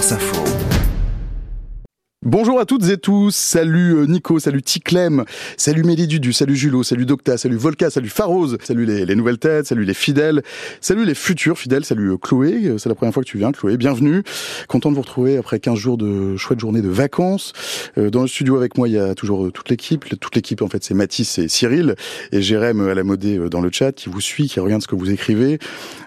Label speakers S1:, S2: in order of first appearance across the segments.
S1: France Info.
S2: Bonjour à toutes et tous, salut euh, Nico, salut Ticlem, salut Mélie Dudu, salut Julot, salut Docta, salut Volca, salut Farose, salut les, nouvelles têtes, salut les fidèles, salut les futurs fidèles, salut euh, Chloé, euh, c'est la première fois que tu viens Chloé, bienvenue, content de vous retrouver après 15 jours de chouette journée de vacances. Dans le studio avec moi il y a toujours toute l'équipe, toute l'équipe en fait c'est Mathis et Cyril et Jérém à la modée dans le chat qui vous suit, qui regarde ce que vous écrivez.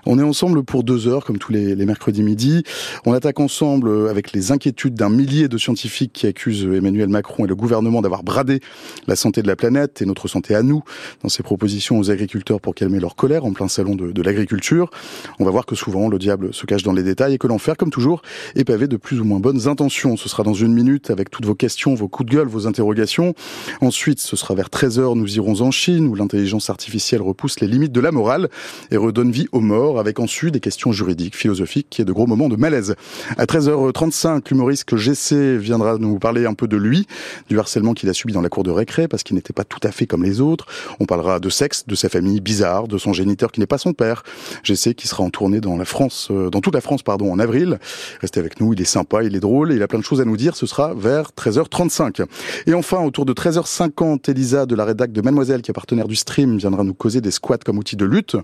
S2: On est ensemble pour deux heures comme tous les mercredis midi, on attaque ensemble avec les inquiétudes d'un millier de scientifiques qui accuse Emmanuel Macron et le gouvernement d'avoir bradé la santé de la planète et notre santé à nous dans ses propositions aux agriculteurs pour calmer leur colère en plein salon de, de l'agriculture. On va voir que souvent le diable se cache dans les détails et que l'enfer, comme toujours, est pavé de plus ou moins bonnes intentions. Ce sera dans une minute avec toutes vos questions, vos coups de gueule, vos interrogations. Ensuite, ce sera vers 13h, nous irons en Chine où l'intelligence artificielle repousse les limites de la morale et redonne vie aux morts avec ensuite des questions juridiques, philosophiques et de gros moments de malaise. À 13h35, l'humoriste GC viendra nous parler un peu de lui, du harcèlement qu'il a subi dans la cour de récré parce qu'il n'était pas tout à fait comme les autres. On parlera de sexe, de sa famille bizarre, de son géniteur qui n'est pas son père. J'essaie qui sera en tournée dans la France, euh, dans toute la France, pardon, en avril. Restez avec nous, il est sympa, il est drôle, il a plein de choses à nous dire. Ce sera vers 13h35. Et enfin, autour de 13h50, Elisa de la rédac de Mademoiselle, qui est partenaire du stream, viendra nous causer des squats comme outil de lutte.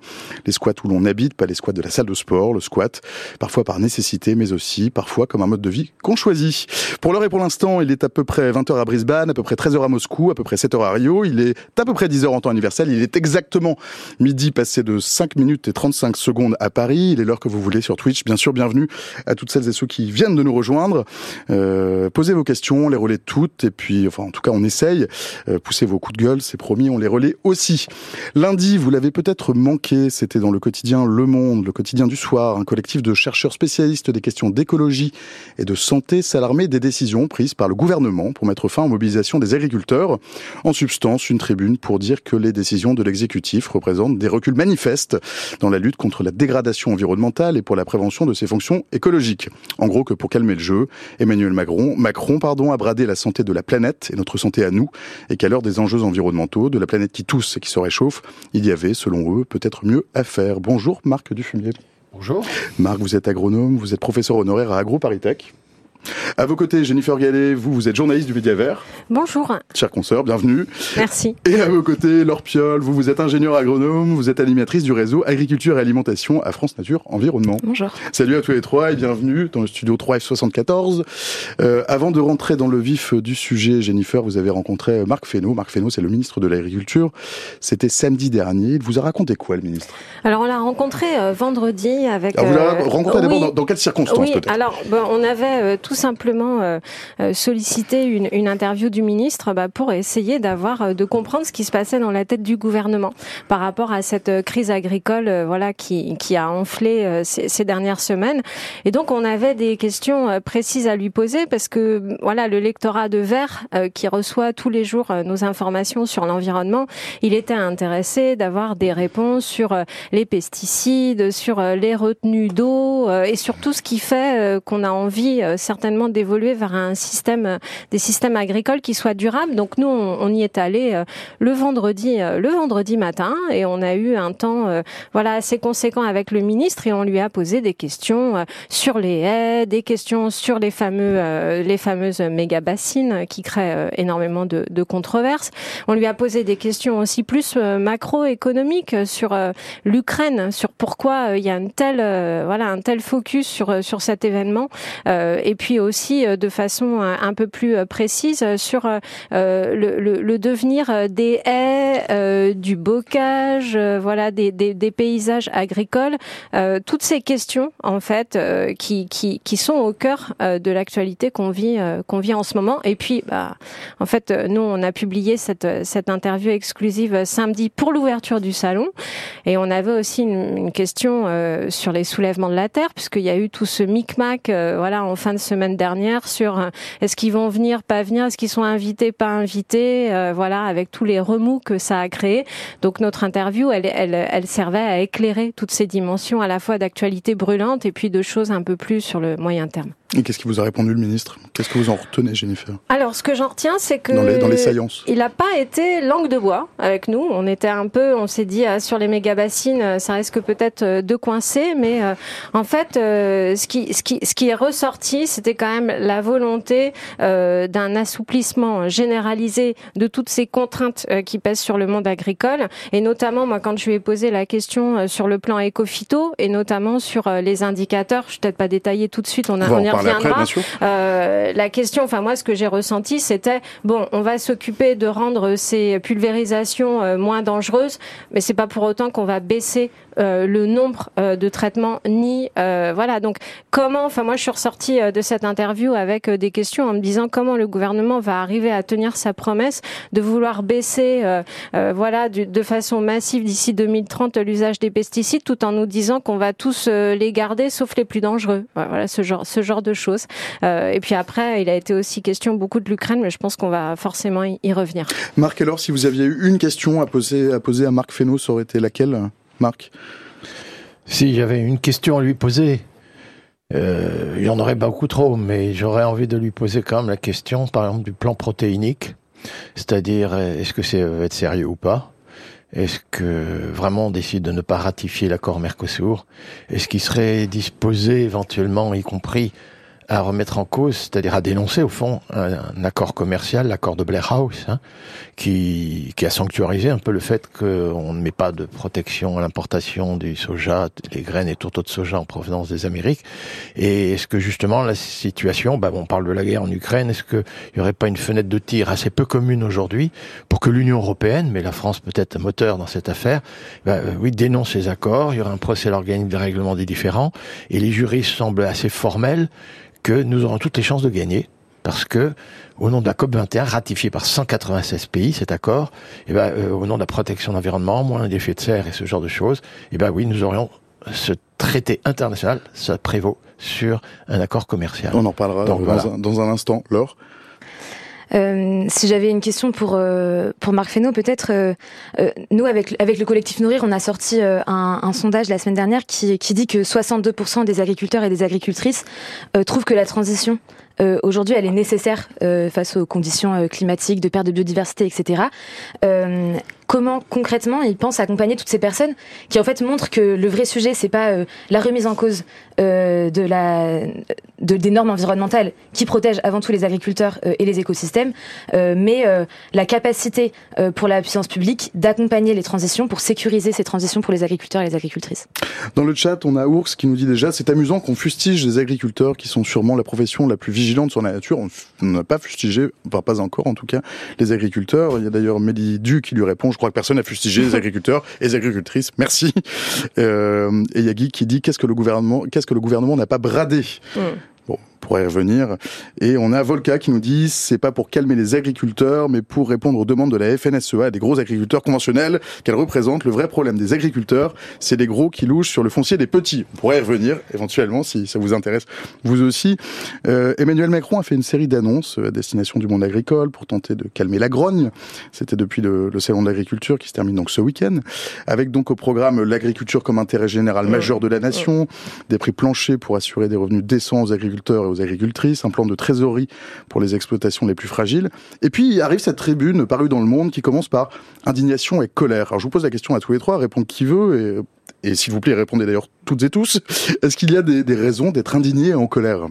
S2: Les squats où l'on habite, pas les squats de la salle de sport, le squat, parfois par nécessité, mais aussi parfois comme un mode de vie qu'on choisit. Pour l'heure et pour l'instant, il est à peu près 20h à Brisbane, à peu près 13h à Moscou, à peu près 7h à Rio. Il est à peu près 10h en temps universel. Il est exactement midi passé de 5 minutes et 35 secondes à Paris. Il est l'heure que vous voulez sur Twitch. Bien sûr, bienvenue à toutes celles et ceux qui viennent de nous rejoindre. Euh, posez vos questions, les relais toutes. Et puis, enfin, en tout cas, on essaye. Euh, poussez vos coups de gueule, c'est promis, on les relaie aussi. Lundi, vous l'avez peut-être manqué, c'était dans le quotidien Le Monde, le quotidien du soir, un collectif de chercheurs spécialistes des questions d'écologie et de santé s'alarmait des décisions prises par le gouvernement pour mettre fin aux mobilisations des agriculteurs. En substance, une tribune pour dire que les décisions de l'exécutif représentent des reculs manifestes dans la lutte contre la dégradation environnementale et pour la prévention de ses fonctions écologiques. En gros, que pour calmer le jeu, Emmanuel Macron, Macron pardon, a bradé la santé de la planète et notre santé à nous, et qu'à l'heure des enjeux environnementaux, de la planète qui tousse et qui se réchauffe, il y avait, selon eux, peut-être mieux à faire. Bonjour Marc Dufumier.
S3: Bonjour.
S2: Marc, vous êtes agronome, vous êtes professeur honoraire à AgroParisTech. À vos côtés, Jennifer Gallet, vous, vous êtes journaliste du Média Vert.
S4: Bonjour.
S2: Chers consoeurs, bienvenue.
S4: Merci.
S2: Et à vos côtés, Laure Piol, vous, vous êtes ingénieur agronome, vous êtes animatrice du réseau Agriculture et Alimentation à France Nature Environnement.
S4: Bonjour.
S2: Salut à tous les trois et bienvenue dans le studio 3F74. Euh, avant de rentrer dans le vif du sujet, Jennifer, vous avez rencontré Marc Fesneau. Marc Fesneau, c'est le ministre de l'Agriculture. C'était samedi dernier. Il vous a raconté quoi, le ministre?
S4: Alors, on l'a rencontré euh, vendredi avec...
S2: Alors, vous l'avez euh, rencontré d'abord dans, quelles circonstances,
S4: oui,
S2: peut-être?
S4: alors, bon, on avait tout simplement euh, euh, sollicité une, une, interview du ministre bah, pour essayer d'avoir, euh, de comprendre ce qui se passait dans la tête du gouvernement par rapport à cette crise agricole, voilà, qui, qui a enflé ces, ces, dernières semaines. Et donc, on avait des questions précises à lui poser parce que, voilà, le lectorat de Vert qui reçoit tous les jours nos informations sur l'environnement, il était intéressé d'avoir des réponses sur les pesticides, sur les retenues d'eau et sur tout ce qui fait qu'on a envie d'évoluer vers un système, des systèmes agricoles qui soient durables. Donc nous, on, y est allé euh, le vendredi, euh, le vendredi matin, et on a eu un temps, euh, voilà, assez conséquent avec le ministre, et on lui a posé des questions sur les haies, des questions sur les fameux, les fameuses méga bassines qui créent énormément de, de controverses. On lui a posé des questions aussi plus macroéconomiques sur l'Ukraine, sur pourquoi il y a une telle, voilà, un tel focus sur sur cet événement, et puis aussi de façon euh, un peu plus euh, précise sur euh, le, devenir des haies, du bocage, voilà, des, paysages agricoles, toutes ces questions en fait qui, qui, sont au cœur de l'actualité qu'on vit qu'on vit en ce moment. Et puis, bah, en fait, nous on a publié cette cette interview exclusive samedi pour l'ouverture du salon, et on avait aussi une, question sur les soulèvements de la terre, puisqu'il y a eu tout ce micmac, voilà, en fin de semaine dernière dernière sur est-ce qu'ils vont venir, pas venir, est-ce qu'ils sont invités, pas invités, voilà, avec tous les remous que ça a créé. Donc notre interview, elle, elle, elle servait à éclairer toutes ces dimensions à la fois d'actualité brûlante et puis de choses un peu plus sur le moyen terme.
S2: Et qu'est-ce qui vous a répondu le ministre? Qu'est-ce que vous en retenez, Jennifer?
S4: Alors, ce que j'en retiens, c'est que
S2: dans les, dans les saillances.
S4: il n'a pas été langue de bois avec nous. On était un peu, on s'est dit ah, sur les méga bassines, euh, ça risque peut-être euh, de coincer, mais euh, en fait, ce qui, ce qui, ce qui est ressorti, c'était quand même la volonté d'un assouplissement généralisé de toutes ces contraintes qui pèsent sur le monde agricole, et notamment moi quand je lui ai posé la question sur le plan éco-phyto et notamment sur les indicateurs, je vais peut-être pas détailler tout de suite, on a, on euh, la question, enfin moi, ce que j'ai ressenti, c'était bon, on va s'occuper de rendre ces pulvérisations euh, moins dangereuses, mais c'est pas pour autant qu'on va baisser euh, le nombre euh, de traitements ni euh, voilà. Donc comment enfin moi je suis ressortie de cette interview avec des questions en me disant comment le gouvernement va arriver à tenir sa promesse de vouloir baisser voilà de façon massive d'ici 2030 l'usage des pesticides tout en nous disant qu'on va tous les garder sauf les plus dangereux. Voilà ce genre ce genre de choses. Et puis après il a été aussi question beaucoup de l'Ukraine mais je pense qu'on va forcément y revenir.
S2: Marc alors si vous aviez eu une question à poser à poser à Marc Fesneau ça aurait été laquelle? Marc.
S1: Si j'avais une question à lui poser, euh, il y en aurait beaucoup trop, mais j'aurais envie de lui poser quand même la question, par exemple, du plan protéinique. C'est-à-dire, est-ce que c'est va être sérieux ou pas? Est-ce que vraiment on décide de ne pas ratifier l'accord Mercosur? Est-ce qu'il serait disposé éventuellement, y compris à remettre en cause, c'est-à-dire à dénoncer au fond un, accord commercial, l'accord de Blair House, hein, qui, qui a sanctuarisé un peu le fait qu'on ne met pas de protection à l'importation du soja, les graines et tourteaux de soja en provenance des Amériques. Et est-ce que justement la situation, bah, on parle de la guerre en Ukraine, est-ce qu'il n'y aurait pas une fenêtre de tir assez peu commune aujourd'hui pour que l'Union européenne, mais la France peut-être moteur dans cette affaire, bah, euh, oui, dénonce ces accords, il y aura un procès organique de règlement des différends, et les juristes semblent assez formels que nous aurons toutes les chances de gagner parce que au nom de la COP 21 ratifié par 196 pays cet accord, et eh ben euh, au nom de la protection de l'environnement, moins d'effets de serre et ce genre de choses, et eh ben oui, nous aurions ce traité international, ça prévaut sur un accord commercial.
S2: On en parlera dans, un, dans, un, instant, Laure.
S3: Euh, si j'avais une question pour euh, pour Marc Fesneau, peut-être euh, euh, nous avec avec le collectif Nourrir, on a sorti un, un, sondage la semaine dernière qui qui dit que 62% des agriculteurs et des agricultrices trouvent que la transition aujourd'hui, elle est nécessaire face aux conditions climatiques, de perte de biodiversité, etc comment concrètement ils pensent accompagner toutes ces personnes qui en fait montrent que le vrai sujet c'est pas euh, la remise en cause euh, de la de, des normes environnementales qui protègent avant tout les agriculteurs euh, et les écosystèmes, mais la capacité pour la puissance publique d'accompagner les transitions pour sécuriser ces transitions pour les agriculteurs et les agricultrices.
S2: Dans le chat, on a Ours qui nous dit déjà c'est amusant qu'on fustige les agriculteurs qui sont sûrement la profession la plus vigilante sur la nature. On n'a pas fustigé, enfin pas encore en tout cas, les agriculteurs. Il y a d'ailleurs Mélie Du qui lui répond crois que personne n'a fustigé les agriculteurs et les agricultrices. Merci. Euh, et Yagi qui dit qu'est-ce que le gouvernement, qu'est-ce que le gouvernement n'a pas bradé? Mm pourrait revenir. Et on a Volca qui nous dit c'est pas pour calmer les agriculteurs, mais pour répondre aux demandes de la FNSEA des gros agriculteurs conventionnels qu'elle représente. Le vrai problème des agriculteurs, c'est les gros qui louchent sur le foncier des petits. On pourrait y revenir éventuellement si ça vous intéresse. Vous aussi. Euh, Emmanuel Macron a fait une série d'annonces à destination du monde agricole pour tenter de calmer la grogne. C'était depuis le, le salon de l'agriculture qui se termine donc ce week-end, avec donc au programme l'agriculture comme intérêt général majeur de la nation, des prix planchers pour assurer des revenus décents aux agriculteurs aux agricultrices, un plan de trésorerie pour les exploitations les plus fragiles. Et puis arrive cette tribune parue dans le monde qui commence par indignation et colère. Alors je vous pose la question à tous les trois, répondre qui veut et, et s'il vous plaît répondez d'ailleurs toutes et tous. Est-ce qu'il y a des, raisons d'être indigné et en colère?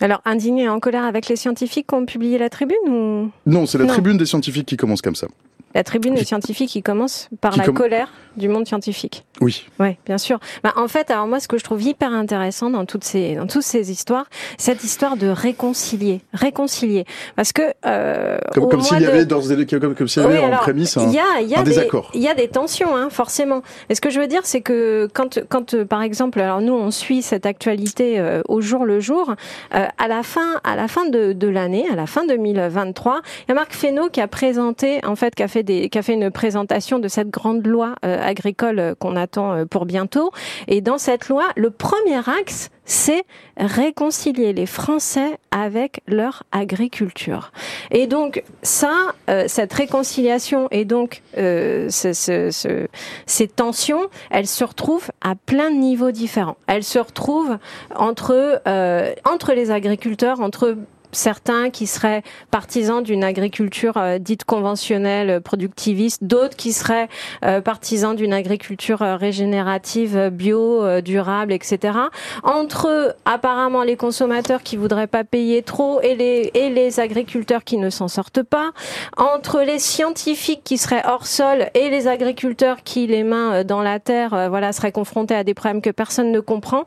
S4: Alors, indigné et en colère avec les scientifiques qui ont publié la tribune ou?
S2: Non, c'est la tribune des scientifiques qui commence comme ça.
S4: La tribune des scientifiques qui commence par la colère du monde scientifique.
S2: Oui.
S4: Oui, bien sûr. Bah, en fait, alors moi, ce que je trouve hyper intéressant dans toutes ces, dans toutes ces histoires, cette histoire de réconcilier, réconcilier, parce que
S2: euh, comme s'il y avait dans comme, comme s'il y avait en prémisse un, y a, y a
S4: des,
S2: désaccord.
S4: Il y a des tensions, hein, forcément. Et ce que je veux dire, c'est que quand, quand, euh, par exemple, alors nous, on suit cette actualité euh, au jour le jour. Euh, à la fin, à la fin de, de l'année, à la fin 2023, il y a Marc Fesneau qui a présenté, en fait, qui a fait des, qui a fait une présentation de cette grande loi agricole qu'on attend pour bientôt. Et dans cette loi, le premier axe, c'est réconcilier les Français avec leur agriculture. Et donc ça, euh, cette réconciliation et donc euh, ces tensions, elles se retrouvent à plein de niveaux différents. Elles se retrouvent entre euh, entre les agriculteurs, entre certains qui seraient partisans d'une agriculture euh, dite conventionnelle, euh, productiviste, d'autres qui seraient euh, partisans d'une agriculture régénérative, bio, durable, etc. Entre apparemment les consommateurs qui voudraient pas payer trop et les et les agriculteurs qui ne s'en sortent pas, entre les scientifiques qui seraient hors sol et les agriculteurs qui les mains dans la terre, voilà, seraient confrontés à des problèmes que personne ne comprend.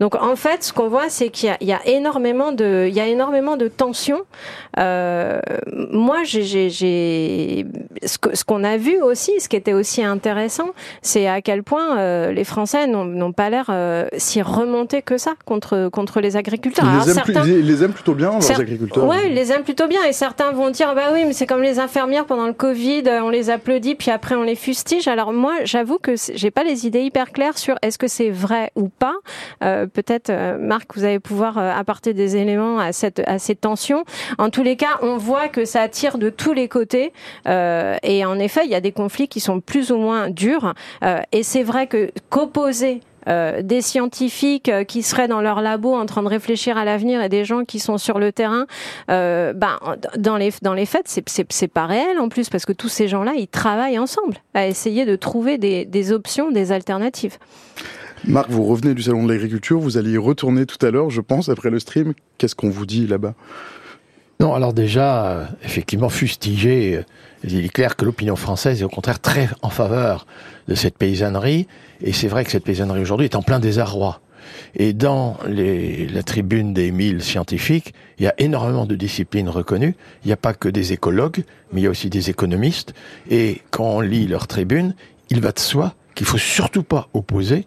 S4: Donc en fait, ce qu'on voit, c'est qu'il y, y a, énormément de il y a énormément de tension. Euh, moi, j'ai ce qu'on a vu aussi, ce qui était aussi intéressant, c'est à quel point euh, les Français n'ont pas l'air euh, si remontés que ça contre contre les agriculteurs.
S2: Ils les, aiment, certains, les aiment plutôt bien leurs agriculteurs.
S4: Ouais, ils les aiment plutôt bien et certains vont dire bah oui, mais c'est comme les infirmières pendant le Covid, on les applaudit puis après on les fustige. Alors moi, j'avoue que j'ai pas les idées hyper claires sur est-ce que c'est vrai ou pas. Peut-être Marc, vous allez pouvoir apporter des éléments à cette à ces tensions. En tous les cas, on voit que ça attire de tous les côtés. Euh, et en effet, il y a des conflits qui sont plus ou moins durs. Euh, et c'est vrai que qu'opposer euh, des scientifiques qui seraient dans leur labo en train de réfléchir à l'avenir et des gens qui sont sur le terrain, ben, dans les dans les faits, c'est pas réel en plus parce que tous ces gens-là, ils travaillent ensemble à essayer de trouver des options, des alternatives.
S2: Marc, vous revenez du salon de l'agriculture, vous allez y retourner tout à l'heure, je pense, après le stream. Qu'est-ce qu'on vous dit là-bas?
S1: Non, alors déjà, euh, effectivement, fustigé, euh, il est clair que l'opinion française est au contraire très en faveur de cette paysannerie, et c'est vrai que cette paysannerie aujourd'hui est en plein désarroi. Et dans la tribune des mille scientifiques, il y a énormément de disciplines reconnues. Il n'y a pas que des écologues, mais il y a aussi des économistes. Et quand on lit leur tribune, il va de soi qu'il faut surtout pas opposer,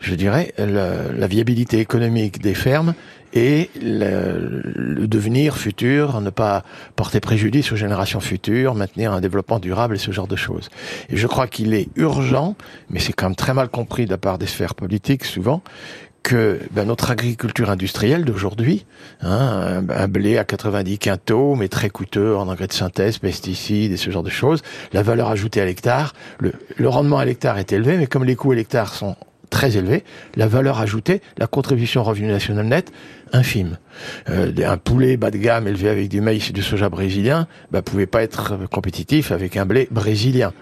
S1: je dirais, la, viabilité économique des fermes et le, devenir futur, ne pas porter préjudice aux générations futures, maintenir un développement durable et ce genre de choses. Et je crois qu'il est urgent, mais c'est quand même très mal compris de la part des sphères politiques souvent, que ben, notre agriculture industrielle d'aujourd'hui, hein, un, blé à 90 quintaux, mais très coûteux en engrais de synthèse, pesticides et ce genre de choses, la valeur ajoutée à l'hectare, le, le rendement à l'hectare est élevé, mais comme les coûts à l'hectare sont très élevé, la valeur ajoutée, la contribution au revenu national net, infime. Euh, un poulet bas de gamme élevé avec du maïs et du soja brésilien, bah, pouvait pas être compétitif avec un blé brésilien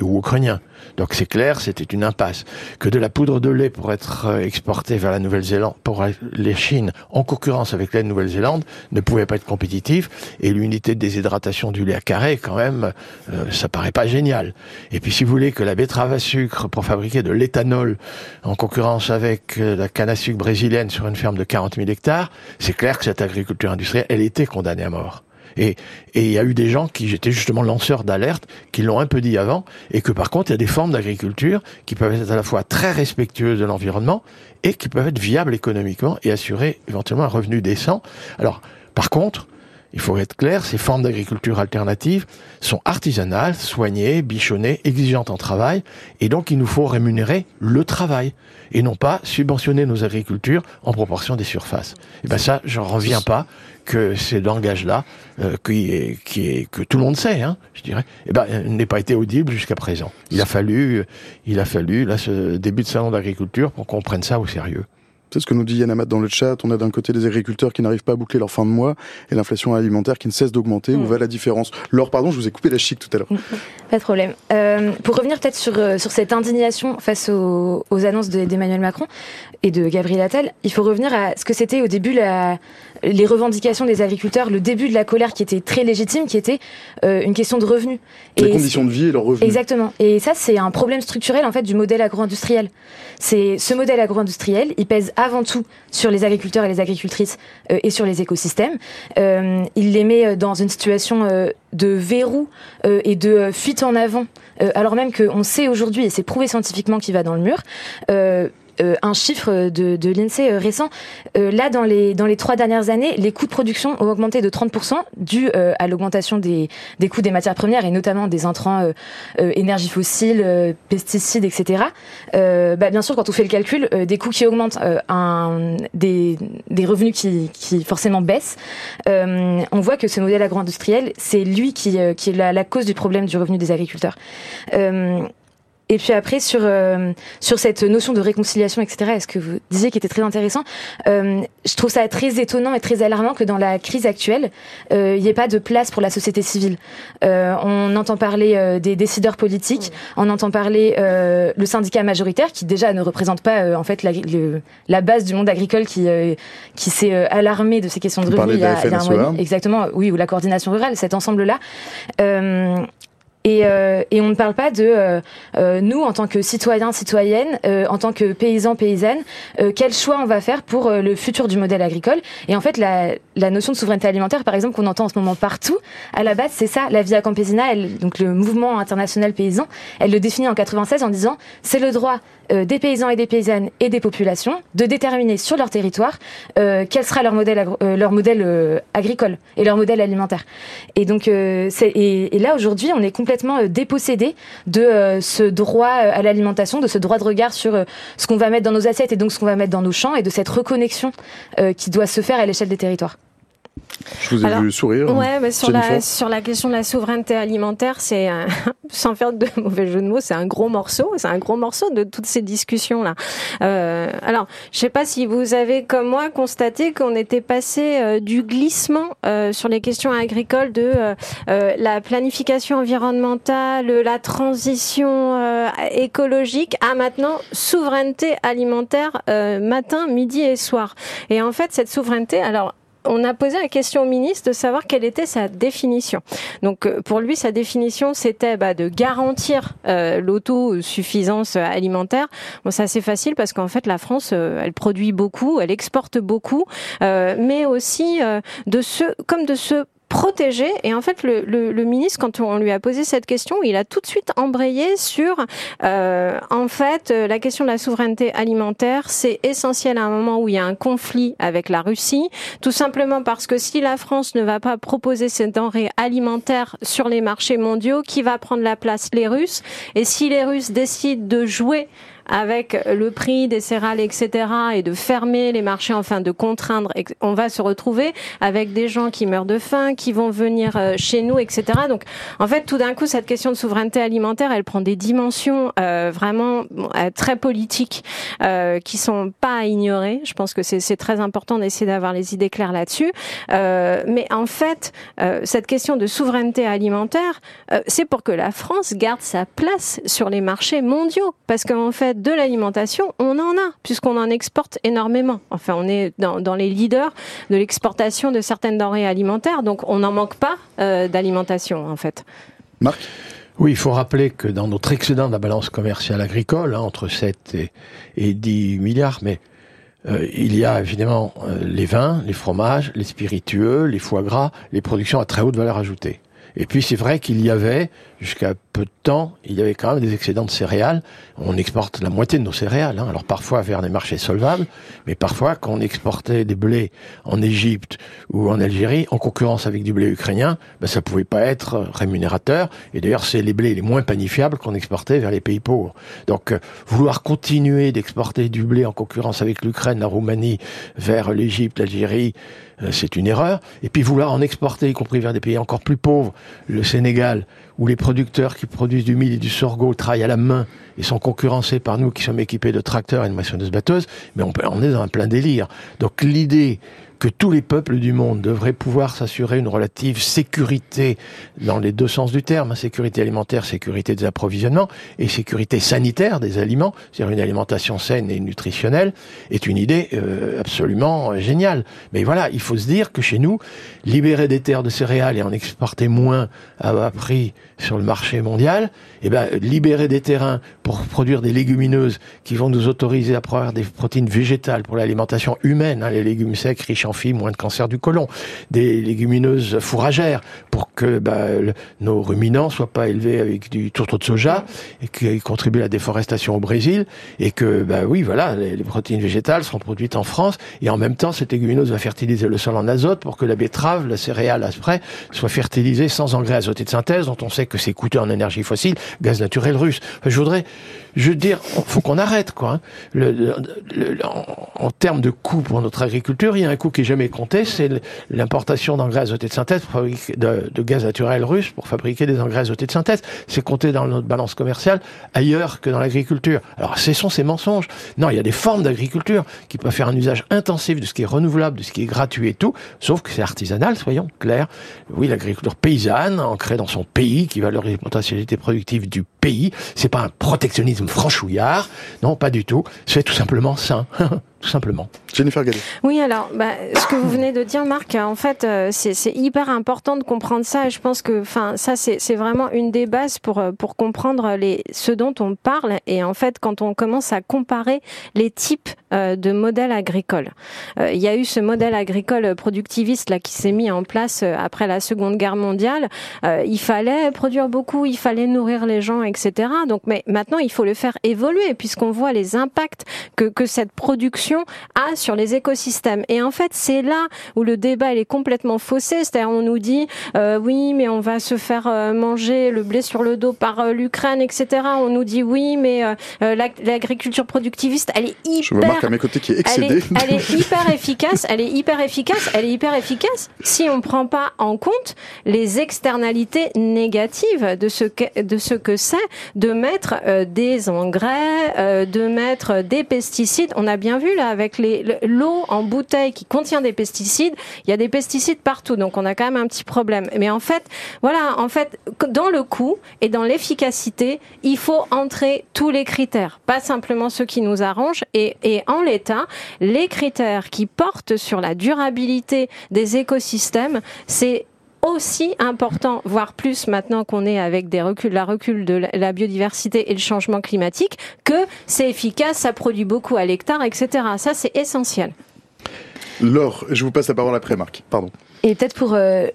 S1: ou ukrainien. Donc c'est clair, c'était une impasse. Que de la poudre de lait pour être euh, exportée vers la Nouvelle-Zélande, pour les Chines, en concurrence avec la Nouvelle-Zélande, ne pouvait pas être compétitif. Et l'unité de déshydratation du lait à carré, quand même, euh, ça paraît pas génial. Et puis si vous voulez que la betterave à sucre pour fabriquer de l'éthanol en concurrence avec euh, la canne à sucre brésilienne sur une ferme de 40 000 hectares, c'est clair que cette agriculture industrielle, elle était condamnée à mort. Et il y a eu des gens qui étaient justement lanceurs d'alerte, qui l'ont un peu dit avant, et que par contre, il y a des formes d'agriculture qui peuvent être à la fois très respectueuses de l'environnement et qui peuvent être viables économiquement et assurer éventuellement un revenu décent. Alors, par contre, il faut être clair, ces formes d'agriculture alternatives sont artisanales, soignées, bichonnées, exigeantes en travail, et donc il nous faut rémunérer le travail, et non pas subventionner nos agricultures en proportion des surfaces. Et ben ça, j'en reviens pas que ces langages-là, euh, qui, est, qui est, que tout le monde sait, hein, je dirais, eh ben, n'ait pas été audible jusqu'à présent. Il a fallu, il a fallu, là, ce début de salon d'agriculture pour qu'on prenne ça au sérieux.
S2: C'est ce que nous dit Yann Amat dans le chat. On a d'un côté des agriculteurs qui n'arrivent pas à boucler leur fin de mois et l'inflation alimentaire qui ne cesse d'augmenter. Où mm. va la différence? Laure, pardon, je vous ai coupé la chic tout à l'heure.
S3: Pas de problème. Euh, pour revenir peut-être sur, euh, sur cette indignation face aux, aux annonces d'Emmanuel Macron et de Gabriel Attal, il faut revenir à ce que c'était au début la, les revendications des agriculteurs, le début de la colère qui était très légitime, qui était euh, une question de revenus.
S2: Les conditions de vie et leurs revenus.
S3: Exactement. Et ça, c'est un problème structurel en fait du modèle agro-industriel. C'est ce modèle agro-industriel, il pèse avant tout sur les agriculteurs et les agricultrices euh, et sur les écosystèmes. Euh, il les met dans une situation de verrou et de fuite en avant, alors même qu'on sait aujourd'hui, et c'est prouvé scientifiquement qu'il va dans le mur, un chiffre de, de l'INSEE récent. là, dans les, dans les trois dernières années, les coûts de production ont augmenté de 30% dû à l'augmentation des, des coûts des matières premières et notamment des intrants énergie fossile, pesticides, etc. Bah, bien sûr, quand on fait le calcul, des coûts qui augmentent, un, des, des revenus qui, qui forcément baissent, on voit que ce modèle agro-industriel, c'est lui qui, qui est la, la, cause du problème du revenu des agriculteurs. Euh, et puis après sur euh, sur cette notion de réconciliation, etc. Est-ce que vous disiez qui était très intéressant euh, Je trouve ça très étonnant et très alarmant que dans la crise actuelle, il n'y ait pas de place pour la société civile. on entend parler des décideurs politiques, on entend parler le syndicat majoritaire qui déjà ne représente pas en fait la, la, base du monde agricole qui qui s'est alarmé de ces questions de revenus il y a, un mois. Exactement, oui, ou la coordination rurale, cet ensemble là. Et, euh, et, on ne parle pas de euh, euh nous en tant que citoyens, citoyennes, euh, en tant que paysans, paysannes, euh, quel choix on va faire pour le futur du modèle agricole. Et en fait, la, la notion de souveraineté alimentaire, par exemple, qu'on entend en ce moment partout, à la base, c'est ça. La Via Campesina, elle, donc le mouvement international paysan, elle le définit en 96 en disant c'est le droit des paysans et des paysannes et des populations de déterminer sur leur territoire quel sera leur modèle, leur modèle agricole et leur modèle alimentaire. Et donc, et, et là aujourd'hui, on est complètement complètement euh, dépossédé de euh, ce droit euh, à l'alimentation, de ce droit de regard sur ce qu'on va mettre dans nos assiettes et donc ce qu'on va mettre dans nos champs et de cette reconnexion qui doit se faire à l'échelle des territoires.
S2: Je vous ai vu sourire.
S4: Ouais, mais sur la sur la question de la souveraineté alimentaire, c'est sans faire de mauvais jeu de mots, c'est un gros morceau, c'est un gros morceau de toutes ces discussions là. Euh, alors, je sais pas si vous avez comme moi constaté qu'on était passé euh, du glissement euh, sur les questions agricoles de euh, la planification environnementale, la transition écologique à maintenant souveraineté alimentaire matin, midi et soir. Et en fait, cette souveraineté, alors on a posé la question au ministre de savoir quelle était sa définition. Donc euh, pour lui, sa définition, c'était bah, de garantir euh, l'autosuffisance alimentaire. Bon, c'est assez facile parce qu'en fait, la France, euh, elle produit beaucoup, elle exporte beaucoup, mais aussi de ce, comme de ce protéger. Et en fait, le, le, le, ministre, quand on lui a posé cette question, il a tout de suite embrayé sur, euh, en fait, euh, la question de la souveraineté alimentaire, c'est essentiel à un moment où il y a un conflit avec la Russie, tout simplement parce que si la France ne va pas proposer ces denrées alimentaires sur les marchés mondiaux, qui va prendre la place Les Russes? Et si les Russes décident de jouer avec le prix des céréales, etc., et de fermer les marchés, enfin de contraindre, on va se retrouver avec des gens qui meurent de faim, qui vont venir euh, chez nous, etc. Donc, en fait, tout d'un coup, cette question de souveraineté alimentaire, elle prend des dimensions euh, vraiment euh, très politiques euh, qui sont pas à ignorer. Je pense que c'est très important d'essayer d'avoir les idées claires là-dessus. Euh, mais en fait, cette question de souveraineté alimentaire, c'est pour que la France garde sa place sur les marchés mondiaux, parce qu'en fait de l'alimentation, on en a, puisqu'on en exporte énormément. Enfin, on est dans, dans les leaders de l'exportation de certaines denrées alimentaires, donc on n'en manque pas euh, d'alimentation, en fait.
S2: Marc?
S1: Oui, il faut rappeler que dans notre excédent de la balance commerciale agricole, hein, entre 7 et, et, 10 milliards, mais euh, il y a évidemment euh, les vins, les fromages, les spiritueux, les foie gras, les productions à très haute valeur ajoutée. Et puis c'est vrai qu'il y avait, jusqu'à peu de temps, il y avait quand même des excédents de céréales. On exporte la moitié de nos céréales, hein. alors parfois vers des marchés solvables, mais parfois quand on exportait des blés en Égypte ou en Algérie, en concurrence avec du blé ukrainien, ben, ça pouvait pas être rémunérateur. Et d'ailleurs, c'est les blés les moins panifiables qu'on exportait vers les pays pauvres. Donc, euh, vouloir continuer d'exporter du blé en concurrence avec l'Ukraine, la Roumanie, vers l'Égypte, l'Algérie, euh, c'est une erreur. Et puis vouloir en exporter, y compris vers des pays encore plus pauvres, le Sénégal, où les producteurs qui produisent du mil et du sorgho travaillent à la main et sont concurrencés par nous qui sommes équipés de tracteurs et de moissonneuses batteuses, mais on, on est dans un plein délire. Donc l'idée que tous les peuples du monde devraient pouvoir s'assurer une relative sécurité dans les deux sens du terme, hein, sécurité alimentaire, sécurité des approvisionnements et sécurité sanitaire des aliments, c'est-à-dire une alimentation saine et nutritionnelle, est une idée euh, absolument géniale. Mais voilà, il faut se dire que chez nous, libérer des terres de céréales et en exporter moins à bas prix sur le marché mondial, eh ben, libérer des terrains pour produire des légumineuses qui vont nous autoriser à produire des protéines végétales pour l'alimentation humaine, hein, les légumes secs riches en champhi, moins de cancer du côlon, des légumineuses fourragères pour que bah, nos ruminants soient pas élevés avec du tourteau de soja et qui contribuent à la déforestation au Brésil et que bah oui voilà les, protéines végétales sont produites en France et en même temps cette légumineuse va fertiliser le sol en azote pour que la betterave, la céréale asprès soit fertilisée sans engrais azotés de synthèse dont on sait que c'est coûteux en énergie fossile, gaz naturel russe. je voudrais je veux dire, faut qu'on arrête, quoi. Hein. En, termes de coût pour notre agriculture, il y a un coût qui est jamais compté, c'est l'importation d'engrais azotés de synthèse, de, de, gaz naturel russe pour fabriquer des engrais azotés de synthèse. C'est compté dans notre balance commerciale ailleurs que dans l'agriculture. Alors, cessons ces mensonges. Non, il y a des formes d'agriculture qui peuvent faire un usage intensif de ce qui est renouvelable, de ce qui est gratuit et tout, sauf que c'est artisanal, soyons clairs. Oui, l'agriculture paysanne, ancrée dans son pays, qui valorise les potentialités productives du pays, c'est pas un protectionnisme franchouillard. Non, pas du tout. C'est tout simplement sain. tout simplement.
S2: Jennifer Gallet.
S4: Oui, alors, bah, ce que vous venez de dire, Marc, en fait, euh, c'est hyper important de comprendre ça. Et je pense que, enfin, ça, c'est vraiment une des bases pour euh, pour comprendre les ce dont on parle. Et en fait, quand on commence à comparer les types euh, de modèles agricoles, il y a eu ce modèle agricole productiviste là qui s'est mis en place après la Seconde Guerre mondiale. il fallait produire beaucoup, il fallait nourrir les gens, etc. Donc, mais maintenant, il faut le faire évoluer puisqu'on voit les impacts que que cette production a sur les écosystèmes. Et en fait, c'est là où le débat il est complètement faussé. C'est-à-dire, on nous dit euh, oui, mais on va se faire euh, manger le blé sur le dos par euh, l'Ukraine, etc. On nous dit oui, mais l'agriculture productiviste, elle est hyper.
S2: Je me à mes côtés qui est
S4: excédée. Elle est, hyper efficace. Elle est hyper efficace. Elle est hyper efficace si on prend pas en compte les externalités négatives de ce que, de ce que c'est de mettre des engrais, de mettre des pesticides. On a bien vu avec l'eau en bouteille qui contient des pesticides, il y a des pesticides partout, donc on a quand même un petit problème. Mais en fait, voilà, en fait, dans le coût et dans l'efficacité, il faut entrer tous les critères, pas simplement ceux qui nous arrangent. Et, et en l'état, les critères qui portent sur la durabilité des écosystèmes, c'est aussi important, voire plus maintenant qu'on est avec des reculs, la recul de la biodiversité et le changement climatique, que c'est efficace, ça produit beaucoup à l'hectare, etc. Ça, c'est essentiel.
S2: Laure, je vous passe la parole après, Marc. Pardon.
S3: Et peut-être pour euh,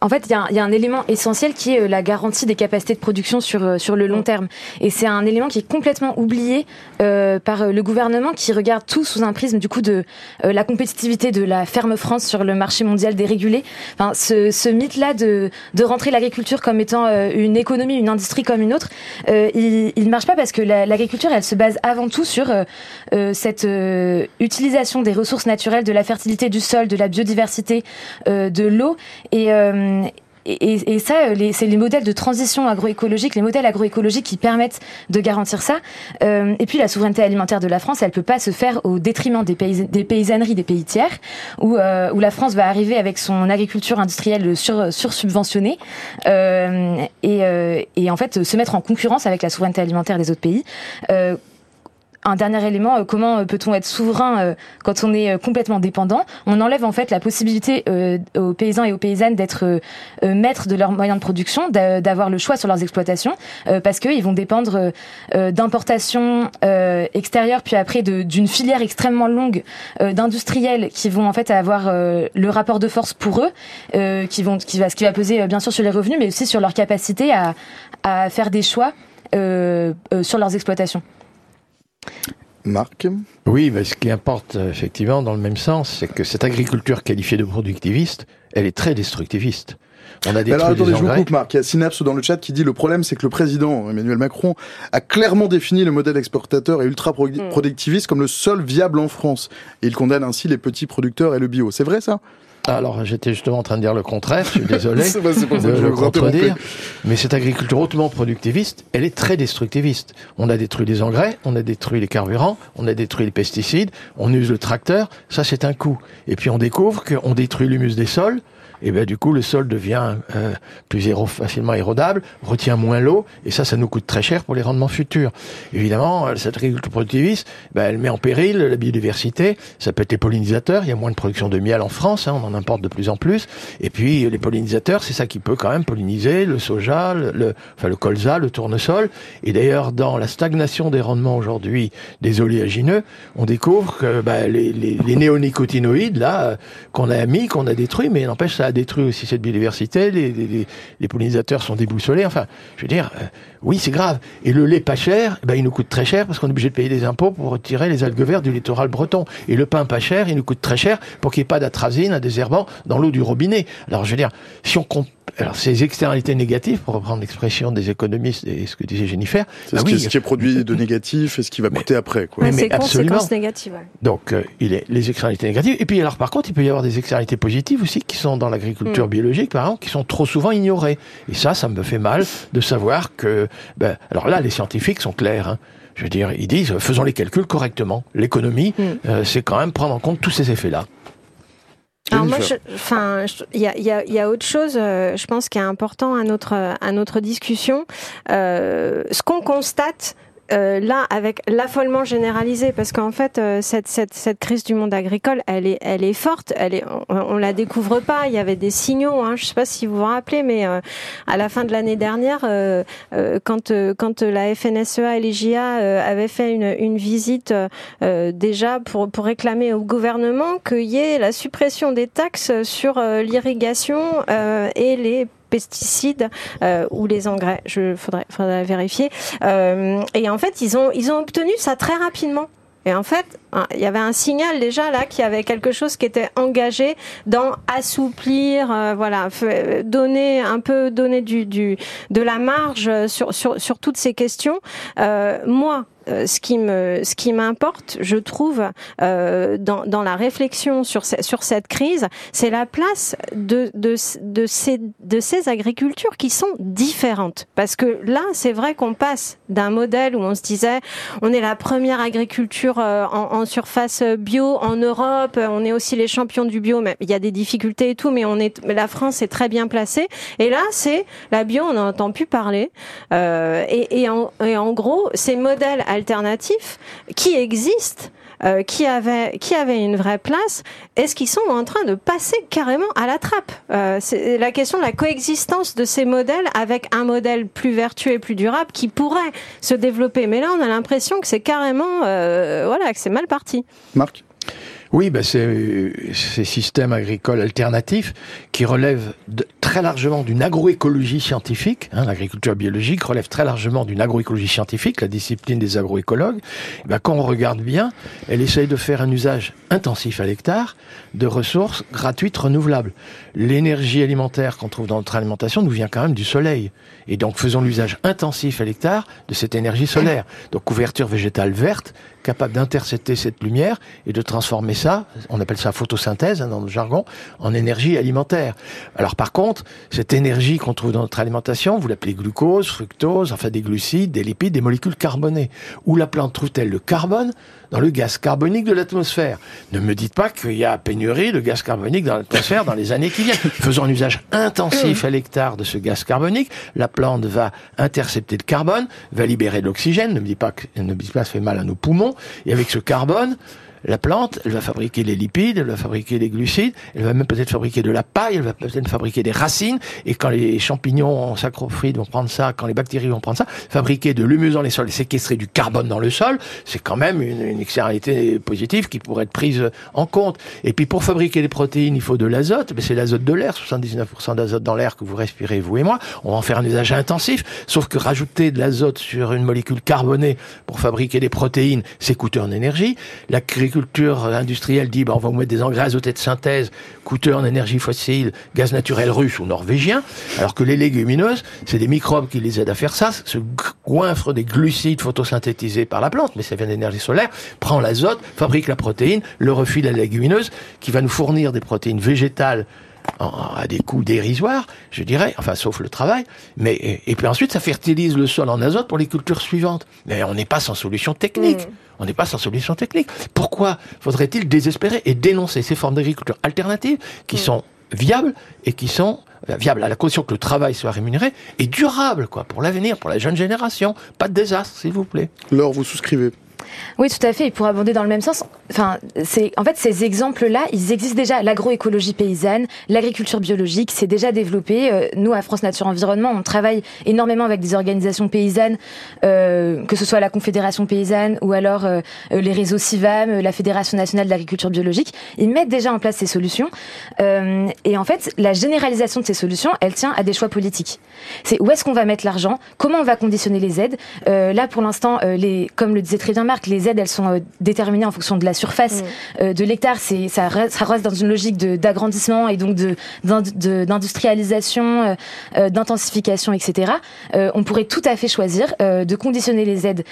S3: en fait, il y, a un élément essentiel qui est euh, la garantie des capacités de production sur, euh, sur le long terme. Et c'est un élément qui est complètement oublié euh, par le gouvernement qui regarde tout sous un prisme du coup de la compétitivité de la ferme France sur le marché mondial dérégulé. Enfin, ce, ce mythe-là de, de rentrer l'agriculture comme étant une économie, une industrie comme une autre, il ne marche pas parce que l'agriculture, elle se base avant tout sur cette utilisation des ressources naturelles, de la fertilité du sol, de la biodiversité, de l'eau. Et euh, et, ça, euh, c'est les modèles de transition agroécologique, les modèles agroécologiques qui permettent de garantir ça. Euh, et puis la souveraineté alimentaire de la France, elle peut pas se faire au détriment des, des paysanneries des pays tiers, où, où la France va arriver avec son agriculture industrielle sur, sursubventionnée et, et en fait se mettre en concurrence avec la souveraineté alimentaire des autres pays un dernier élément, euh, comment euh, peut-on être souverain euh, quand on est complètement dépendant? On enlève en fait la possibilité aux paysans et aux paysannes d'être maîtres de leurs moyens de production, d'avoir le choix sur leurs exploitations, parce qu'ils vont dépendre d'importations extérieures, puis après d'une filière extrêmement longue d'industriels qui vont en fait avoir le rapport de force pour eux, qui vont, qui va, ce qui va peser bien sûr sur les revenus, mais aussi sur leur capacité à, à faire des choix sur leurs exploitations.
S2: Marc
S1: Oui, mais ce qui importe effectivement dans le même sens, c'est que cette agriculture qualifiée de productiviste, elle est très destructiviste.
S2: On a des Alors attendez, je vous coupe Marc. Il y a Synapse dans le chat qui dit le problème c'est que le président Emmanuel Macron a clairement défini le modèle exportateur et ultra hmm. productiviste comme le seul viable en France. Et il condamne ainsi les petits producteurs et le bio. C'est vrai ça?
S1: Alors, j'étais justement en train de dire le contraire, je suis désolé de le contredire, mais cette agriculture hautement productiviste, elle est très destructiviste. On a détruit les engrais, on a détruit les carburants, on a détruit les pesticides, on use le tracteur, ça c'est un coup. Et puis on découvre qu'on détruit l'humus des sols, et ben du coup le sol devient euh, plus éro facilement érodable, retient moins l'eau, et ça, ça nous coûte très cher pour les rendements futurs. Évidemment, euh, cette agriculture productiviste, ben, elle met en péril la biodiversité. Ça peut être les pollinisateurs. Il y a moins de production de miel en France, hein, on en importe de plus en plus. Et puis les pollinisateurs, c'est ça qui peut quand même polliniser le soja, le, enfin le colza, le tournesol. Et d'ailleurs, dans la stagnation des rendements aujourd'hui des oléagineux, on découvre que ben, les, les, les néonicotinoïdes là euh, qu'on a mis, qu'on a détruits, mais n'empêche ça détruit aussi cette biodiversité. Les, pollinisateurs sont déboussolés. Enfin, je veux dire, euh, oui, c'est grave. Et le lait pas cher, ben, il nous coûte très cher parce qu'on est obligé de payer des impôts pour retirer les algues vertes du littoral breton. Et le pain pas cher, il nous coûte très cher pour qu'il n'y ait pas d'atrazine, un désherbant dans l'eau du robinet. Alors, je veux dire, si on compte alors ces externalités négatives, pour reprendre l'expression des économistes et ce que disait Jennifer,
S2: c'est bah ce, oui, ce, qui est produit de négatif et ce qui va coûter après. Quoi.
S4: Ouais, mais, mais conséquences négatives. Ouais.
S1: Donc euh, il est les externalités négatives. Et puis alors par contre, il peut y avoir des externalités positives aussi qui sont dans l'agriculture mm. biologique, par exemple, qui sont trop souvent ignorées. Et ça, ça me fait mal de savoir que. Ben, alors là, les scientifiques sont clairs. Hein. Je veux dire, ils disent faisons les calculs correctement. L'économie, mm. euh, c'est quand même prendre en compte tous ces effets-là.
S4: Alors moi, enfin, il y a, y, a, y a, autre chose, euh, je pense, qui est important à notre à notre discussion. Euh, ce qu'on constate, euh, là, avec l'affolement généralisé, parce qu'en fait, euh, cette, cette, cette, crise du monde agricole, elle est, elle est forte. Elle est, on, la découvre pas. Il y avait des signaux. Hein, je sais pas si vous vous rappelez, mais euh, à la fin de l'année dernière, euh, euh, quand, quand la FNSEA et les JA avaient fait une, une visite déjà pour, pour réclamer au gouvernement qu'il y ait la suppression des taxes sur l'irrigation et les pesticides euh, ou les engrais. Je faudrait, vérifier. Euh, et en fait, ils ont ils ont obtenu ça très rapidement. Et en fait, il y avait un signal déjà là qu'il y avait quelque chose qui était engagé dans assouplir, euh, voilà, donner un peu, donner du, de la marge sur sur, sur toutes ces questions. Moi, euh, ce qui me, ce qui m'importe, je trouve, euh, dans, dans la réflexion sur, sur cette crise, c'est la place de, de, de, ces, de ces agricultures qui sont différentes. Parce que là, c'est vrai qu'on passe d'un modèle où on se disait, on est la première agriculture euh, en, en, surface bio en Europe, on est aussi les champions du bio, mais il y a des difficultés et tout, mais on est, la France est très bien placée. Et là, c'est la bio, on n'entend plus parler. Euh, et, et, en, et en gros, ces modèles alternatifs qui existent, euh, qui avaient qui avaient une vraie place, est-ce qu'ils sont en train de passer carrément à la trappe euh, C'est la question de la coexistence de ces modèles avec un modèle plus vertueux et plus durable qui pourrait se développer. Mais là, on a l'impression que c'est carrément euh, voilà que c'est mal parti.
S2: Marc?
S1: Oui, ben c'est ces systèmes agricoles alternatifs qui relèvent de, très largement d'une agroécologie scientifique. Hein, L'agriculture biologique relève très largement d'une agroécologie scientifique, la discipline des agroécologues. Ben, quand on regarde bien, elle essaye de faire un usage intensif à l'hectare de ressources gratuites renouvelables. L'énergie alimentaire qu'on trouve dans notre alimentation nous vient quand même du soleil. Et donc faisons l'usage intensif à l'hectare de cette énergie solaire. Donc couverture végétale verte, capable d'intercepter cette lumière et de transformer ça, on appelle ça photosynthèse hein, dans le jargon, en énergie alimentaire. Alors par contre, cette énergie qu'on trouve dans notre alimentation, vous l'appelez glucose, fructose, enfin des glucides, des lipides, des molécules carbonées. Où la plante trouve-t-elle le carbone dans le gaz carbonique de l'atmosphère? Ne me dites pas qu'il y a pénurie de gaz carbonique dans l'atmosphère dans les années qui Faisons un usage intensif à l'hectare de ce gaz carbonique. La plante va intercepter le carbone, va libérer de l'oxygène. Ne me dites pas que, ne me pas ça fait mal à nos poumons. Et avec ce carbone, la plante, elle va fabriquer les lipides, elle va fabriquer les glucides, elle va même peut-être fabriquer de la paille, elle va peut-être fabriquer des racines, et quand les champignons sacrophytes vont prendre ça, quand les bactéries vont prendre ça, fabriquer de l'humus dans les sols, séquestrer du carbone dans le sol, c'est quand même une, une externalité positive qui pourrait être prise en compte. Et puis pour fabriquer les protéines, il faut de l'azote, mais c'est l'azote de l'air, 79% d'azote dans l'air que vous respirez, vous et moi, on va en faire un usage intensif, sauf que rajouter de l'azote sur une molécule carbonée pour fabriquer des protéines, c'est coûteux en énergie. L'agriculture industrielle dit bah, on va vous mettre des engrais azotés de synthèse coûteux en énergie fossile, gaz naturel russe ou norvégien, alors que les légumineuses, c'est des microbes qui les aident à faire ça, ce goinfre des glucides photosynthétisés par la plante, mais ça vient d'énergie solaire, prend l'azote, fabrique la protéine, le refile à la légumineuse, qui va nous fournir des protéines végétales à des coûts dérisoires, je dirais, enfin sauf le travail, mais et, puis ensuite ça fertilise le sol en azote pour les cultures suivantes. Mais on n'est pas sans solution technique. Mmh. On n'est pas sans solution technique. Pourquoi faudrait-il désespérer et dénoncer ces formes d'agriculture alternatives qui mmh. sont viables et qui sont viables à la condition que le travail soit rémunéré et durable, quoi, pour l'avenir, pour la jeune génération? Pas de désastre, s'il vous plaît.
S2: Laure, vous souscrivez
S3: oui, tout à fait. Et pour abonder dans le même sens, en fait ces exemples-là, ils existent déjà. L'agroécologie paysanne, l'agriculture biologique, c'est déjà développé. Euh, nous, à France Nature Environnement, on travaille énormément avec des organisations paysannes, euh, que ce soit la Confédération paysanne ou alors euh, les réseaux CIVAM, la Fédération nationale de l'agriculture biologique. Ils mettent déjà en place ces solutions. et en fait, la généralisation de ces solutions, elle tient à des choix politiques. C'est où est-ce qu'on va mettre l'argent, comment on va conditionner les aides? là, pour l'instant, comme le disait très bien Marc, les aides, elles sont euh, déterminées en fonction de la surface mm. euh, de l'hectare. C'est ça reste, ça reste dans une logique d'agrandissement et donc de d'industrialisation, euh, d'intensification, etc. on pourrait tout à fait choisir de conditionner les aides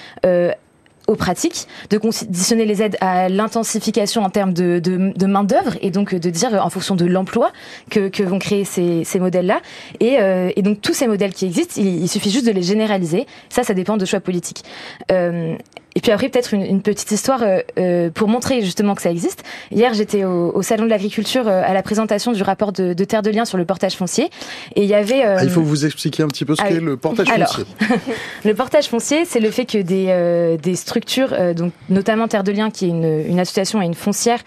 S3: aux pratiques, de conditionner les aides à l'intensification en termes de, de, de main d'œuvre et donc de dire en fonction de l'emploi que, que, vont créer ces, ces modèles-là. Et, et, donc tous ces modèles qui existent, il, il, suffit juste de les généraliser. Ça, ça dépend de choix politiques. Euh, et puis après, peut-être une, une, petite histoire euh, euh, pour montrer justement que ça existe. Hier, j'étais au, au, Salon de l'Agriculture euh, à la présentation du rapport de, de, Terre de Liens sur le portage foncier. Et il y avait...
S2: Ah, il faut vous expliquer un petit peu ce ah qu'est le portage
S3: alors,
S2: foncier.
S3: le portage foncier, c'est le fait que des, des structures, donc notamment Terre de Liens, qui est une, une association et une foncière,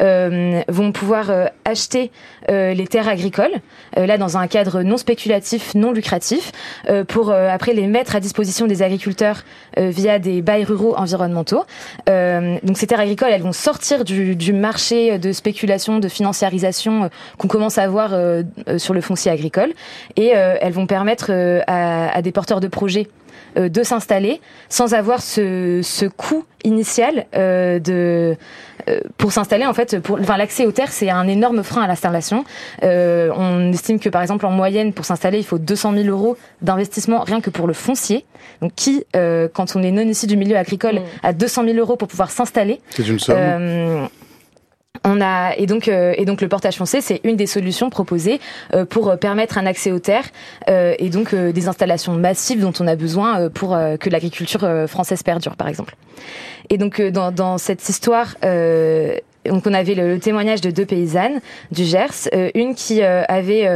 S3: vont pouvoir acheter les terres agricoles, là dans un cadre non spéculatif, non lucratif, pour après les mettre à disposition des agriculteurs via des bails ruraux environnementaux. Euh, donc ces terres agricoles, elles vont sortir du, du marché de spéculation, de financiarisation euh, qu'on commence à voir euh, euh, sur le foncier agricole, et elles vont permettre à, à des porteurs de projets de s'installer sans avoir ce, ce coût initial euh, de euh, pour s'installer en fait pour enfin l'accès aux terres c'est un énorme frein à l'installation. Euh, on estime que par exemple en moyenne pour s'installer il faut 200 000 euros d'investissement rien que pour le foncier. Donc qui euh, quand on est non issu du milieu agricole mmh. a 200 000 euros pour pouvoir s'installer
S2: c'est une somme. Euh,
S3: on a et donc euh, et donc le portage foncier c'est une des solutions proposées euh, pour permettre un accès aux terres euh, et donc des installations massives dont on a besoin pour que l'agriculture française perdure par exemple. Et donc dans, dans cette histoire donc on avait le, témoignage de deux paysannes du Gers, une qui avait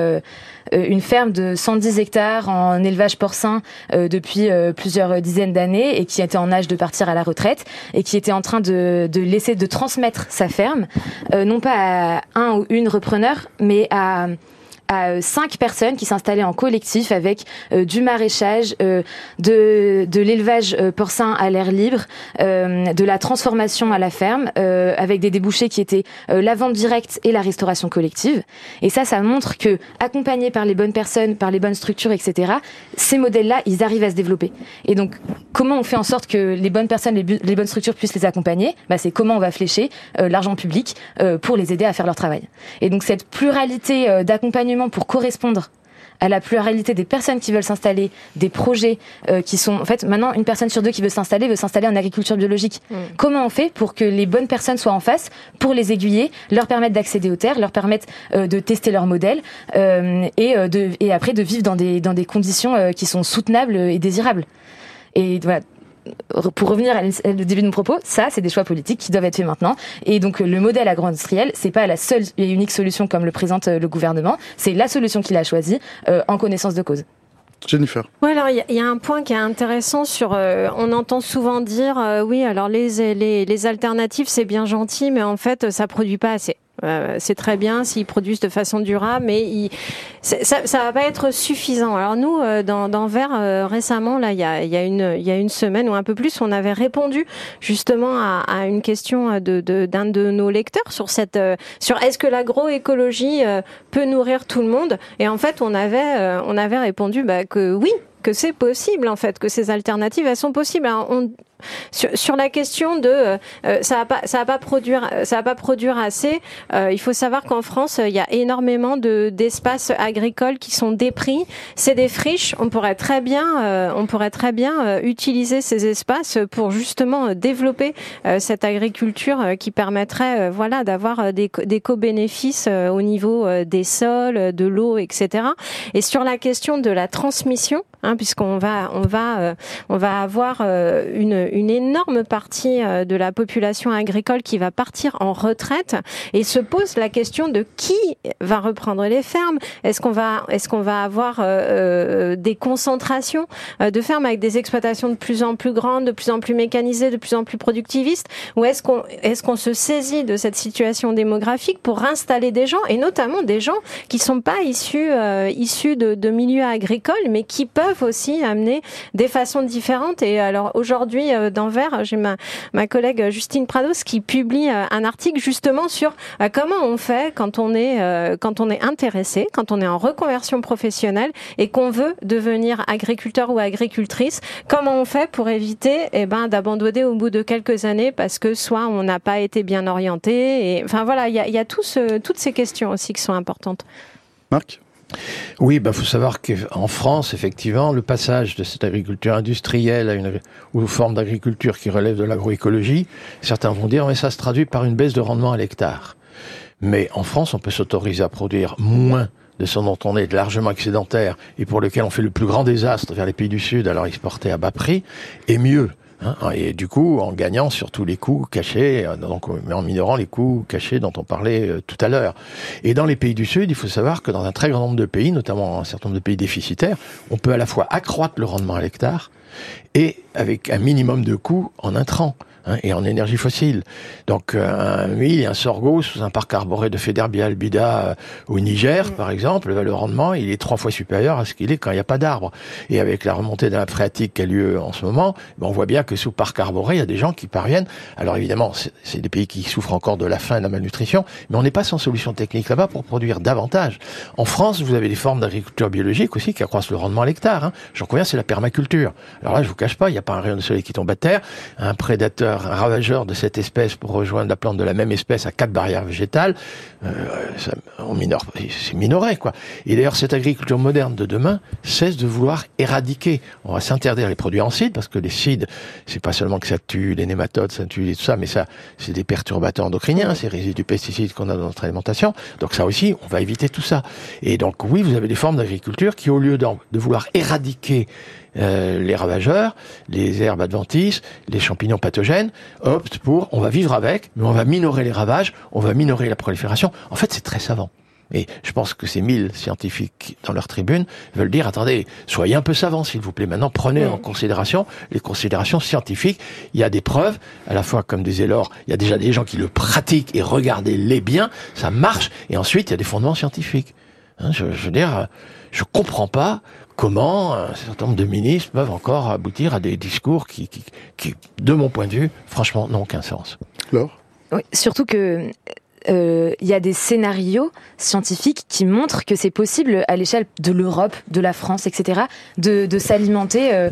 S3: euh, une ferme de 110 hectares en élevage porcin euh, depuis euh, plusieurs dizaines d'années et qui était en âge de partir à la retraite et qui était en train de laisser de transmettre sa ferme, non pas à un ou une repreneur, mais à à euh, cinq personnes qui s'installaient en collectif avec euh, du maraîchage, euh, de, de l'élevage euh, porcin à l'air libre, euh, de la transformation à la ferme, euh, avec des débouchés qui étaient la vente directe et la restauration collective. Et ça, ça montre que, accompagnés par les bonnes personnes, par les bonnes structures, etc., ces modèles-là, ils arrivent à se développer. Et donc, comment on fait en sorte que les bonnes personnes, les, bonnes structures puissent les accompagner? Bah, C'est comment on va flécher l'argent public pour les aider à faire leur travail. Et donc, cette pluralité d'accompagnement pour correspondre à la pluralité des personnes qui veulent s'installer, des projets euh, qui sont en fait maintenant une personne sur deux qui veut s'installer veut s'installer en agriculture biologique. Mmh. Comment on fait pour que les bonnes personnes soient en face, pour les aiguiller, leur permettre d'accéder aux terres, leur permettre euh, de tester leur modèle euh, et de et après de vivre dans des dans des conditions euh, qui sont soutenables et désirables. Et voilà, pour revenir au début de mon propos, ça, c'est des choix politiques qui doivent être faits maintenant. Et donc, le modèle agro-industriel, c'est pas la seule et unique solution comme le présente euh, le gouvernement. C'est la solution qu'il a choisie euh, en connaissance de cause.
S2: Jennifer.
S4: Oui, alors il y, y, a un point qui est intéressant sur. Euh, on entend souvent dire euh, oui, alors les les, les alternatives c'est bien gentil, mais en fait ça produit pas assez. Euh, c'est très bien s'ils produisent de façon durable, mais ils, ça, ça va pas être suffisant. Alors nous, euh, dans, dans Vert, euh, récemment, là, il y a, y, a une, y a une semaine ou un peu plus, on avait répondu justement à, à une question de, d'un de nos lecteurs sur cette, sur est-ce que l'agroécologie peut nourrir tout le monde Et en fait, on avait, on avait répondu bah, que oui, que c'est possible en fait, que ces alternatives elles sont possibles. On, sur, la question de euh, ça va pas ça va pas produire ça va pas produire assez, euh, il faut savoir qu'en France il y a énormément de d'espaces agricoles qui sont dépris. C'est des friches. On pourrait très bien euh, on pourrait très bien euh, utiliser ces espaces pour justement développer euh, cette agriculture qui permettrait voilà d'avoir des, des co-bénéfices au niveau des sols, de l'eau, etc. Et sur la question de la transmission, hein, puisqu'on va on va on va avoir une une énorme partie de la population agricole qui va partir en retraite et se pose la question de qui va reprendre les fermes. Est-ce qu'on va, est-ce qu'on va avoir des concentrations de fermes avec des exploitations de plus en plus grandes, de plus en plus mécanisées, de plus en plus productivistes, ou est-ce qu'on, est-ce qu'on se saisit de cette situation démographique pour installer des gens et notamment des gens qui sont pas issus issus de, de milieux agricoles, mais qui peuvent aussi amener des façons différentes. Et alors aujourd'hui, euh, dans Vert, j'ai ma, ma collègue Justine Prados qui publie euh, un article justement sur euh, comment on fait quand on est quand on est intéressé, quand on est en reconversion professionnelle et qu'on veut devenir agriculteur ou agricultrice. Comment on fait pour éviter eh ben d'abandonner au bout de quelques années parce que soit on n'a pas été bien orienté et enfin voilà, il y a, y toutes ces questions aussi qui sont importantes.
S2: Marc?
S1: Oui, il bah, faut savoir qu'en France, effectivement, le passage de cette agriculture industrielle à une, ou forme d'agriculture qui relève de l'agroécologie, certains vont dire, mais ça se traduit par une baisse de rendement à l'hectare. Mais en France, on peut s'autoriser à produire moins de ce dont on est largement excédentaire et pour lequel on fait le plus grand désastre vers les pays du Sud, alors exporter à bas prix, et mieux. Hein, et du coup, en gagnant sur tous les coûts cachés, euh, donc, mais en minorant les coûts cachés dont on parlait euh, tout à l'heure. Et dans les pays du Sud, il faut savoir que dans un très grand nombre de pays, notamment un certain nombre de pays déficitaires, on peut à la fois accroître le rendement à l'hectare et avec un minimum de coûts en intrants. Hein, et en énergie fossile. Donc euh, un huile un sorgho sous un parc arboré de Federbia albida euh, au Niger, mm. par exemple, le rendement il est trois fois supérieur à ce qu'il est quand il n'y a pas d'arbres. Et avec la remontée de la phréatique qui a lieu en ce moment, ben, on voit bien que sous parc arboré, il y a des gens qui parviennent. Alors évidemment, c'est des pays qui souffrent encore de la faim et de la malnutrition, mais on n'est pas sans solution technique là-bas pour produire davantage. En France, vous avez des formes d'agriculture biologique aussi qui accroissent le rendement à l'hectare. Hein. J'en conviens, c'est la permaculture. Alors là, je vous cache pas, il n'y a pas un rayon de soleil qui tombe à terre, un prédateur un ravageur de cette espèce pour rejoindre la plante de la même espèce à quatre barrières végétales, euh, ça, on minore, c'est minoré quoi. Et d'ailleurs, cette agriculture moderne de demain cesse de vouloir éradiquer. On va s'interdire les produits en cide parce que les cides, c'est pas seulement que ça tue les nématodes, ça tue et tout ça, mais ça, c'est des perturbateurs endocriniens, ces résidus pesticides qu'on a dans notre alimentation. Donc ça aussi, on va éviter tout ça. Et donc oui, vous avez des formes d'agriculture qui, au lieu de vouloir éradiquer euh, les ravageurs, les herbes adventices, les champignons pathogènes, optent pour on va vivre avec, mais on va minorer les ravages, on va minorer la prolifération. En fait, c'est très savant. Et je pense que ces mille scientifiques dans leur tribune veulent dire, attendez, soyez un peu savants, s'il vous plaît. Maintenant, prenez en considération les considérations scientifiques. Il y a des preuves, à la fois, comme disait Laure, il y a déjà des gens qui le pratiquent et regardez-les bien, ça marche. Et ensuite, il y a des fondements scientifiques. Hein, je, je, veux dire, je comprends pas comment un certain nombre de ministres peuvent encore aboutir à des discours qui, qui, qui de mon point de vue, franchement, n'ont aucun sens.
S2: Laure?
S3: Oui, surtout que euh, il y a des scénarios scientifiques qui montrent que c'est possible à l'échelle de l'Europe, de la France, etc., de, s'alimenter euh,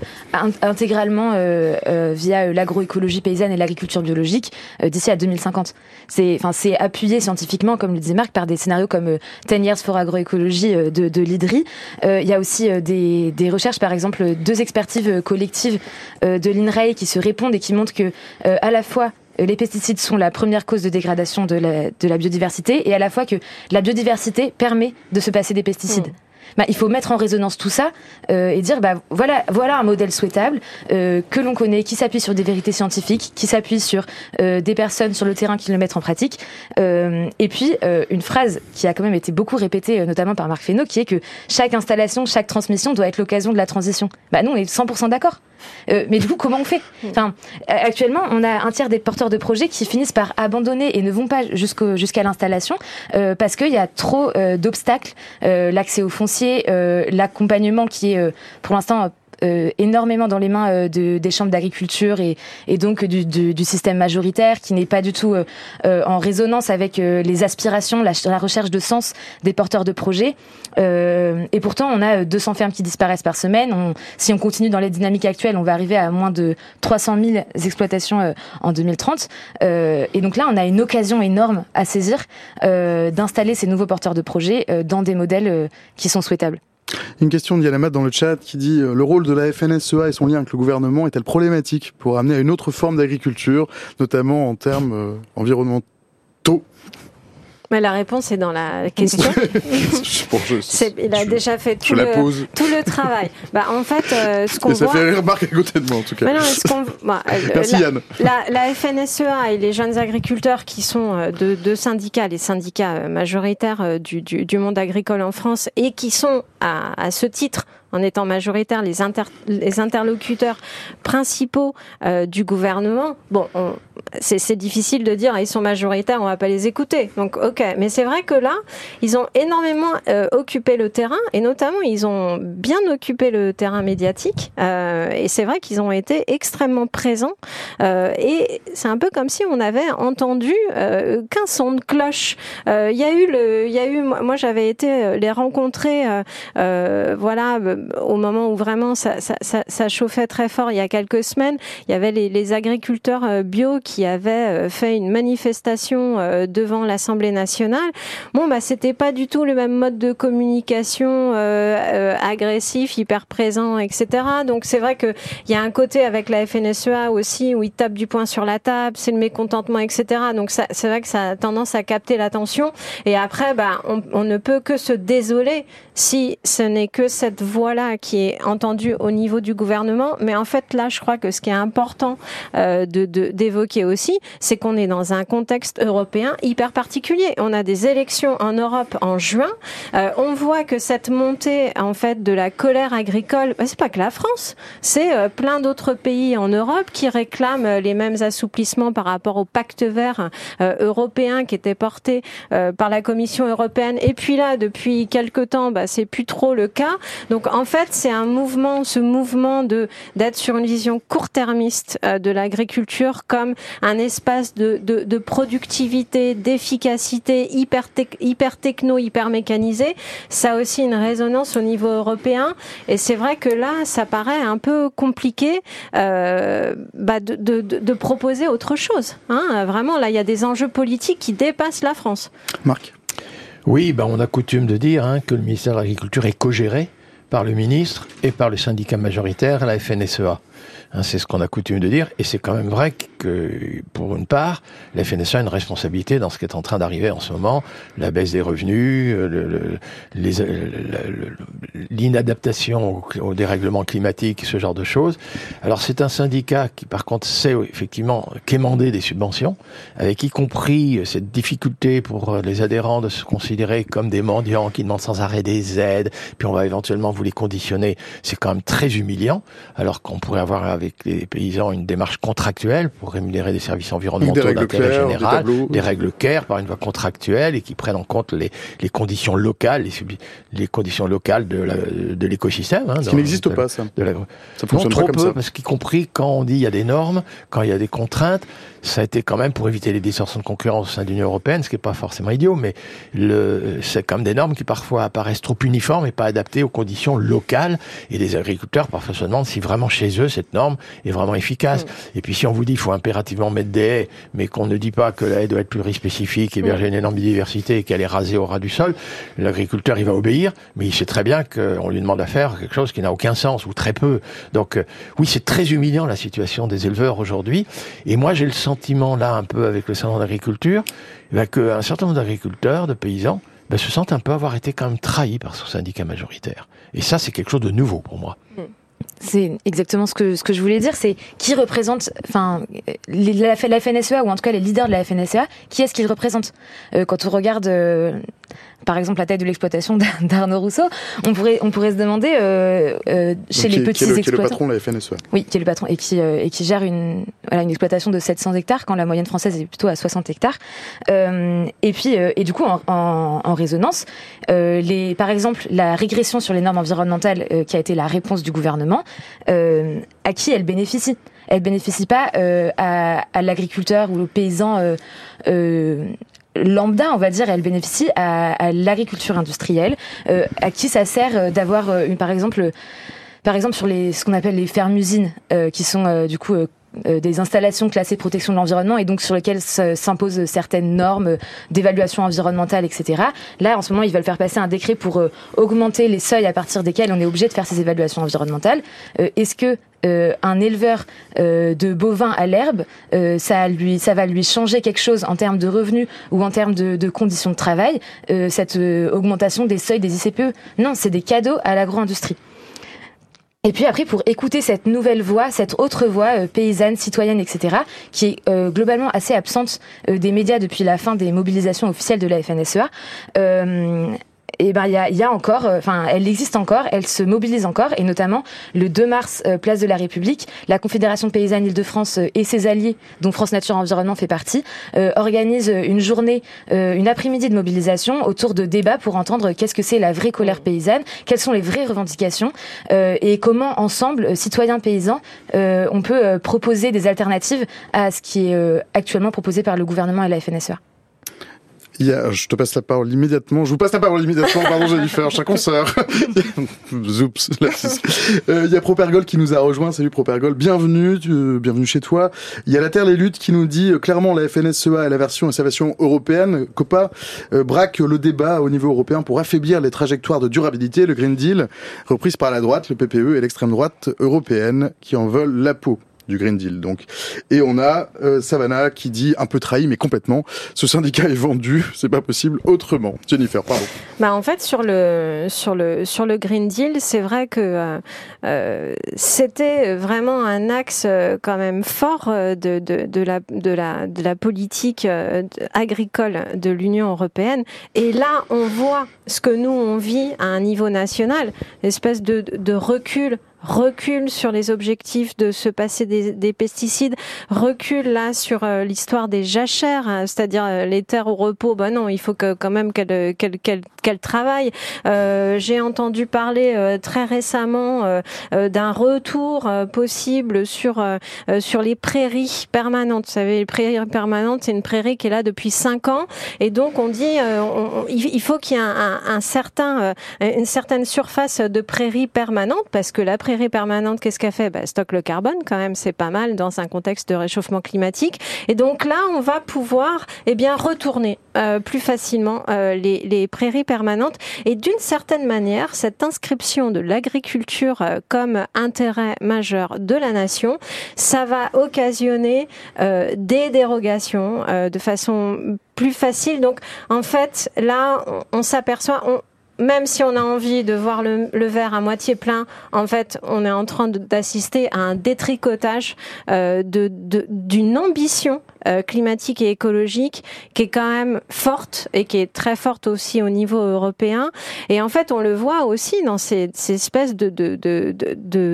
S3: intégralement euh, via l'agroécologie paysanne et l'agriculture biologique d'ici à 2050. C'est, enfin, c'est appuyé scientifiquement, comme le disait Marc, par des scénarios comme 10 Years for Agroécologie de, l'IDRI. Il y a aussi des, recherches, par exemple, deux expertises collectives de l'INRAE qui se répondent et qui montrent que à la fois les pesticides sont la première cause de dégradation de la, de la, biodiversité et à la fois que la biodiversité permet de se passer des pesticides. Mmh. Bah, il faut mettre en résonance tout ça euh, et dire bah voilà voilà un modèle souhaitable euh, que l'on connaît qui s'appuie sur des vérités scientifiques qui s'appuie sur euh, des personnes sur le terrain qui le mettent en pratique euh, et puis euh, une phrase qui a quand même été beaucoup répétée notamment par Marc Fesneau qui est que chaque installation chaque transmission doit être l'occasion de la transition bah nous on est 100% d'accord euh, mais du coup, comment on fait? Enfin, Actuellement, on a un tiers des porteurs de projets qui finissent par abandonner et ne vont pas jusqu'à l'installation euh, parce qu'il y a trop euh, d'obstacles, l'accès au foncier, l'accompagnement qui est pour l'instant énormément dans les mains euh, de, des chambres d'agriculture et, et, donc du, du, du, système majoritaire qui n'est pas du tout euh, en résonance avec les aspirations, la, la, recherche de sens des porteurs de projets. et pourtant, on a 200 fermes qui disparaissent par semaine. On, si on continue dans les dynamiques actuelles, on va arriver à moins de 300 000 exploitations en 2030. et donc là, on a une occasion énorme à saisir d'installer ces nouveaux porteurs de projets dans des modèles qui sont souhaitables.
S2: Une question de Yannamat dans le chat qui dit euh, le rôle de la FNSEA et son lien avec le gouvernement est-elle problématique pour amener à une autre forme d'agriculture, notamment en termes euh, environnementaux
S4: Mais la réponse est dans la question. il a déjà fait tout, le, tout le travail. bah, en fait, euh, ce qu'on voit...
S2: Ça fait rire Marc moi, en tout cas.
S4: Bah, euh, Merci la, Yann. La, FNSEA et les jeunes agriculteurs qui sont euh, de deux syndicats, les syndicats majoritaires du, du, du, monde agricole en France et qui sont à, à ce titre en étant majoritaires les, interlocuteurs principaux euh, du gouvernement, bon, c'est difficile de dire ils sont majoritaires, on va pas les écouter. Donc ok, mais c'est vrai que là, ils ont énormément euh, occupé le terrain et notamment ils ont bien occupé le terrain médiatique euh, et c'est vrai qu'ils ont été extrêmement présents et c'est un peu comme si on avait entendu qu'un son de cloche. Il y a eu le, il y a eu, moi j'avais été les rencontrer, voilà au moment où vraiment ça, ça, ça, chauffait très fort il y a quelques semaines, il y avait les, les agriculteurs euh, bio qui avaient euh, fait une manifestation euh, devant l'Assemblée nationale. Bon, bah c'était pas du tout le même mode de communication agressif, hyper présent, etc. Donc c'est vrai que il y a un côté avec la FNSEA aussi où ils tapent du poing sur la table, c'est le mécontentement, etc. Donc c'est vrai que ça a tendance à capter l'attention. Et après, bah on, on ne peut que se désoler si ce n'est que cette voix là qui est entendu au niveau du gouvernement. Mais en fait, là, je crois que ce qui est important euh, de d'évoquer aussi, c'est qu'on est dans un contexte européen hyper particulier. On a des élections en Europe en juin. Euh, on voit que cette montée, en fait, de la colère agricole, bah, c'est pas que la France, c'est euh, plein d'autres pays en Europe qui réclament les mêmes assouplissements par rapport au pacte vert européen qui était porté par la Commission européenne. Et puis là, depuis quelque temps, bah, c'est plus trop le cas. Donc fait, c'est un mouvement, ce mouvement de d'être sur une vision court-termiste euh, de l'agriculture comme un espace de, de, de productivité, d'efficacité hyper, hyper techno, hyper mécanisé. Ça a aussi une résonance au niveau européen. Et c'est vrai que là, ça paraît un peu compliqué euh, bah de, de, de, proposer autre chose. Hein. Vraiment, là, il y a des enjeux politiques qui dépassent la France.
S2: Marc?
S1: Oui, ben on a coutume de dire hein, que le ministère de l'Agriculture est co-géré par le ministre et par le syndicat majoritaire, la FNSEA. Hein, c'est ce qu'on a coutume de dire, et c'est quand même vrai pour une part, la FNSEA a une responsabilité dans ce qui est en train d'arriver en ce moment, la baisse des revenus, euh, l'inadaptation au, dérèglement climatique, ce genre de choses. Alors c'est un syndicat qui, par contre, sait effectivement quémander des subventions, avec y compris cette difficulté pour les adhérents de se considérer comme des mendiants qui demandent sans arrêt des aides, puis on va éventuellement vous les conditionner. C'est quand même très humiliant, alors qu'on pourrait avoir avec les paysans une démarche contractuelle pour rémunérer des services environnementaux d'intérêt général, des, règles claires par une voie contractuelle et qui prennent en compte les, les conditions locales, les, les conditions locales de l'écosystème.
S2: Hein, Ce qui n'existe pas, ça.
S1: De la, ça fonctionne trop pas comme peu, parce qu'y compris quand on dit il y a des normes, quand il y a des contraintes, ça a été quand même pour éviter les distorsions de concurrence au sein de l'Union européenne, ce qui n'est pas forcément idiot, mais c'est quand même des normes qui parfois apparaissent trop uniformes et pas adaptées aux conditions locales. Et les agriculteurs parfois se demandent si vraiment chez eux cette norme est vraiment efficace. Mm. Et puis si on vous dit qu'il faut impérativement mettre des haies, mais qu'on ne dit pas que la haie doit être plurispécifique, héberger mm. une énorme biodiversité et qu'elle est rasée au ras du sol, l'agriculteur il va obéir, mais il sait très bien qu'on lui demande à faire quelque chose qui n'a aucun sens ou très peu. Donc euh, oui, c'est très humiliant la situation des éleveurs aujourd'hui. Et moi j'ai le sens sentiment là un peu avec le salon d'agriculture, eh ben, qu'un certain nombre d'agriculteurs, de paysans, ben, se sentent un peu avoir été quand même trahis par son syndicat majoritaire. Et ça, c'est quelque chose de nouveau pour moi.
S3: Hmm. C'est exactement ce que, ce que je voulais dire, c'est qui représente, enfin, la, FNSEA, ou en tout cas les leaders de la FNSEA, qui est-ce qu'ils représentent? Euh, Quand on regarde euh, par exemple la taille de l'exploitation d'Arnaud Rousseau, on pourrait, on pourrait se demander euh, euh chez les petits exploitants. Qui est le
S2: patron de la FNSE.
S3: Oui, qui est le patron et qui, euh, et qui gère une, voilà, une exploitation de 700 hectares quand la moyenne française est plutôt à 60 hectares. Euh, et puis, euh, et du coup, en, en, en résonance, les, par exemple, la régression sur les normes environnementales qui a été la réponse du gouvernement, à qui elle bénéficie? Elle bénéficie pas à, à l'agriculteur ou au paysan euh, lambda, on va dire, elle bénéficie à, l'agriculture industrielle, euh, à qui ça sert euh, d'avoir, euh, par exemple, par exemple sur les ce qu'on appelle les fermes-usines, qui sont du coup des installations classées protection de l'environnement et donc sur lesquelles s'imposent certaines normes d'évaluation environnementale, etc. Là, en ce moment, ils veulent faire passer un décret pour augmenter les seuils à partir desquels on est obligé de faire ces évaluations environnementales. Est-ce que euh, un éleveur euh, de bovins à l'herbe, euh, ça, lui, ça va lui changer quelque chose en termes de revenus ou en termes de, de conditions de travail, cette augmentation des seuils des ICPE. Non, c'est des cadeaux à l'agro-industrie. Et puis après, pour écouter cette nouvelle voix, cette autre voix paysanne, citoyenne, etc., qui est globalement assez absente des médias depuis la fin des mobilisations officielles de la FNSEA, et ben il y a, a, encore, euh, enfin elle existe encore, elle se mobilise encore, et notamment le 2 mars, euh, place de la République, la Confédération paysanne Île-de-France euh, et ses alliés, dont France Nature Environnement fait partie, organisent une journée, une après-midi de mobilisation autour de débats pour entendre qu'est-ce que c'est la vraie colère paysanne, quelles sont les vraies revendications et comment ensemble, citoyens paysans, on peut proposer des alternatives à ce qui est actuellement proposé par le gouvernement et la FNSEA
S2: je te passe la parole immédiatement. Je vous passe la parole immédiatement. Pardon, Jennifer, chacun sœur. Zoups. Euh, il y a Propergol qui nous a rejoint. Salut Propergol, bienvenue, bienvenue chez toi. Il y a la Terre les luttes qui nous dit euh, clairement la FNSEA et la version version européenne, COPA, euh, braque le débat au niveau européen pour affaiblir les trajectoires de durabilité, le Green Deal, reprise par la droite, le PPE et l'extrême droite européenne qui en veulent la peau du Green Deal. Donc, et on a euh, Savannah qui dit un peu trahi, mais complètement. Ce syndicat est vendu, c'est pas possible autrement. Jennifer, pardon.
S4: Bah en fait sur le sur le sur le Green Deal, c'est vrai que euh, euh c'était vraiment un axe quand même fort de, de, la de la de la politique agricole de l'Union européenne. Et là, on voit ce que nous on vit à un niveau national, espèce de recul recul sur les objectifs de se passer des, des pesticides, recul là sur euh, l'histoire des jachères, hein, c'est-à-dire euh, les terres au repos. Ben non, il faut que quand même qu'elles qu'elle, qu'elle, qu'elle travaillent. Euh, j'ai entendu parler euh, très récemment d'un retour possible sur sur les prairies permanentes. Vous savez, les prairies permanentes, c'est une prairie qui est là depuis cinq ans, et donc on dit on, il faut qu'il y ait un, un, certain une certaine surface de prairies permanentes parce que la prairie prairie permanente, qu'est-ce qu'elle fait? Bah, Stocke le carbone, quand même, c'est pas mal dans un contexte de réchauffement climatique. Et donc là, on va pouvoir eh bien, retourner euh, plus facilement euh, les, prairies permanentes. Et d'une certaine manière, cette inscription de l'agriculture euh, comme intérêt majeur de la nation, ça va occasionner des dérogations de façon plus facile. Donc, en fait, là, on, on s'aperçoit, on, même si on a envie de voir le, le, verre à moitié plein, en fait, on est en train d'assister à un détricotage euh, d'une de, ambition euh, climatique et écologique qui est quand même forte et qui est très forte aussi au niveau européen. Et en fait, on le voit aussi dans ces, ces espèces de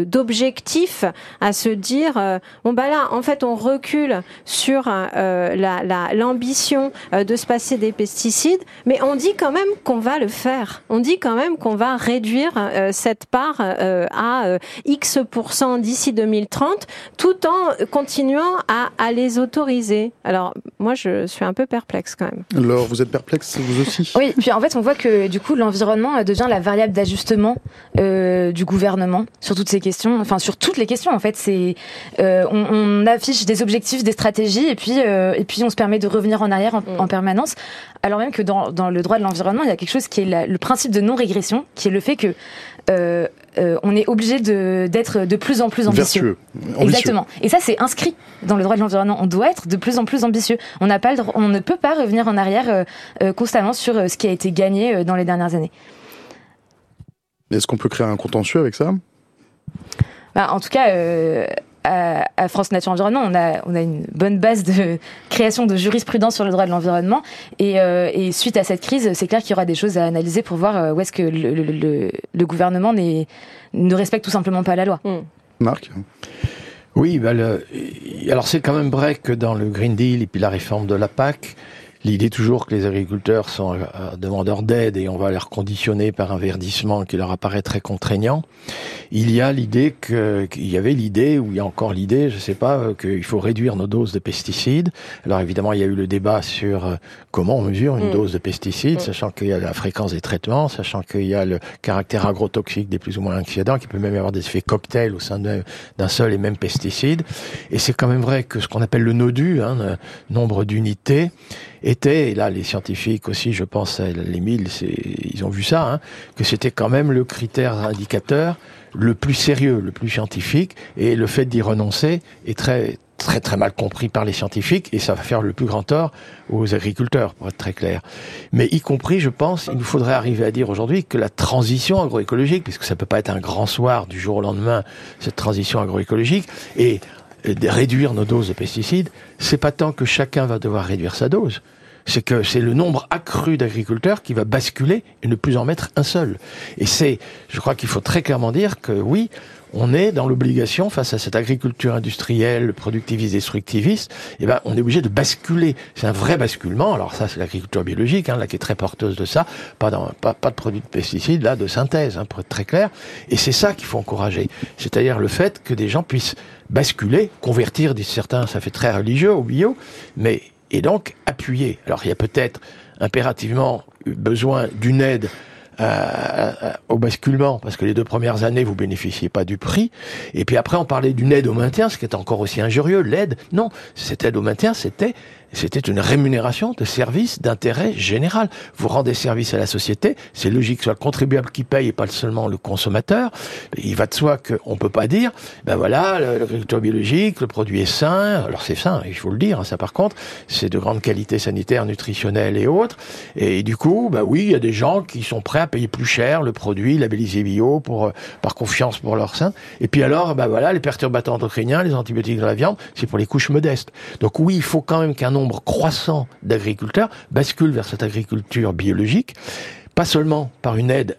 S4: d'objectifs de, de, à se dire euh, bon bah là, en fait, on recule sur euh, l'ambition la, de se passer des pesticides, mais on dit quand même qu'on va le faire. On dit quand même qu'on va réduire cette part à X d'ici 2030, tout en continuant à, à les autoriser. Alors, moi, je suis un peu perplexe quand même.
S2: Alors, vous êtes perplexe, vous aussi?
S3: Oui, puis en fait, on voit que du coup, l'environnement devient la variable d'ajustement euh, du gouvernement sur toutes ces questions, enfin, sur toutes les questions, en fait. C'est, euh, on, on, affiche des objectifs, des stratégies, et puis, euh, et puis on se permet de revenir en arrière en, mm. en permanence. Alors même que dans, dans, le droit de l'environnement, il y a quelque chose qui est la, le principe de non-régression, qui est le fait que euh, euh, on est obligé d'être de, de, plus en plus ambitieux.
S2: ambitieux.
S3: Exactement. Et ça, c'est inscrit dans le droit de l'environnement. On doit être de plus en plus ambitieux. On n'a pas le, on ne peut pas revenir en arrière euh, constamment sur ce qui a été gagné dans les dernières années.
S2: Est-ce qu'on peut créer un contentieux avec ça?
S3: Bah, En tout cas, à, à, France Nature Environnement, on a, on a une bonne base de création de jurisprudence sur le droit de l'environnement. Et, euh, et, suite à cette crise, c'est clair qu'il y aura des choses à analyser pour voir euh, où est-ce que le, le, le, le gouvernement ne respecte tout simplement pas la loi.
S2: Mmh. Marc
S1: Oui, bah le, alors c'est quand même vrai que dans le Green Deal et puis la réforme de la PAC, l'idée toujours que les agriculteurs sont euh, demandeurs d'aide et on va les reconditionner par un verdissement qui leur apparaît très contraignant. Il y a l'idée que, qu'il y avait l'idée, ou il y a encore l'idée, je sais pas, euh, qu'il faut réduire nos doses de pesticides. Alors évidemment, il y a eu le débat sur euh, comment on mesure une
S4: Mm.
S1: dose de pesticides,
S4: Mm.
S1: sachant qu'il y a la fréquence des traitements, sachant qu'il y a le caractère agrotoxique des plus ou moins inquiétants, qui peut même y avoir des effets cocktails au sein d'un d'un seul et même pesticide. Et c'est quand même vrai que ce qu'on appelle le NODU, hein, le nombre d'unités, était, et là les scientifiques aussi, je pense, à les mille, ils ont vu ça, hein, que c'était quand même le critère indicateur le plus sérieux, le plus scientifique, et le fait d'y renoncer est très très très mal compris par les scientifiques et ça va faire le plus grand tort aux agriculteurs pour être très clair. Mais y compris, je pense, il nous faudrait arriver à dire aujourd'hui que la transition agroécologique, puisque ça peut pas être un grand soir du jour au lendemain, cette transition agroécologique, et réduire nos doses de pesticides, c'est pas tant que chacun va devoir réduire sa dose, c'est que c'est le nombre accru d'agriculteurs qui va basculer et ne plus en mettre un seul. Et c'est, je crois qu'il faut très clairement dire que oui, on est dans l'obligation face à cette agriculture industrielle, productiviste, destructiviste, et ben on est obligé de basculer. C'est un vrai basculement. Alors ça, c'est l'agriculture biologique, hein, là qui est très porteuse de ça. Pas, dans, pas, pas de produits de pesticides, là de synthèse, hein, pour être très clair. Et c'est ça qu'il faut encourager. C'est-à-dire le fait que des gens puissent basculer, convertir, disent certains, ça fait très religieux au bio, mais et donc appuyer. Alors il y a peut-être impérativement besoin d'une aide euh, euh, au basculement, parce que les deux premières années, vous bénéficiez pas du prix. Et puis après, on parlait d'une aide au maintien, ce qui est encore aussi injurieux. L'aide, non, cette aide au maintien, c'était c'était une rémunération de service d'intérêt général. Vous rendez service à la société, c'est logique que ce soit le contribuable qui paye et pas seulement le consommateur. Il va de soi qu'on peut pas dire, ben voilà, l'agriculture biologique, le produit est sain. Alors c'est sain, il faut le dire. hein, ça par contre, c'est de grande qualité sanitaire, nutritionnelle et autres. Et du coup, ben oui, il y a des gens qui sont prêts à payer plus cher le produit labellisé bio pour euh, par confiance pour leur sein. Et puis alors, ben voilà, les perturbateurs endocriniens, les antibiotiques de la viande, c'est pour les couches modestes. Donc oui, il faut quand même qu'un nombre croissant d'agriculteurs bascule vers cette agriculture biologique, pas seulement par une aide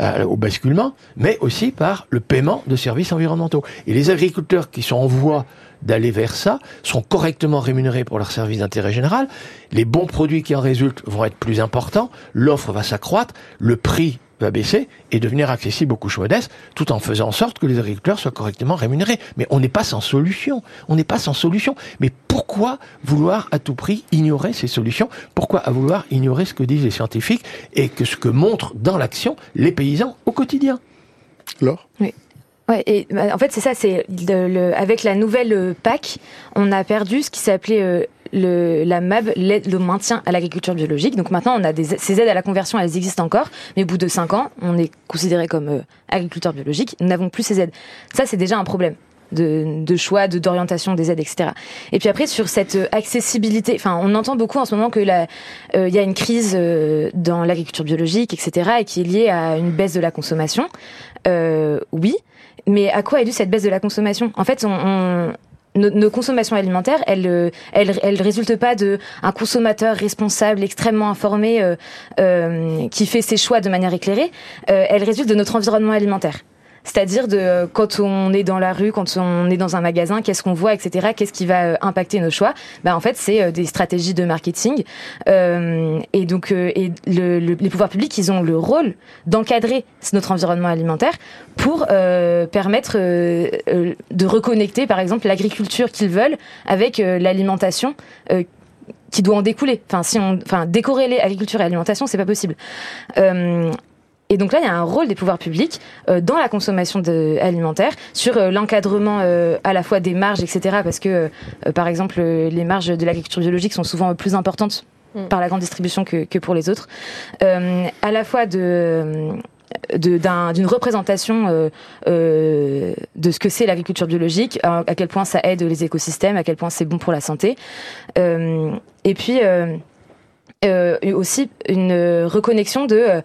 S1: au basculement, mais aussi par le paiement de services environnementaux. Et les agriculteurs qui sont en voie d'aller vers ça sont correctement rémunérés pour leurs services d'intérêt général, les bons produits qui en résultent vont être plus importants, l'offre va s'accroître, le prix va baisser et devenir accessible aux couches modestes, tout en faisant en sorte que les agriculteurs soient correctement rémunérés. Mais on n'est pas sans solution. On n'est pas sans solution. Mais pourquoi vouloir à tout prix ignorer ces solutions? Pourquoi à vouloir ignorer ce que disent les scientifiques et que ce que montrent dans l'action les paysans au quotidien?
S2: Laure?
S3: Oui. Ouais, et bah, en fait c'est ça, c'est le, le- avec la nouvelle euh, PAC, on a perdu ce qui s'appelait euh, le, la MAB, l'aide- le maintien à l'agriculture biologique. Donc maintenant, on a ces aides à la conversion, elles existent encore, mais au bout de cinq ans, on est considéré comme euh, agriculteur biologique. Nous n'avons plus ces aides. Ça, c'est déjà un problème de, choix, de d'orientation des aides, etc. Et puis après sur cette euh, accessibilité, enfin on entend beaucoup en ce moment que euh, il y a une crise dans l'agriculture biologique, etc. et qui est liée à une baisse de la consommation. Oui, mais à quoi est due cette baisse de la consommation? En fait, on nos, consommations alimentaires, elles, euh, elles, elles résultent pas de un consommateur responsable, extrêmement informé, euh, euh, qui fait ses choix de manière éclairée. Euh, elles résultent de notre environnement alimentaire. C'est-à-dire de quand on est dans la rue, quand on est dans un magasin, qu'est-ce qu'on voit, etc. Qu'est-ce qui va euh, impacter nos choix Ben en fait, c'est euh, des stratégies de marketing. Euh, et donc, euh, et le, le, les pouvoirs publics, ils ont le rôle d'encadrer notre environnement alimentaire pour euh, permettre euh, de reconnecter, par exemple, l'agriculture qu'ils veulent avec euh, l'alimentation euh, qui doit en découler. Enfin, si on, enfin, décorréler agriculture et alimentation, c'est pas possible. Euh, et donc là, il y a un rôle des pouvoirs publics euh, dans la consommation de, alimentaire, sur euh, l'encadrement euh, à la fois des marges, etc. Parce que, euh, par exemple, les marges de l'agriculture biologique sont souvent plus importantes mm. par la grande distribution que, que pour les autres. Euh, à la fois de d'une un, représentation euh, euh, de ce que c'est l'agriculture biologique, à, à, quel point ça aide les écosystèmes, à quel point c'est bon pour la santé. Euh, et puis aussi une reconnexion de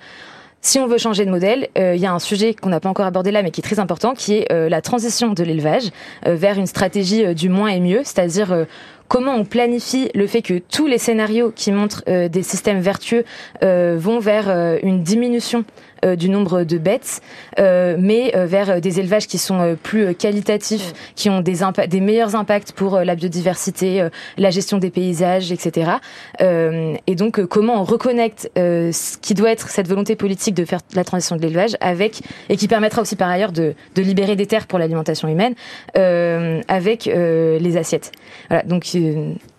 S3: si on veut changer de modèle, il euh, y a un sujet qu'on n'a pas encore abordé là, mais qui est très important, qui est euh, la transition de l'élevage euh, vers une stratégie du moins et mieux, c'est-à-dire comment on planifie le fait que tous les scénarios qui montrent des systèmes vertueux vont vers une diminution du nombre de bêtes, euh, mais euh, vers des élevages qui sont plus qualitatifs, qui ont des, des meilleurs impacts pour la biodiversité, la gestion des paysages, etc. et donc, comment on reconnecte ce qui doit être cette volonté politique de faire la transition de l'élevage avec, et qui permettra aussi par ailleurs de, de libérer des terres pour l'alimentation humaine, avec les assiettes. Voilà, donc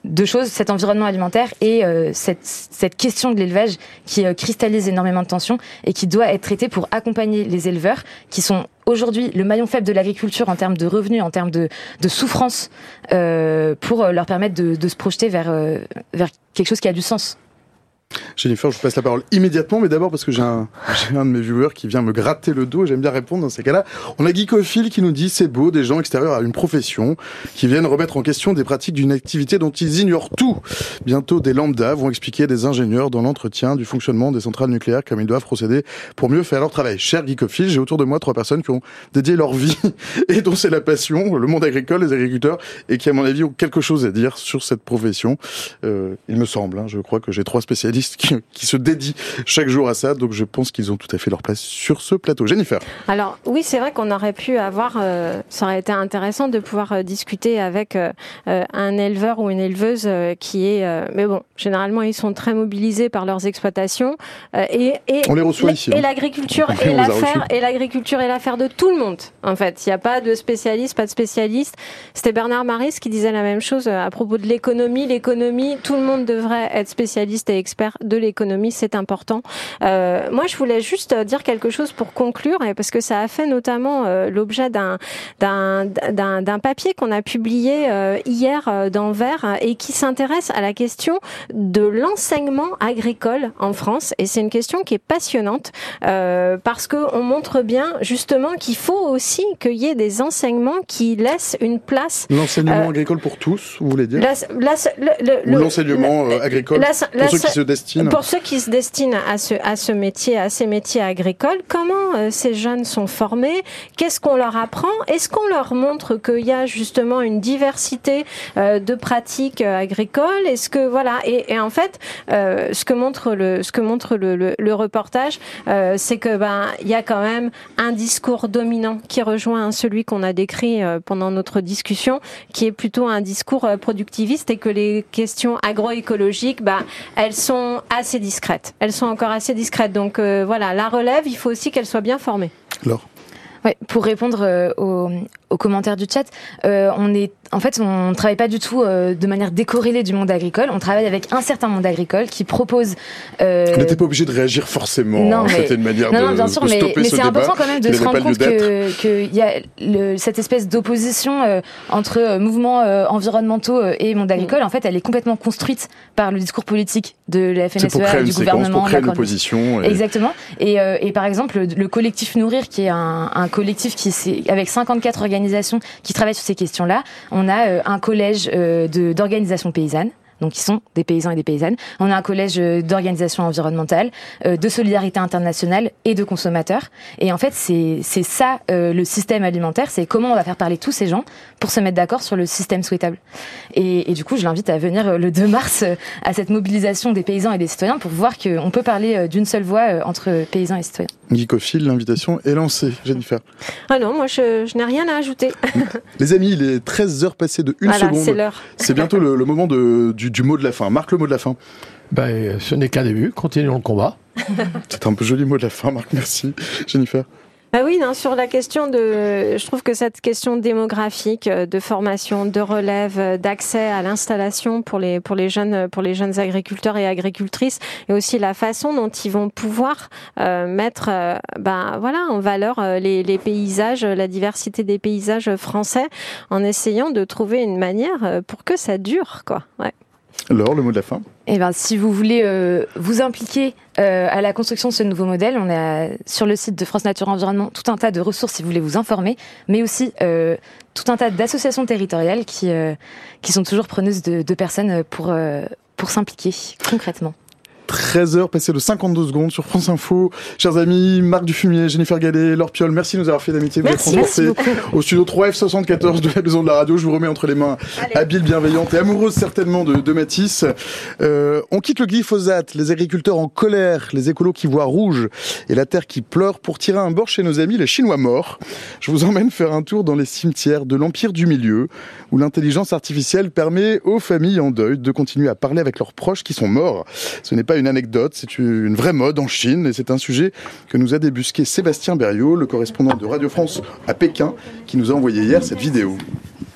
S3: deux choses, cet environnement alimentaire et euh, cette, cette, question de l'élevage qui euh, cristallise énormément de tensions et qui doit être traitée pour accompagner les éleveurs qui sont aujourd'hui le maillon faible de l'agriculture en termes de revenus, en termes de, de souffrance, euh, pour leur permettre de, de se projeter vers, vers quelque chose qui a du sens.
S2: Jennifer, je vous passe la parole immédiatement, mais d'abord parce que j'ai un, un, de mes viewers qui vient me gratter le dos j'aime bien répondre dans ces cas-là. On a Geekophile qui nous dit c'est beau, des gens extérieurs à une profession qui viennent remettre en question des pratiques d'une activité dont ils ignorent tout. Bientôt, des lambdas vont expliquer des ingénieurs dans l'entretien du fonctionnement des centrales nucléaires comme ils doivent procéder pour mieux faire leur travail. Cher Geekophile, j'ai autour de moi trois personnes qui ont dédié leur vie et dont c'est la passion, le monde agricole, les agriculteurs, et qui à mon avis ont quelque chose à dire sur cette profession. Euh, il me semble, hein, je crois que j'ai trois spécialistes qui, se dédient chaque jour à ça. Donc je pense qu'ils ont tout à fait leur place sur ce plateau. Jennifer.
S4: Alors oui, c'est vrai qu'on aurait pu avoir, euh, ça aurait été intéressant de pouvoir euh, discuter avec euh, un éleveur ou une éleveuse qui est, mais bon, généralement ils sont très mobilisés par leurs exploitations et, et
S2: on les reçoit ici.
S4: Et hein. l'agriculture est l'affaire et l'agriculture est l'affaire de tout le monde. En fait, il n'y a pas de spécialiste, pas de spécialiste. C'était Bernard Maris qui disait la même chose à propos de l'économie. L'économie, tout le monde devrait être spécialiste et expert de l'économie, c'est important. Euh, moi, je voulais juste dire quelque chose pour conclure, parce que ça a fait notamment euh, l'objet d'un d'un papier qu'on a publié euh, hier dans Vert et qui s'intéresse à la question de l'enseignement agricole en France. Et c'est une question qui est passionnante parce que on montre bien justement qu'il faut aussi qu'il y ait des enseignements qui laissent une place.
S2: L'enseignement agricole pour tous, vous voulez dire? L'enseignement agricole pour ceux qui se
S4: pour ceux qui se destinent à ce, à ce métier, à ces métiers agricoles, comment euh, ces jeunes sont formés? Qu'est-ce qu'on leur apprend? Est-ce qu'on leur montre qu'il y a justement une diversité euh, de pratiques euh, agricoles? Est-ce que voilà et, et en fait, ce que montre le ce que montre le, le, le reportage, c'est que ben il y a quand même un discours dominant qui rejoint celui qu'on a décrit pendant notre discussion, qui est plutôt un discours productiviste et que les questions agroécologiques, ben elles sont assez discrètes. Elles sont encore assez discrètes. Donc euh, voilà, la relève, il faut aussi qu'elle soit bien formée.
S2: Alors
S3: Ouais, pour répondre euh, aux, aux, commentaires du chat, euh, on est, en fait, on ne travaille pas du tout euh, de manière décorrélée du monde agricole. On travaille avec un certain monde agricole qui propose.
S2: Euh... On n'était pas obligé de réagir forcément. Non, C'était une manière
S3: non,
S2: de,
S3: non, bien sûr, mais, mais c'est important quand même de se rendre compte qu'il y a le, cette espèce d'opposition euh, entre mouvements environnementaux et monde agricole. En fait, elle est complètement construite par le discours politique de la FNSEA du gouvernement.
S2: Pour créer l'opposition.
S3: Et... Exactement. Et, et, par exemple, le, le collectif Nourrir, qui est un, un collectif qui avec 54 organisations qui travaillent sur ces questions-là. On a euh, un collège euh, d'organisations paysannes donc qui sont des paysans et des paysannes. On a un collège euh, d'organisation environnementale, euh, de solidarité internationale et de consommateurs. Et en fait, c'est ça euh, le système alimentaire, c'est comment on va faire parler tous ces gens pour se mettre d'accord sur le système souhaitable. Et, et du coup, je l'invite à venir le 2 mars à cette mobilisation des paysans et des citoyens pour voir qu'on peut parler d'une seule voix entre paysans et citoyens.
S2: Geekophile, l'invitation est lancée. Jennifer.
S4: Ah non, moi je, je n'ai rien à ajouter.
S2: Les amis, il est 13 heures passées de une
S4: voilà,
S2: seconde.
S4: c'est l'heure.
S2: C'est bientôt le, le moment de, du, du mot de la fin. Marc, le mot de la fin.
S1: Ben, ce n'est qu'un début. Continuons le combat.
S2: C'est un peu joli mot de la fin, Marc. Merci. Jennifer.
S4: Bah oui, non, sur la question de, je trouve que cette question démographique, euh, de formation, de relève, euh, d'accès à l'installation pour les pour les jeunes pour les jeunes agriculteurs et agricultrices, et aussi la façon dont ils vont pouvoir euh, mettre, euh, ben voilà, en valeur les, les paysages, la diversité des paysages français, en essayant de trouver une manière pour que ça dure, quoi. Ouais.
S2: Laure, le mot de la fin
S3: eh ben, si vous voulez euh, vous impliquer euh, à la construction de ce nouveau modèle, on a sur le site de France Nature Environnement tout un tas de ressources si vous voulez vous informer, mais aussi euh, tout un tas d'associations territoriales qui, qui sont toujours preneuses de, de personnes pour, pour s'impliquer concrètement.
S2: 13h, passé de 52 secondes sur France Info. Chers amis, Marc Dufumier, Jennifer Gallet, Laure Piol, merci de nous avoir fait d'amitié. Vous êtes transportés au studio 3F74 de la maison de la radio. Je vous remets entre les mains habile, bienveillante et amoureuse certainement de, de Matisse. Euh, on quitte le glyphosate, les agriculteurs en colère, les écolos qui voient rouge et la terre qui pleure pour tirer un bord chez nos amis les Chinois morts. Je vous emmène faire un tour dans les cimetières de l'Empire du Milieu où l'intelligence artificielle permet aux familles en deuil de continuer à parler avec leurs proches qui sont morts. Ce n'est pas une anecdote, c'est une vraie mode en Chine et c'est un sujet que nous a débusqué Sébastien Berriot, le correspondant de Radio France à Pékin, qui nous a envoyé hier cette vidéo.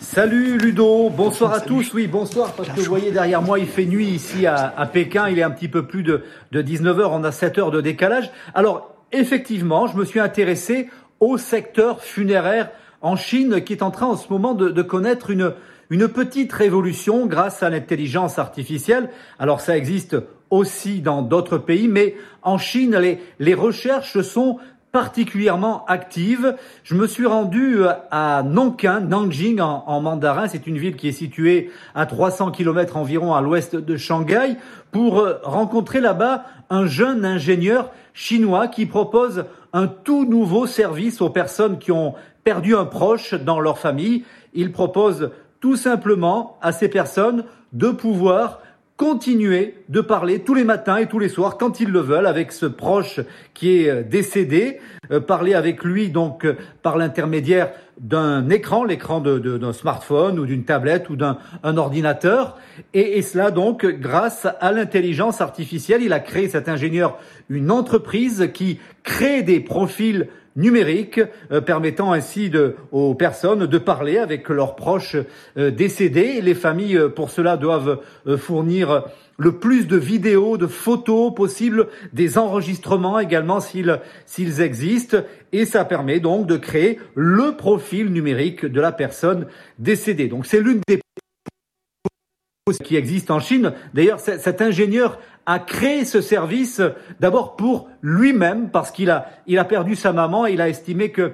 S5: Salut Ludo, bonsoir à tous. Oui, bonsoir, parce que vous voyez derrière moi, il fait nuit ici à, Pékin, il est un petit peu plus de, de 19h, on a 7 heures de décalage. Alors, effectivement, je me suis intéressé au secteur funéraire en Chine qui est en train en ce moment de connaître une, une petite révolution grâce à l'intelligence artificielle. Alors ça existe aussi dans d'autres pays, mais en Chine, les, les recherches sont particulièrement active. Je me suis rendu euh, à Nankin, Nanjing en, en mandarin. C'est une ville qui est située à 300 km environ à l'ouest de Shanghai pour euh, rencontrer là-bas un jeune ingénieur chinois qui propose un tout nouveau service aux personnes qui ont perdu un proche dans leur famille. Il propose tout simplement à ces personnes de pouvoir continuer de parler tous les matins et tous les soirs quand ils le veulent avec ce proche qui est euh, décédé, euh, parler avec lui donc euh, par l'intermédiaire d'un écran, l'écran d'un smartphone ou d'une tablette ou d'un ordinateur, et, et, cela donc grâce à l'intelligence artificielle. Il a créé cet ingénieur une entreprise qui crée des profils numérique euh, permettant ainsi aux personnes de parler avec leurs proches euh, décédés. Les familles, euh, pour cela, doivent fournir le plus de vidéos, de photos possibles, des enregistrements également s'ils s'ils existent, et ça permet donc de créer le profil numérique de la personne décédée. Donc c'est l'une des qui existe en Chine. D'ailleurs, cet ingénieur a créé ce service d'abord pour lui-même parce qu'il a, il a perdu sa maman et il a estimé que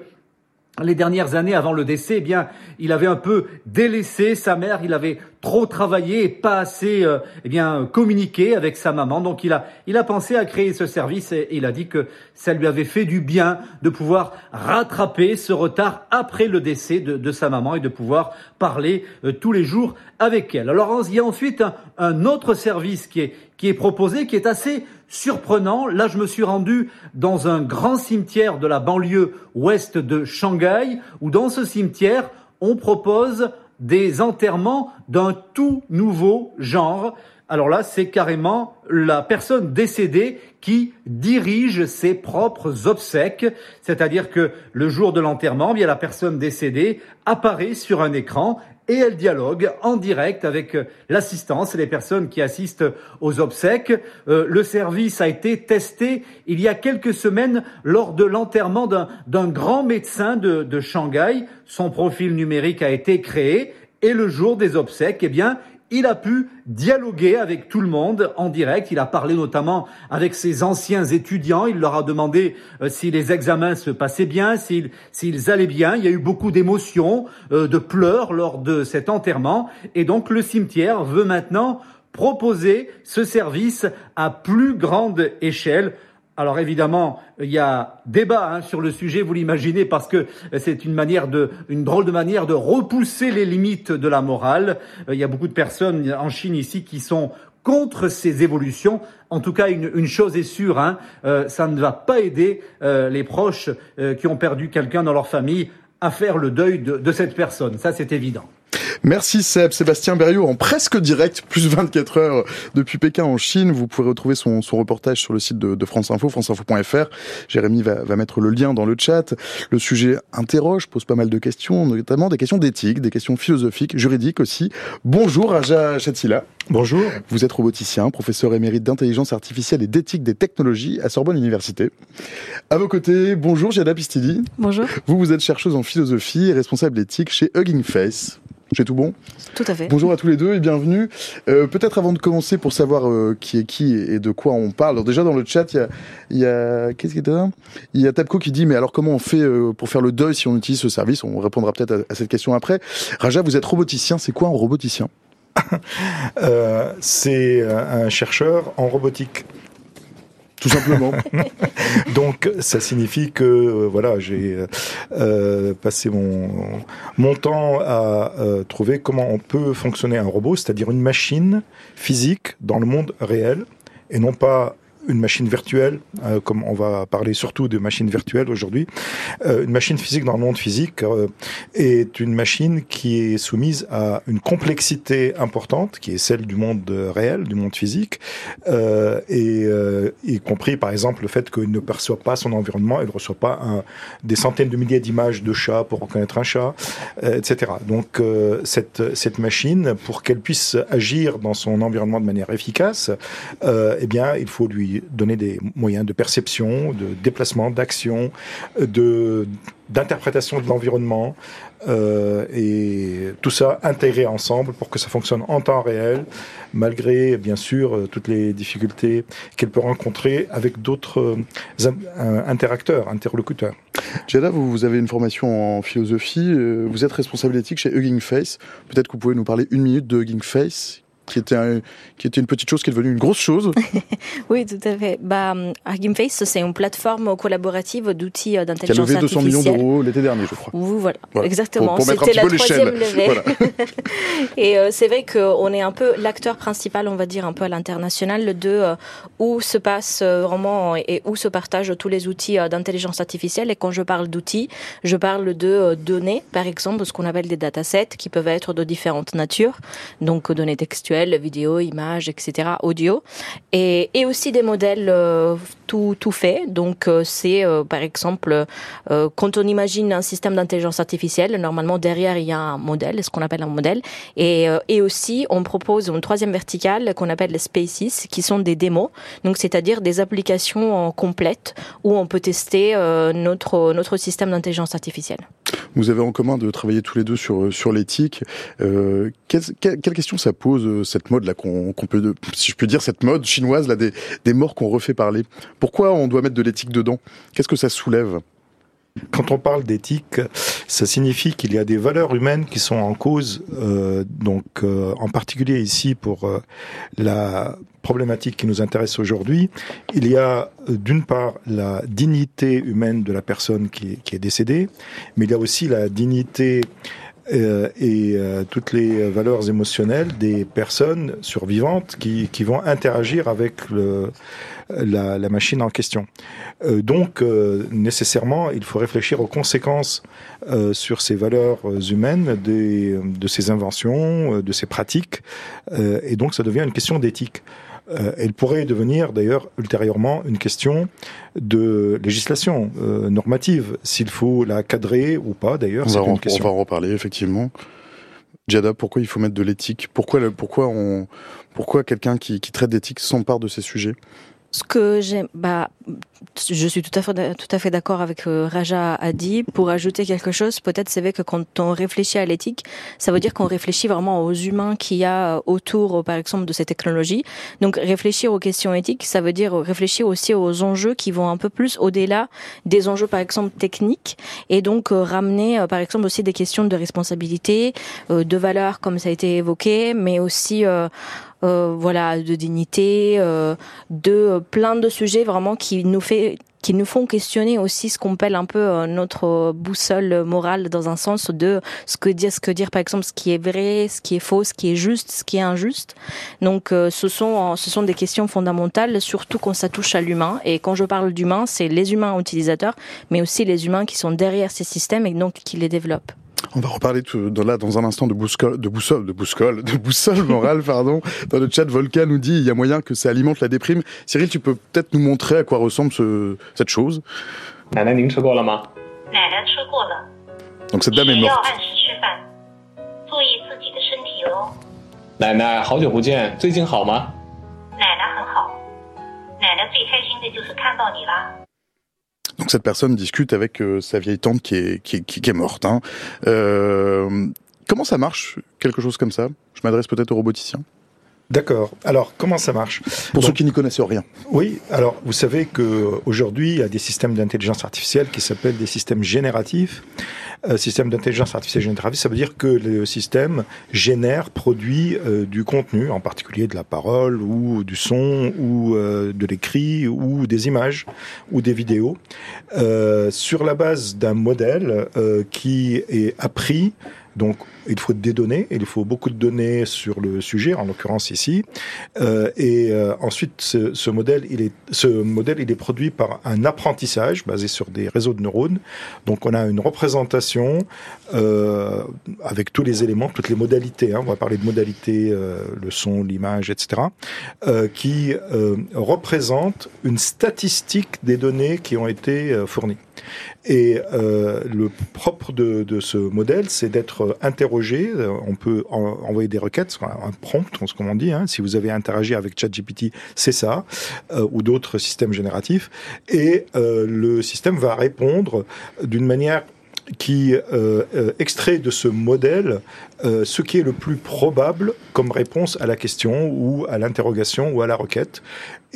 S5: les dernières années avant le décès, eh bien, il avait un peu délaissé sa mère, il avait trop travaillé et pas assez, euh, eh bien, communiqué avec sa maman. Donc, il a, il a pensé à créer ce service et, il a dit que ça lui avait fait du bien de pouvoir rattraper ce retard après le décès de, sa maman et de pouvoir parler euh, tous les jours avec elle. Alors, il y a ensuite un, un autre service qui est, qui est proposé, qui est assez surprenant. Là, je me suis rendu dans un grand cimetière de la banlieue ouest de Shanghai, où dans ce cimetière, on propose des enterrements d'un tout nouveau genre. Alors là, c'est carrément la personne décédée qui dirige ses propres obsèques, c'est-à-dire que le jour de l'enterrement, eh bien la personne décédée apparaît sur un écran et elle dialogue en direct avec euh, l'assistance et les personnes qui assistent aux obsèques. Euh, le service a été testé il y a quelques semaines lors de l'enterrement d'un grand médecin de, de Shanghai. Son profil numérique a été créé et le jour des obsèques, eh bien, il a pu dialoguer avec tout le monde en direct. Il a parlé notamment avec ses anciens étudiants. Il leur a demandé euh, si les examens se passaient bien, s'ils allaient bien. Il y a eu beaucoup d'émotions, euh, de pleurs lors de cet enterrement. Et donc le cimetière veut maintenant proposer ce service à plus grande échelle alors évidemment, il y a débat hein, sur le sujet, vous l'imaginez, parce que c'est une manière de, une drôle de manière de repousser les limites de la morale. Il y a beaucoup de personnes en Chine ici qui sont contre ces évolutions. En tout cas, une, chose est sûre, hein, euh, ça ne va pas aider euh, les proches euh, qui ont perdu quelqu'un dans leur famille à faire le deuil de, de cette personne. Ça, c'est évident.
S2: Merci Seb, Sébastien Berriot en presque direct, plus 24 heures depuis Pékin en Chine. Vous pourrez retrouver son, son reportage sur le site de, de France Info, franceinfo.fr. Jérémy va, va, mettre le lien dans le chat. Le sujet interroge, pose pas mal de questions, notamment des questions d'éthique, des questions philosophiques, juridiques aussi. Bonjour Raja Chatila.
S6: Bonjour.
S2: Vous êtes roboticien, professeur émérite d'intelligence artificielle et d'éthique des technologies à Sorbonne Université. À vos côtés, bonjour Giada Pistili.
S7: Bonjour.
S2: Vous, vous êtes chercheuse en philosophie et responsable d'éthique chez Hugging Face. J'ai tout bon
S7: Tout à fait.
S2: Bonjour à tous les deux et bienvenue. Euh, Peut-être avant de commencer pour savoir euh, qui est qui et de quoi on parle. Alors déjà dans le chat, il y a, il y a qu'est-ce qui est là Il y a Tapco qui dit mais alors comment on fait euh, pour faire le deuil si on utilise ce service? On répondra peut-être à, à, cette question après. Raja, vous êtes roboticien. C'est quoi un roboticien?
S6: Euh, C'est un chercheur en robotique.
S2: Tout simplement.
S6: Donc ça signifie que euh, voilà, j'ai euh, passé mon temps à euh, trouver comment on peut fonctionner un robot, c'est-à-dire une machine physique dans le monde réel et non pas une machine virtuelle, euh, comme on va parler surtout de machines virtuelles aujourd'hui, euh, une machine physique dans le monde physique euh, est une machine qui est soumise à une complexité importante, qui est celle du monde réel, du monde physique, et y compris par exemple le fait qu'il ne perçoit pas son environnement, il ne reçoit pas des centaines de milliers d'images de chats pour reconnaître un chat, etc. Donc cette, cette machine, pour qu'elle puisse agir dans son environnement de manière efficace, eh bien, il faut lui donner des moyens de perception, de déplacement, d'action, de d'interprétation de l'environnement euh, et tout ça intégré ensemble pour que ça fonctionne en temps réel, malgré bien sûr euh, toutes les difficultés qu'elle peut rencontrer avec d'autres euh, interacteurs, interlocuteurs.
S2: Jada, vous, vous, avez une formation en philosophie, euh, vous êtes responsable éthique chez Hugging Face. Peut-être que vous pouvez nous parler une minute de Hugging Face, qui était, un, qui était une petite chose qui est devenue une grosse chose.
S7: oui, tout à fait. Bah, Face, c'est une plateforme collaborative d'outils d'intelligence
S2: artificielle.
S7: Qui a
S2: levé 200 millions d'euros l'été dernier, je crois.
S7: Oui, voilà, voilà. exactement. C'était la troisième levée. Voilà. Et euh, c'est vrai qu'on est un peu l'acteur principal, on va dire, un peu à l'international de euh, où se passe euh, vraiment et où se partagent tous les outils d'intelligence artificielle. Et quand je parle d'outils, je parle de données, par exemple, ce qu'on appelle des datasets, qui peuvent être de différentes natures. Donc, données textuelles, vidéo, images, etc., audio, et, et aussi des modèles euh, tout, tout faits. Donc euh, c'est euh, par exemple quand on imagine un système d'intelligence artificielle, normalement derrière il y a un modèle, ce qu'on appelle un modèle, et, et aussi on propose une troisième verticale qu'on appelle les spaces, qui sont des démos, donc c'est-à-dire des applications complètes où on peut tester notre notre système d'intelligence artificielle.
S2: Vous avez en commun de travailler tous les deux sur sur l'éthique. Euh, quelle, quelle, question ça pose cette mode là qu'on qu peut, si je peux dire, cette mode chinoise là des, des morts qu'on refait parler. Pourquoi on doit mettre de l'éthique dedans? Qu'est-ce que ça soulève?
S6: Quand on parle d'éthique, ça signifie qu'il y a des valeurs humaines qui sont en cause. Euh, donc, euh, en particulier ici pour euh, la problématique qui nous intéresse aujourd'hui, il y a d'une part la dignité humaine de la personne qui, qui est décédée, mais il y a aussi la dignité euh, et euh, toutes les valeurs émotionnelles des personnes survivantes qui, qui vont interagir avec le, la, la, machine en question. Euh, donc, euh, nécessairement, il faut réfléchir aux conséquences euh, sur ces valeurs humaines des, de ces inventions, de ces pratiques, et donc ça devient une question d'éthique. Euh, elle pourrait devenir d'ailleurs ultérieurement une question de législation euh, normative, s'il faut la cadrer ou pas d'ailleurs.
S2: On, on, va en reparler effectivement. Jada, pourquoi il faut mettre de l'éthique? Pourquoi, pourquoi, on, pourquoi quelqu'un qui, qui traite d'éthique s'empare de ces sujets?
S7: Ce que j'aime, bah, je suis tout à fait, tout à fait d'accord avec euh, Raja a dit. Pour ajouter quelque chose, peut-être c'est vrai que quand on réfléchit à l'éthique, ça veut dire qu'on réfléchit vraiment aux humains qu'il y a autour, par exemple, de ces technologies. Donc, réfléchir aux questions éthiques, ça veut dire réfléchir aussi aux enjeux qui vont un peu plus au-delà des enjeux, par exemple, techniques, et donc euh, ramener, euh, par exemple, aussi des questions de responsabilité, euh, de valeur, comme ça a été évoqué, mais aussi euh, euh, voilà, de dignité, euh, de plein de sujets vraiment qui nous fait qui nous font questionner aussi ce qu'on appelle un peu euh, notre boussole morale dans un sens de ce que dire, ce que dire par exemple ce qui est vrai, ce qui est faux, ce qui est juste, ce qui est injuste. Donc euh, ce sont ce sont des questions fondamentales, surtout quand ça touche à l'humain. Et quand je parle d'humain, c'est les humains utilisateurs, mais aussi les humains qui sont derrière ces systèmes et donc qui les développent.
S2: On va reparler tout, dans, là dans un instant de boussole, de boussole, de boussole, de boussole morale, pardon. Dans le chat, Volcan nous dit il y a moyen que ça alimente la déprime. Cyril, tu peux peut-être nous montrer à quoi ressemble ce, cette chose? Donc cette dame est morte. Donc cette personne discute avec euh, sa vieille tante qui est, qui, qui, est morte. Hein. Euh, comment ça marche, quelque chose comme ça? Je m'adresse peut-être au roboticien.
S6: D'accord. Alors, comment ça marche
S2: Pour
S6: Donc,
S2: ceux qui n'y connaissent rien.
S6: Oui, alors vous savez que aujourd'hui il y a des systèmes d'intelligence artificielle qui s'appellent des systèmes génératifs. Euh, système d'intelligence artificielle générative, ça veut dire que le système génère, produit euh, du contenu, en particulier de la parole ou du son ou euh, de l'écrit ou des images ou des vidéos, euh, sur la base d'un modèle euh, qui est appris donc, il faut des données, il faut beaucoup de données sur le sujet, en l'occurrence ici. Euh, et euh, ensuite, ce, ce, modèle, il est, ce modèle, il est produit par un apprentissage basé sur des réseaux de neurones. Donc, on a une représentation euh, avec tous les éléments, toutes les modalités. Hein, on va parler de modalités, euh, le son, l'image, etc., euh, qui représente une statistique des données qui ont été fournies. Et euh, le propre de, de ce modèle, c'est d'être interrogé. On peut en, envoyer des requêtes, un prompt, comme on dit. Hein. Si vous avez interagi avec ChatGPT, c'est ça, euh, ou d'autres systèmes génératifs. Et euh, le système va répondre d'une manière qui euh, euh, extrait de ce modèle euh, ce qui est le plus probable comme réponse à la question ou à l'interrogation ou à la requête.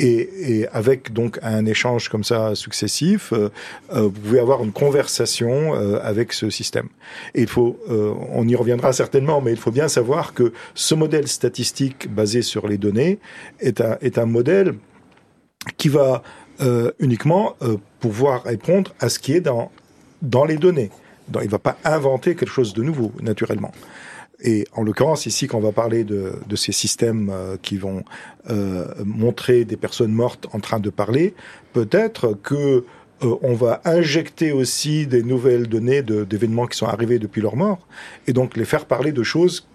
S6: Et, avec donc un échange comme ça successif, euh, vous pouvez avoir une conversation euh, avec ce système. Il faut, euh, on y reviendra certainement, mais il faut bien savoir que ce modèle statistique basé sur les données est un, est un modèle qui va uniquement pouvoir répondre à ce qui est dans dans les données. Il ne va pas inventer quelque chose de nouveau, naturellement. Et en l'occurrence, ici, quand on va parler de, ces systèmes euh, qui vont euh, montrer des personnes mortes en train de parler, peut-être que euh, on va injecter aussi des nouvelles données d'événements qui sont arrivés depuis leur mort, et donc les faire parler de choses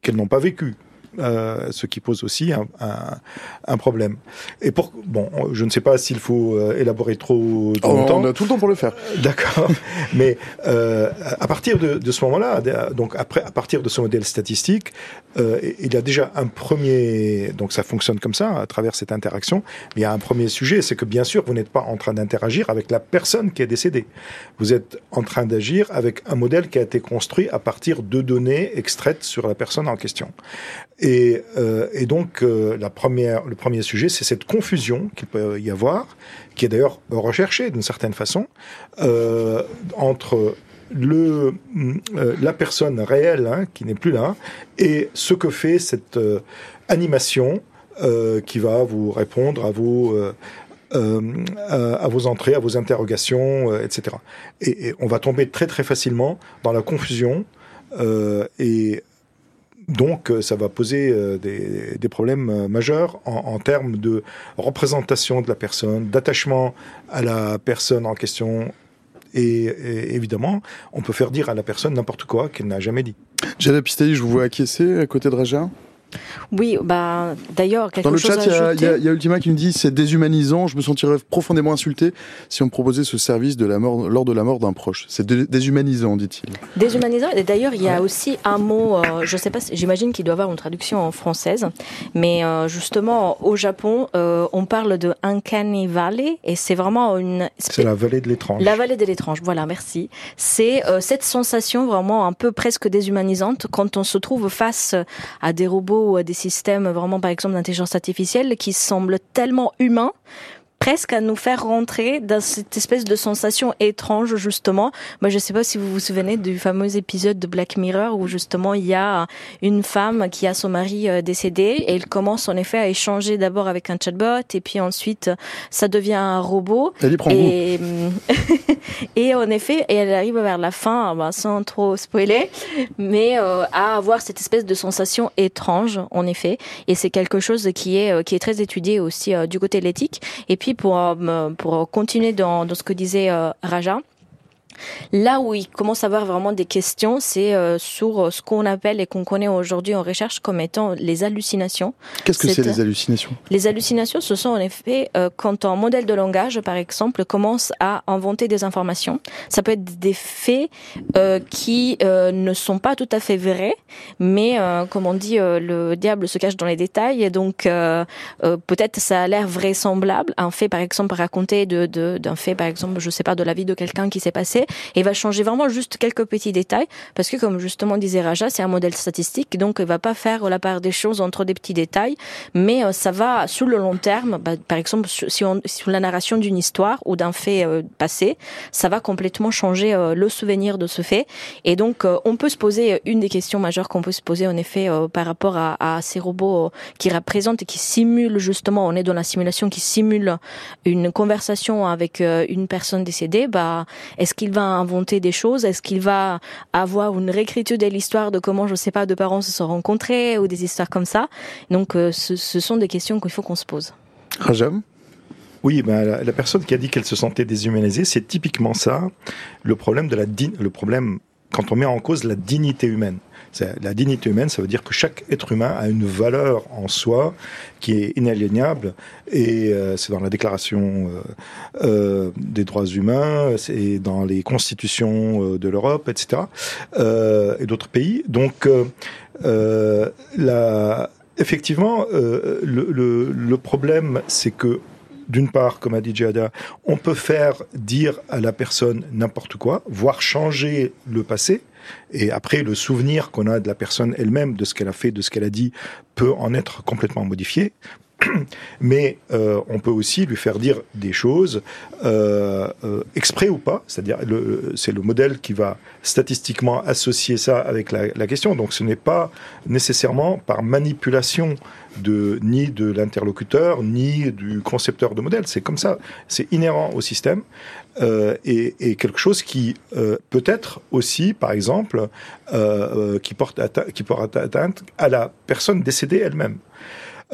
S6: qu'elles n'ont pas vécues. Euh, ce qui pose aussi un, un, un, problème. Et pour bon, je ne sais pas s'il faut euh, élaborer trop, trop
S2: oh,
S6: longtemps.
S2: On a tout le temps pour le faire.
S6: D'accord. Mais euh, à partir de, de ce moment-là, donc après, à partir de ce modèle statistique, euh, il y a déjà un premier. Donc ça fonctionne comme ça à travers cette interaction. Mais il y a un premier sujet, c'est que bien sûr, vous n'êtes pas en train d'interagir avec la personne qui est décédée. Vous êtes en train d'agir avec un modèle qui a été construit à partir de données extraites sur la personne en question. Et, euh, et donc, euh, le premier sujet, c'est cette confusion qu'il peut y avoir, qui est d'ailleurs recherchée d'une certaine façon, euh, entre la personne réelle, hein, qui n'est plus là, et ce que fait cette animation qui va vous répondre à vos... À vos entrées, à vos interrogations, etc. Et, on va tomber très très facilement dans la confusion et donc, ça va poser des, des problèmes majeurs en, termes de représentation de la personne, d'attachement à la personne en question. Et, évidemment, on peut faire dire à la personne n'importe quoi qu'elle n'a jamais dit.
S2: Pistali, je vous vois acquiescer à côté de Raja?
S7: Oui, bah, d'ailleurs, quelque
S2: Dans le
S7: chose
S2: chat, il y, a,
S7: ajouter...
S2: y, a, y a Ultima qui me dit c'est déshumanisant, je me sentirais profondément insulté si on me proposait ce service de la mort, lors de la mort d'un proche. C'est déshumanisant, dit-il.
S7: Déshumanisant, et d'ailleurs, il y a ouais. aussi un mot, euh, je sais pas, j'imagine qu'il doit avoir une traduction en française, mais euh, justement, au Japon, euh, on parle de Uncanny Valley, et c'est vraiment une.
S6: C'est la vallée de l'étrange.
S7: La vallée de l'étrange, voilà, merci. C'est euh, cette sensation vraiment un peu presque déshumanisante quand on se trouve face à des robots à des systèmes vraiment par exemple d'intelligence artificielle qui semblent tellement humains presque à nous faire rentrer dans cette espèce de sensation étrange justement. Moi, je sais pas si vous vous souvenez du fameux épisode de Black Mirror où justement il y a une femme qui a son mari décédé et il commence en effet à échanger d'abord avec un chatbot et puis ensuite ça devient un robot.
S2: Elle y prend
S7: et et en effet, et elle arrive vers la fin, ben, sans trop spoiler, mais euh, à avoir cette espèce de sensation étrange en effet. Et c'est quelque chose qui est qui est très étudié aussi euh, du côté de l'éthique. Et puis pour, pour continuer dans, dans ce que disait euh, Raja, Là où il commence à avoir vraiment des questions, c'est euh, sur ce qu'on appelle et qu'on connaît aujourd'hui en recherche comme étant les hallucinations.
S2: Qu'est-ce que c'est les hallucinations?
S7: Les hallucinations, ce sont en effet euh, quand un modèle de langage, par exemple, commence à inventer des informations. Ça peut être des faits euh, qui ne sont pas tout à fait vrais, mais comme on dit, le diable se cache dans les détails. Et donc peut-être ça a l'air vraisemblable. Un fait, par exemple, raconté de d'un fait, par exemple, je sais pas, de la vie de quelqu'un qui s'est passé et va changer vraiment juste quelques petits détails parce que comme justement disait Raja, c'est un modèle statistique donc il va pas faire la part des choses entre des petits détails, mais euh, ça va sur le long terme. Bah, par exemple, si on sur la narration d'une histoire ou d'un fait euh, passé, ça va complètement changer euh, le souvenir de ce fait. Et donc on peut se poser une des questions majeures qu'on peut se poser en effet par rapport à, ces robots qui représentent et qui simulent justement, on est dans la simulation qui simule une conversation avec une personne décédée. Bah, est-ce qu'il va inventer des choses? Est-ce qu'il va avoir une réécriture de l'histoire de comment, je sais pas, deux parents se sont rencontrés ou des histoires comme ça? Donc, euh, ce, ce, sont des questions qu'il faut qu'on se pose.
S2: Rajam?
S6: Oui, ben, la, la, personne qui a dit qu'elle se sentait déshumanisée, c'est typiquement ça, le problème de la le problème quand on met en cause la dignité humaine. La dignité humaine, ça veut dire que chaque être humain a une valeur en soi qui est inaliénable et euh, c'est dans la déclaration euh, euh, des droits humains, c'est dans les constitutions de l'Europe, etc. Et d'autres pays. Donc, effectivement, le, le problème, c'est que d'une part, comme a dit Jada, on peut faire dire à la personne n'importe quoi, voire changer le passé. Et après, le souvenir qu'on a de la personne elle-même, de ce qu'elle a fait, de ce qu'elle a dit, peut en être complètement modifié. Mais euh, on peut aussi lui faire dire des choses euh, euh, exprès ou pas, c'est-à-dire c'est le modèle qui va statistiquement associer ça avec la, la question. Donc ce n'est pas nécessairement par manipulation de ni de l'interlocuteur ni du concepteur de modèle. C'est comme ça, c'est inhérent au système euh, et, et, quelque chose qui euh, peut être aussi, par exemple, euh, qui porte qui porte atteinte à la personne décédée elle-même.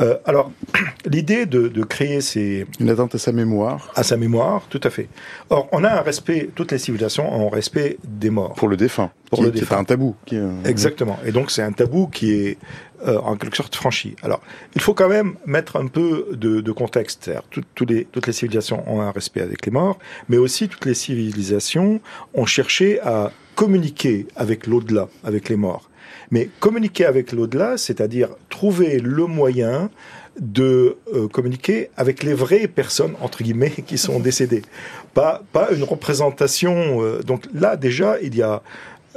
S6: Euh, alors, l'idée de, de, créer ces...
S2: Une atteinte à sa mémoire.
S6: À sa mémoire, tout à fait. Or, on a un respect, toutes les civilisations ont un respect des morts.
S2: Pour le défunt. Pour qui, le défunt. un tabou. Qui.
S6: Exactement. Et donc, c'est un tabou qui est euh, en quelque sorte franchi. Alors, il faut quand même mettre un peu de, de contexte. Tout, tout les, toutes les civilisations ont un respect avec les morts, mais aussi toutes les civilisations ont cherché à communiquer avec l'au-delà, avec les morts. Mais communiquer avec l'au-delà, c'est-à-dire trouver le moyen de euh, communiquer avec les vraies personnes entre guillemets qui sont décédées, pas une représentation. Euh, donc là déjà il y a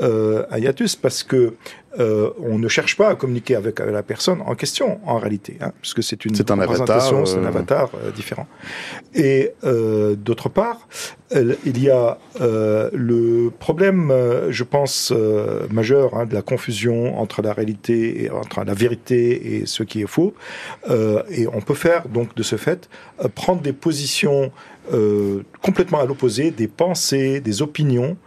S6: euh, un hiatus parce que euh, on ne cherche pas à communiquer avec la personne en question, en réalité, hein, puisque c'est une
S2: c'est un avatar,
S6: c'est un
S2: euh,
S6: avatar euh, différent. Et euh, d'autre part, il y a le problème, je pense, majeur hein, de la confusion entre la réalité, et, entre la vérité et ce qui est faux. et on peut faire donc de ce fait prendre des positions complètement à l'opposé, des pensées, des opinions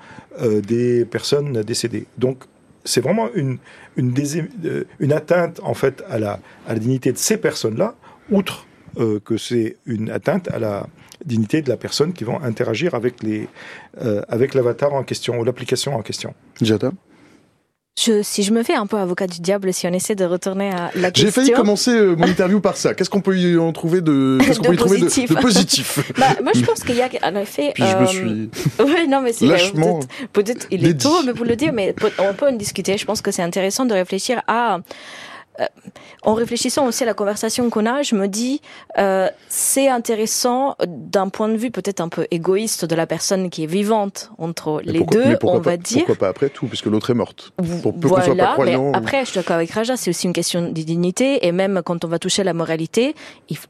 S6: des personnes décédées. Donc c'est vraiment une, euh, une, atteinte en fait à la, à la dignité de ces personnes-là, outre euh, que c'est une atteinte à la dignité de la personne qui vont interagir avec les euh, avec l'avatar en question ou l'application en question.
S2: Jada
S7: je, si je me fais un peu avocat du diable, si on essaie de retourner à la question.
S2: J'ai failli commencer euh, mon interview par ça. Qu'est-ce qu'on peut y en trouver de, qu'est-ce qu'on peut y trouver de, de positif?
S7: Bah, Moi, je pense qu'il y a en effet.
S2: Puis je me suis.
S7: ouais, non, mais c'est
S2: lâchement.
S7: Peut-être, peut il est tôt, mais vous le dire, mais on peut en discuter. Je pense que c'est intéressant de réfléchir à euh, en réfléchissant aussi à la conversation qu'on a, je me dis, euh, c'est intéressant d'un point de vue peut-être un peu égoïste de la personne qui est vivante entre
S2: mais
S7: les
S2: pourquoi,
S7: deux,
S2: mais pourquoi
S7: on
S2: pas,
S7: va dire.
S2: Pourquoi pas après tout, puisque l'autre est morte. Pour peu
S7: voilà,
S2: soit pas
S7: mais
S2: croyant.
S7: après, je suis d'accord avec Raja, c'est aussi une question de dignité, et même quand on va toucher la moralité,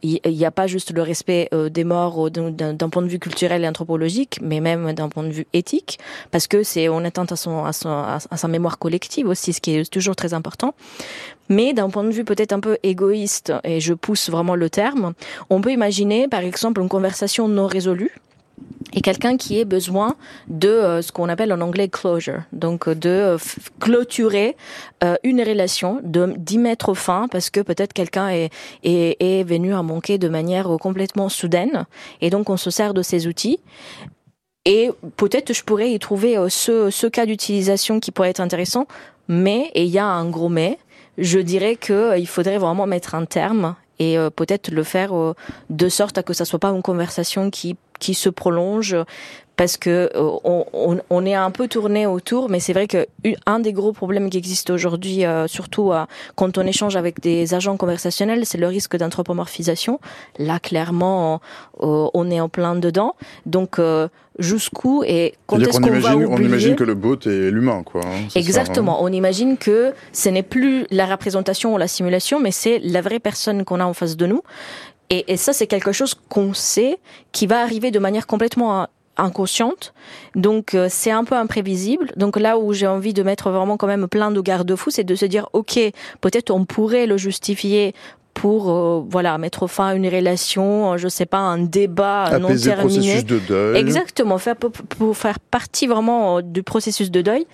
S7: il n'y a pas juste le respect euh, des morts d'un point de vue culturel et anthropologique, mais même d'un point de vue éthique, parce que c'est on atteinte à son à, son, à sa mémoire collective aussi, ce qui est toujours très important. Mais d'un point de vue peut-être un peu égoïste, et je pousse vraiment le terme, on peut imaginer par exemple une conversation non résolue et quelqu'un qui ait besoin de euh, ce qu'on appelle en anglais closure, donc de euh, clôturer euh, une relation, d'y mettre fin parce que peut-être quelqu'un est, est, venu à manquer de manière complètement soudaine et donc on se sert de ces outils. Et peut-être je pourrais y trouver ce, ce cas d'utilisation qui pourrait être intéressant, mais, il y a un gros mais, je dirais qu'il faudrait vraiment mettre un terme et euh, peut-être le faire euh, de sorte à que ça soit pas une conversation qui qui se prolonge parce que euh, on, on, on, est un peu tourné autour, mais c'est vrai que un des gros problèmes qui existent aujourd'hui, euh, surtout euh, quand on échange avec des agents conversationnels, c'est le risque d'anthropomorphisation. Là, clairement, on est en plein dedans. Donc jusqu'où et quand est-ce qu'on va oublier...
S2: On imagine que le bot est l'humain, quoi. Hein,
S7: Exactement. Ça, hein. On imagine que ce n'est plus la représentation ou la simulation, mais c'est la vraie personne qu'on a en face de nous. Et, et ça, c'est quelque chose qu'on sait qui va arriver de manière complètement inconsciente. Donc euh, c'est un peu imprévisible. Donc là où j'ai envie de mettre vraiment quand même plein de garde-fous, c'est de se dire ok, peut-être on pourrait le justifier pour euh, voilà mettre fin à une relation, je sais pas un débat
S2: Apaiser
S7: non terminé.
S2: Le processus de deuil.
S7: Exactement, faire pour faire partie vraiment euh, du processus de deuil,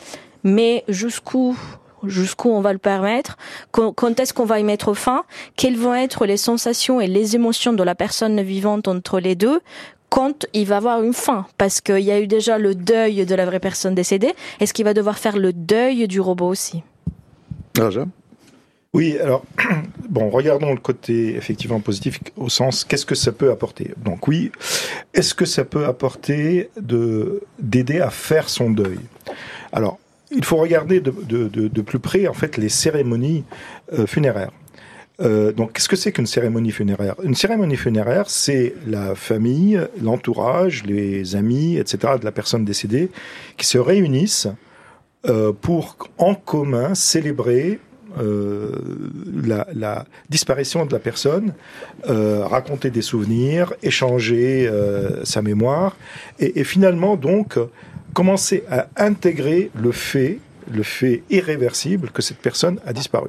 S7: mais jusqu'où jusqu'où on va le permettre, quand est-ce qu'on va y mettre fin, quelles vont être les sensations et les émotions de la personne vivante entre les deux, quand il va avoir une fin, parce qu'il y a eu déjà le deuil de la vraie personne décédée, est-ce qu'il va devoir faire le deuil du robot aussi?
S2: Raja
S6: oui, alors, bon, regardons le côté effectivement positif au sens qu'est-ce que ça peut apporter? Donc oui, est-ce que ça peut apporter de d'aider à faire son deuil? Alors, il faut regarder de, de, de, de, plus près en fait les cérémonies euh, funéraires. Euh, donc, qu'est-ce que c'est qu'une cérémonie funéraire? Une cérémonie funéraire, c'est la famille, l'entourage, les amis, etc. de la personne décédée qui se réunissent euh, pour en commun célébrer euh, la, disparition de la personne, raconter des souvenirs, échanger sa mémoire, et, et, finalement donc commencer à intégrer le fait, le fait irréversible que cette personne a disparu.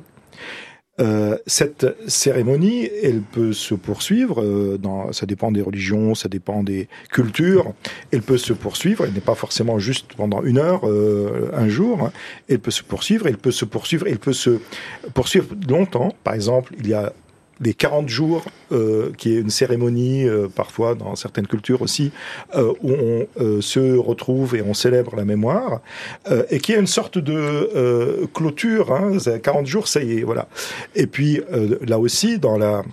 S6: Euh, cette cérémonie, elle peut se poursuivre. Euh, dans, ça dépend des religions, ça dépend des cultures. Elle peut se poursuivre. Elle n'est pas forcément juste pendant une heure, euh, un jour. Hein. Elle peut se poursuivre. Elle peut se poursuivre. Elle peut se poursuivre longtemps. Par exemple, il y a les 40 jours, euh, qui est une cérémonie, euh, parfois dans certaines cultures aussi, euh, où on euh, se retrouve et on célèbre la mémoire, euh, et qui est une sorte de euh, clôture. Hein, 40 jours, ça y est, voilà. Et puis là aussi, dans la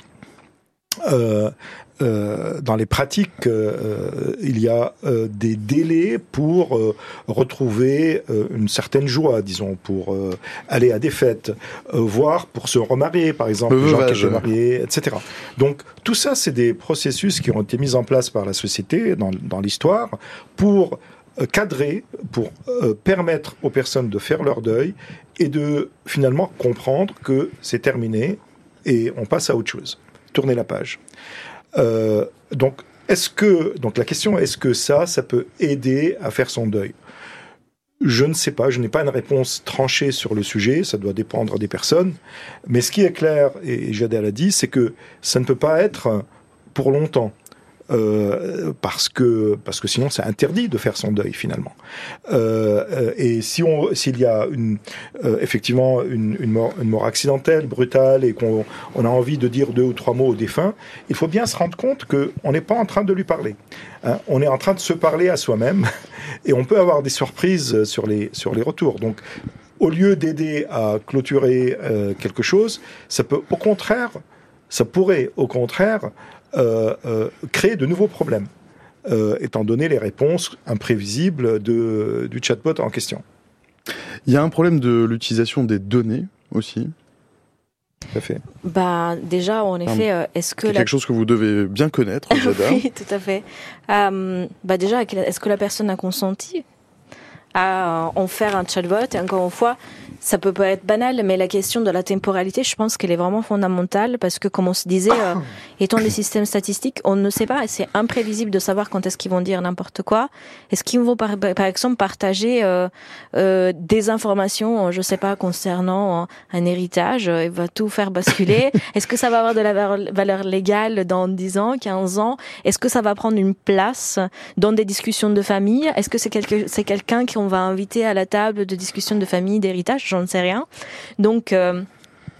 S6: euh, dans les pratiques, euh, il y a euh, des délais pour euh, retrouver euh, une certaine joie, disons, pour aller à des fêtes, voire pour se remarier, par exemple,
S2: le
S6: les gens qui sont mariés, etc. Donc tout ça, c'est des processus qui ont été mis en place par la société dans, dans l'histoire pour cadrer, pour permettre aux personnes de faire leur deuil et de finalement comprendre que c'est terminé et on passe à autre chose. Tourner la page. Euh, donc, est-ce que la question est-ce que ça, ça peut aider à faire son deuil? Je ne sais pas, je n'ai pas une réponse tranchée sur le sujet, ça doit dépendre des personnes. Mais ce qui est clair, et Jadel l'a dit, c'est que ça ne peut pas être pour longtemps. Euh, parce que parce que sinon c'est interdit de faire son deuil finalement. Euh, et si on s'il y a une euh, effectivement une, une, mort, une mort accidentelle, brutale et qu'on on a envie de dire deux ou trois mots au défunt, il faut bien se rendre compte que on n'est pas en train de lui parler. Hein, on est en train de se parler à soi-même et on peut avoir des surprises sur les sur les retours. Donc au lieu d'aider à clôturer euh, quelque chose, ça peut au contraire, ça pourrait au contraire euh, euh, créer de nouveaux problèmes, euh, étant donné les réponses imprévisibles de, du chatbot en question.
S2: Il y a un problème de l'utilisation des données aussi.
S6: Tout à fait.
S7: Bah déjà, en effet, euh, est-ce que
S2: C'est
S7: la...
S2: quelque chose que vous devez bien connaître, Jada.
S7: oui, tout à fait. Euh, bah déjà, est-ce que la personne a consenti à en faire un chatbot Et encore une fois, ça peut pas être banal, mais la question de la temporalité, je pense qu'elle est vraiment fondamentale parce que, comme on se disait, euh, étant des systèmes statistiques, on ne sait pas et c'est imprévisible de savoir quand est-ce qu'ils vont dire n'importe quoi. Est-ce qu'ils vont, par, par exemple, partager euh, euh, des informations, je sais pas, concernant un héritage Il va tout faire basculer. est-ce que ça va avoir de la valeur légale dans 10 ans, 15 ans? Est-ce que ça va prendre une place dans des discussions de famille? Est-ce que c'est quelque, c'est quelqu'un qu'on va inviter à la table de discussion de famille, d'héritage j'en sais rien. Donc, euh,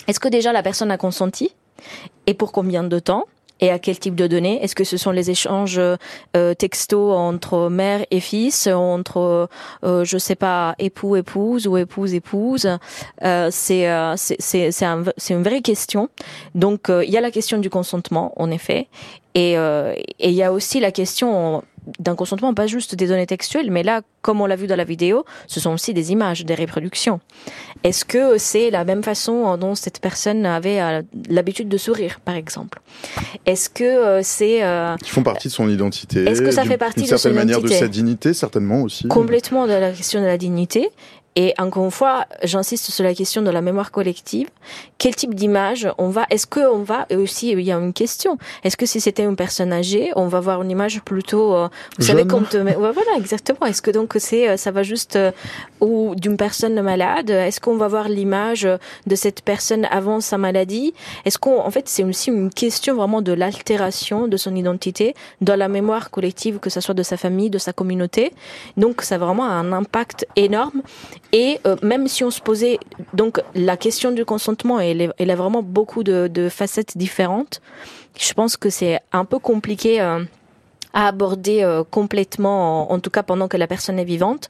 S7: est-ce que déjà la personne a consenti Et pour combien de temps et à quel type de données? Est-ce que ce sont les échanges euh, textos entre mère et fils, entre euh, je sais pas époux épouse ou épouse épouse? Euh, C'est c'est c'est c'est une vraie question. Donc il y a la question du consentement en effet, et il y a aussi la question d'un consentement pas juste des données textuelles, mais là, comme on l'a vu dans la vidéo, ce sont aussi des images, des reproductions. Est-ce que c'est la même façon dont cette personne avait euh, l'habitude de sourire, par exemple? Est-ce que euh, c'est... Euh,
S2: Qui font partie de son identité
S7: Est-ce que ça fait partie
S2: de certaine manière
S7: de
S2: sa dignité, certainement aussi
S7: Complètement de la question de la dignité. Et encore une fois, j'insiste sur la question de la mémoire collective. Quel type d'image on va Est-ce que on va Et aussi, il y a une question. Est-ce que si c'était une personne âgée, on va voir une image plutôt, euh, vous savez, comme te... ouais, voilà, exactement. Est-ce que donc c'est, euh, ça va juste euh, ou d'une personne malade? Est-ce qu'on va voir l'image de cette personne avant sa maladie? Est-ce qu'on, en fait, c'est aussi une question vraiment de l'altération de son identité dans la mémoire collective, que ce soit de sa famille, de sa communauté. Donc, ça a vraiment un impact énorme. Et euh, même si on se posait donc la question du consentement, elle, a vraiment beaucoup de, facettes différentes. Je pense que c'est un peu compliqué. Euh, à aborder euh, complètement, en, en, tout cas pendant que la personne est vivante.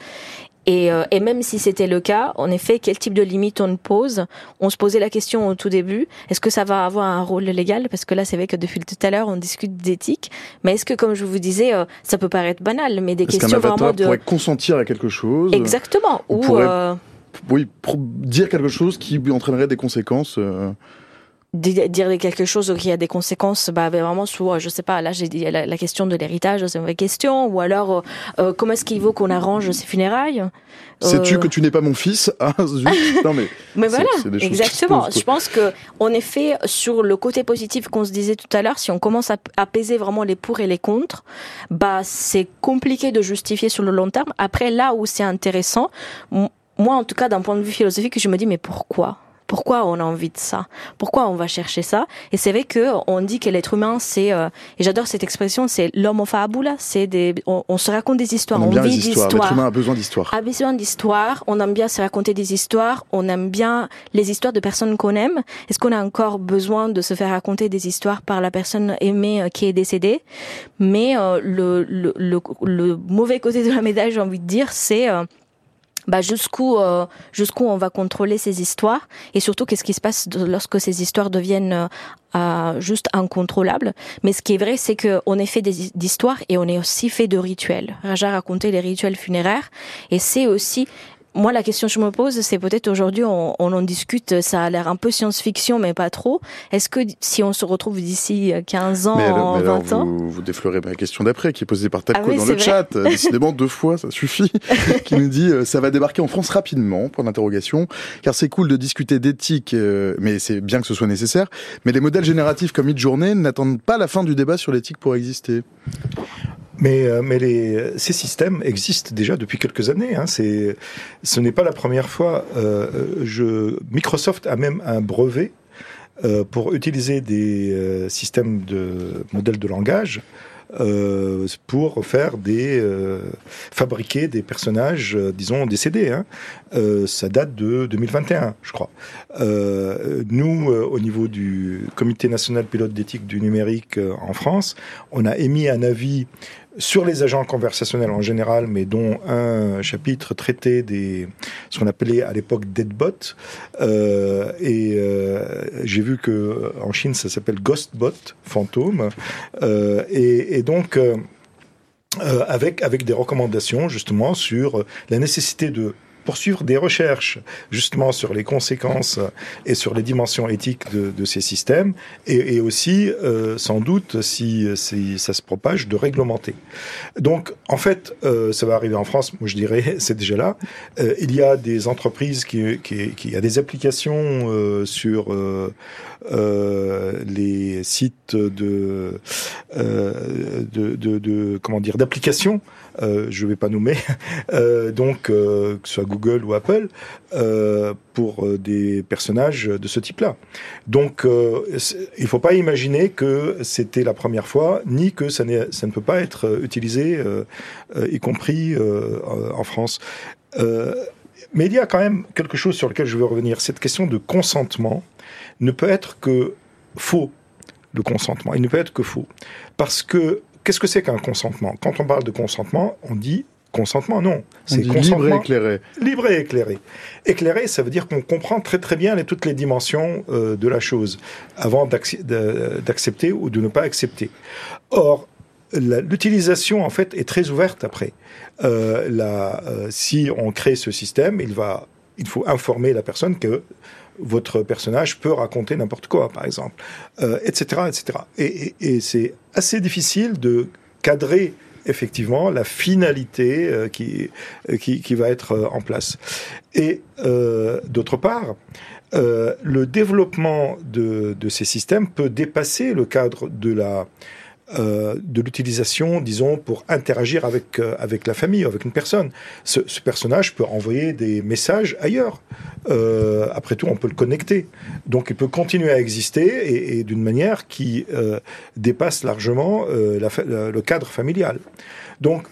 S7: Et, euh, et, même si c'était le cas, en effet, quel type de limite on pose? On se posait la question au tout début est-ce que ça va avoir un rôle légal? Parce que là, c'est vrai que depuis tout à l'heure, on discute d'éthique. Mais est-ce que, comme je vous disais, euh, ça peut paraître banal, mais des questions vraiment de
S2: pourrait consentir à quelque chose?
S7: Exactement. Ou
S2: pourrait, euh... oui, dire quelque chose qui entraînerait des conséquences. Euh
S7: dire quelque chose qui a des conséquences bah vraiment sur je sais pas là j'ai dit la, la, question de l'héritage c'est une vraie question. Ou alors euh, euh comment est-ce qu'il vaut qu'on arrange ses funérailles?
S2: Sais-tu euh... que tu n'es pas mon fils ah zut. Non mais
S7: mais voilà exactement. je pense que en effet sur le côté positif qu'on se disait tout à l'heure si on commence à apaiser vraiment les pour et les contre bah c'est compliqué de justifier sur le long terme. Après là où c'est intéressant moi en tout cas d'un point de vue philosophique je me dis mais pourquoi? Pourquoi on a envie de ça? Pourquoi on va chercher ça? Et c'est vrai que on dit que l'être humain, c'est euh, et j'adore cette expression, c'est l'homme au fabula. C'est des, on, on, se raconte des histoires,
S2: on,
S7: on vit
S2: des histoires. L'être humain a besoin d'histoires.
S7: A besoin d'histoires. On aime bien se raconter des histoires. On aime bien les histoires de personnes qu'on aime. Est-ce qu'on a encore besoin de se faire raconter des histoires par la personne aimée euh, qui est décédée? Mais euh, le, le, le, le, mauvais côté de la médaille, j'ai envie de dire, c'est euh, bah jusqu'où euh, jusqu'où on va contrôler ces histoires et surtout qu'est-ce qui se passe lorsque ces histoires deviennent euh, juste incontrôlables. Mais ce qui est vrai, c'est qu'on est fait d'histoires et on est aussi fait de rituels. Raja raconté les rituels funéraires et c'est aussi moi, la question que je me pose, c'est peut-être aujourd'hui, on, on, en discute, ça a l'air un peu science-fiction, mais pas trop. Est-ce que si on se retrouve d'ici 15 ans,
S2: mais alors, mais
S7: 20
S2: alors,
S7: ans
S2: vous, vous défleurez ma question d'après, qui est posée par Talco
S7: Ah oui,
S2: dans le
S7: vrai.
S2: chat. Euh, Décidément, deux fois, ça suffit. qui nous dit euh, ça va débarquer en France rapidement, point d'interrogation, car c'est cool de discuter d'éthique, euh, mais c'est bien que ce soit nécessaire. Mais les modèles génératifs comme Midjourney n'attendent pas la fin du débat sur l'éthique pour exister.
S6: Mais, euh, mais les, ces systèmes existent déjà depuis quelques années. Hein. C'est, ce n'est pas la première fois. Euh, je, Microsoft a même un brevet euh, pour utiliser des euh, systèmes de modèles de langage euh, pour faire des euh, fabriquer des personnages, euh, disons décédés. Hein. Euh, ça date de 2021, je crois. Euh, nous, euh, au niveau du Comité national pilote d'éthique du numérique euh, en France, on a émis un avis sur les agents conversationnels en général, mais dont un chapitre traitait des ce qu'on appelait à l'époque deadbot. Euh, et euh, j'ai vu que en Chine ça s'appelle ghostbot, fantôme. Euh, et, et, donc euh, avec avec des recommandations justement sur la nécessité de poursuivre des recherches justement sur les conséquences et sur les dimensions éthiques de, ces systèmes et, aussi euh, sans doute si, ça se propage de réglementer. Donc en fait euh, ça va arriver en France, moi je dirais c'est déjà là. Euh, il y a des entreprises qui, qui, qui a des applications sur les sites de, de, de, de comment dire d'applications euh, je ne vais pas nommer, euh, donc euh, que ce soit Google ou Apple, pour des personnages de ce type-là. Donc il ne faut pas imaginer que c'était la première fois, ni que ça, ça ne peut pas être utilisé, y compris en France. mais il y a quand même quelque chose sur lequel je veux revenir. Cette question de consentement ne peut être que faux. Le consentement, il ne peut être que faux, parce que Qu'est-ce que c'est qu'un consentement? Quand on parle de consentement, on dit consentement, non.
S2: C'est libre et éclairé.
S6: Libre et éclairé. Éclairé, ça veut dire qu'on comprend très très bien les, toutes les dimensions euh, de la chose avant d'accepter ou de ne pas accepter. Or, l'utilisation en fait est très ouverte après. Euh, la, euh, si on crée ce système, il va, il faut informer la personne que votre personnage peut raconter n'importe quoi, par exemple, euh, etc., etc. Et, c'est assez difficile de cadrer effectivement la finalité euh, qui, qui, qui, va être euh, en place. Et euh, d'autre part, euh, le développement de, de, ces systèmes peut dépasser le cadre de la euh, de l'utilisation, disons, pour interagir avec euh, avec la famille, avec une personne. Ce, personnage peut envoyer des messages ailleurs. Euh, après tout, on peut le connecter. Donc, il peut continuer à exister et, d'une manière qui dépasse largement la, le cadre familial. Donc,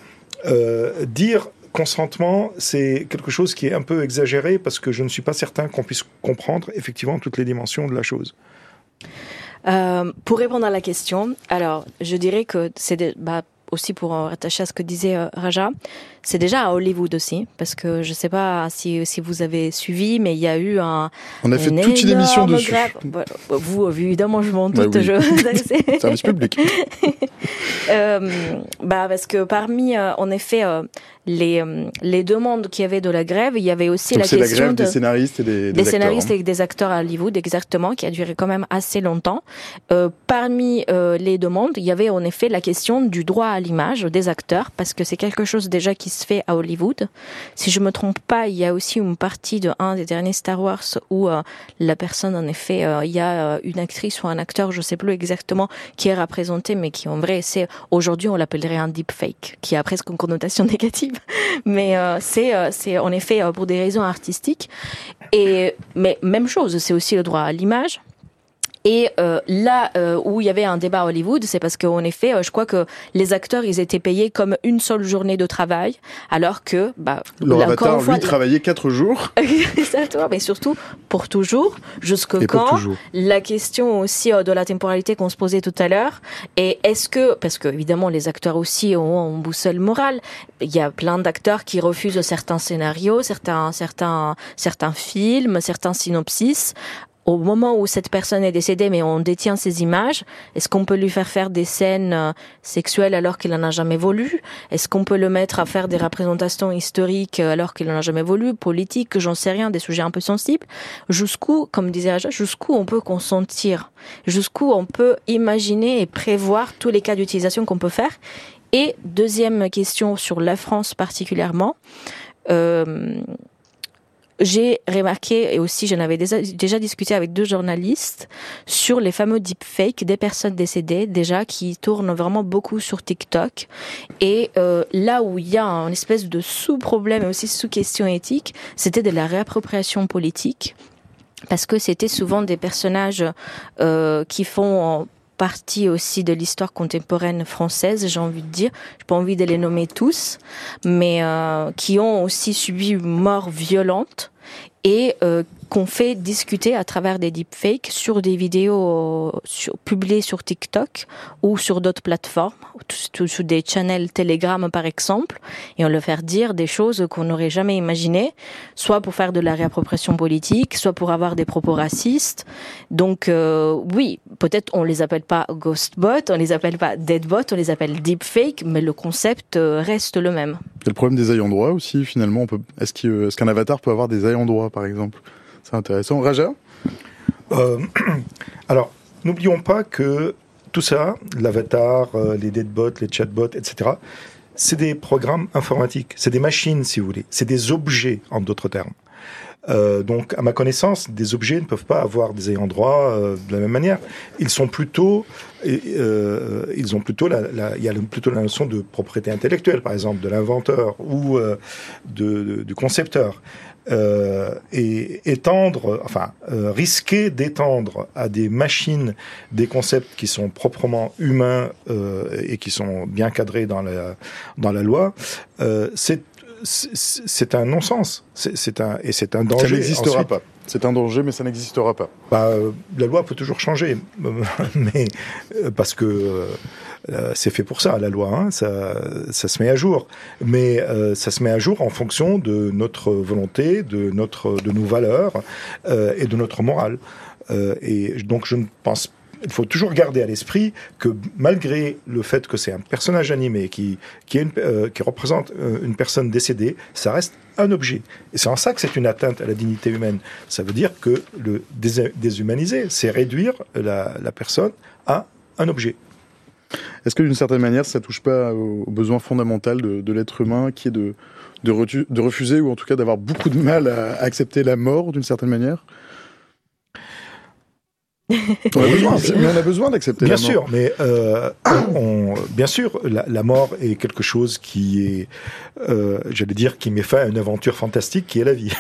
S6: dire consentement, c'est quelque chose qui est un peu exagéré parce que je ne suis pas certain qu'on puisse comprendre effectivement toutes les dimensions de la chose.
S7: Euh, pour répondre à la question, alors je dirais que c'est bah, aussi pour rattacher à ce que disait euh, Raja, c'est déjà à Hollywood aussi, parce que je sais pas si, si vous avez suivi, mais il y a eu un.
S2: On a fait toute une émission dessus.
S7: Grève. Vous, évidemment, je m'en doute. Bah oui.
S2: je... Service public.
S7: euh, bah, parce que parmi, euh, en effet, euh, les, euh, les demandes qu'il y avait de la grève, il y avait aussi
S2: Donc
S7: la question
S2: la grève
S7: de,
S2: des scénaristes et des, des,
S7: des
S2: acteurs,
S7: scénaristes
S2: hein.
S7: et des acteurs à Hollywood, exactement, qui a duré quand même assez longtemps. Euh, parmi euh, les demandes, il y avait en effet la question du droit à l'image des acteurs, parce que c'est quelque chose déjà qui se fait à Hollywood. Si je me trompe pas, il y a aussi une partie de un des derniers Star Wars où euh, la personne, en effet, euh, il y a une actrice ou un acteur, je sais plus exactement, qui est représenté, mais qui en vrai, c'est aujourd'hui on l'appellerait un deepfake, qui a presque une connotation négative, mais euh, c'est c'est en effet pour des raisons artistiques. Et mais même chose, c'est aussi le droit à l'image. Et euh, là euh, où il y avait un débat à Hollywood, c'est parce qu'en effet, euh, je crois que les acteurs, ils étaient payés comme une seule journée de travail, alors que bah,
S2: Leur
S7: là,
S2: avatar,
S7: fois,
S2: lui, travaillait quatre jours.
S7: Exactement, mais surtout pour toujours, jusque quand
S2: toujours.
S7: La question aussi euh, de la temporalité qu'on se posait tout à l'heure, et est-ce que, parce que évidemment les acteurs aussi ont une boussole morale, il y a plein d'acteurs qui refusent certains scénarios, certains, certains, certains films, certains synopsis, au moment où cette personne est décédée, mais on détient ses images, est-ce qu'on peut lui faire faire des scènes euh, sexuelles alors qu'il n'en a jamais voulu? Est-ce qu'on peut le mettre à faire des représentations historiques euh, alors qu'il n'en a jamais voulu? Politiques, j'en sais rien, des sujets un peu sensibles. Jusqu'où, comme disait Raja, jusqu'où on peut consentir? Jusqu'où on peut imaginer et prévoir tous les cas d'utilisation qu'on peut faire? Et deuxième question sur la France particulièrement. Euh, j'ai remarqué, et aussi j'en avais déjà, discuté avec deux journalistes, sur les fameux deepfakes des personnes décédées, déjà qui tournent vraiment beaucoup sur TikTok. Et euh, là où il y a un espèce de sous-problème et aussi sous-question éthique, c'était de la réappropriation politique. Parce que c'était souvent des personnages euh, qui font partie aussi de l'histoire contemporaine française, j'ai envie de dire. J'ai pas envie de les nommer tous, mais euh, qui ont aussi subi une mort violente et euh, qu'on fait discuter à travers des deepfakes sur des vidéos publiées sur TikTok ou sur d'autres plateformes, sur des channels Telegram par exemple, et on leur fait dire des choses qu'on n'aurait jamais imaginées, soit pour faire de la réappropriation politique, soit pour avoir des propos racistes. Donc euh, oui, peut-être on les appelle pas ghostbot, on les appelle pas deadbot, on les appelle deepfake, mais le concept euh, reste le même.
S2: A le problème des ayants droit aussi, finalement. Est-ce qu'un avatar peut avoir des ayants droit, par exemple C'est intéressant. Raja
S6: euh, Alors, n'oublions pas que tout ça, l'avatar, euh, les deadbots, les chatbots, etc., c'est des programmes informatiques, c'est des machines, si vous voulez, c'est des objets, en d'autres termes. Euh, donc, à ma connaissance, des objets ne peuvent pas avoir des ayants droit de la même manière. Ils sont plutôt, ils ont plutôt la, il y a plutôt la notion de propriété intellectuelle, par exemple, de l'inventeur ou du concepteur. Euh, et étendre, enfin, euh, risquer d'étendre à des machines des concepts qui sont proprement humains euh, et qui sont bien cadrés dans la, dans la loi, euh, c'est c'est un non-sens. C'est un et c'est un danger.
S2: Ça n'existera Ensuite, pas. C'est un danger, mais ça n'existera pas.
S6: Bah, euh, la loi peut toujours changer, mais euh, parce que euh, c'est fait pour ça, la loi. Hein, ça, se met à jour, mais euh, ça se met à jour en fonction de notre volonté, de notre, de nos valeurs euh, et de notre morale. et donc, je ne pense il faut toujours garder à l'esprit que malgré le fait que c'est un personnage animé qui, qui, représente une personne décédée, ça reste un objet. Et c'est en ça que c'est une atteinte à la dignité humaine. Ça veut dire que le déshumaniser, c'est réduire la personne à un objet.
S2: Est-ce que d'une certaine manière, ça touche pas au besoin fondamental de, l'être humain qui est de, refuser ou en tout cas d'avoir beaucoup de mal à accepter la mort d'une certaine manière? On a besoin, mais on a besoin d'accepter.
S6: Bien sûr, mais euh, on, bien sûr, la, la, mort est quelque chose qui est, euh, j'allais dire, qui met fin à une aventure fantastique qui est la vie.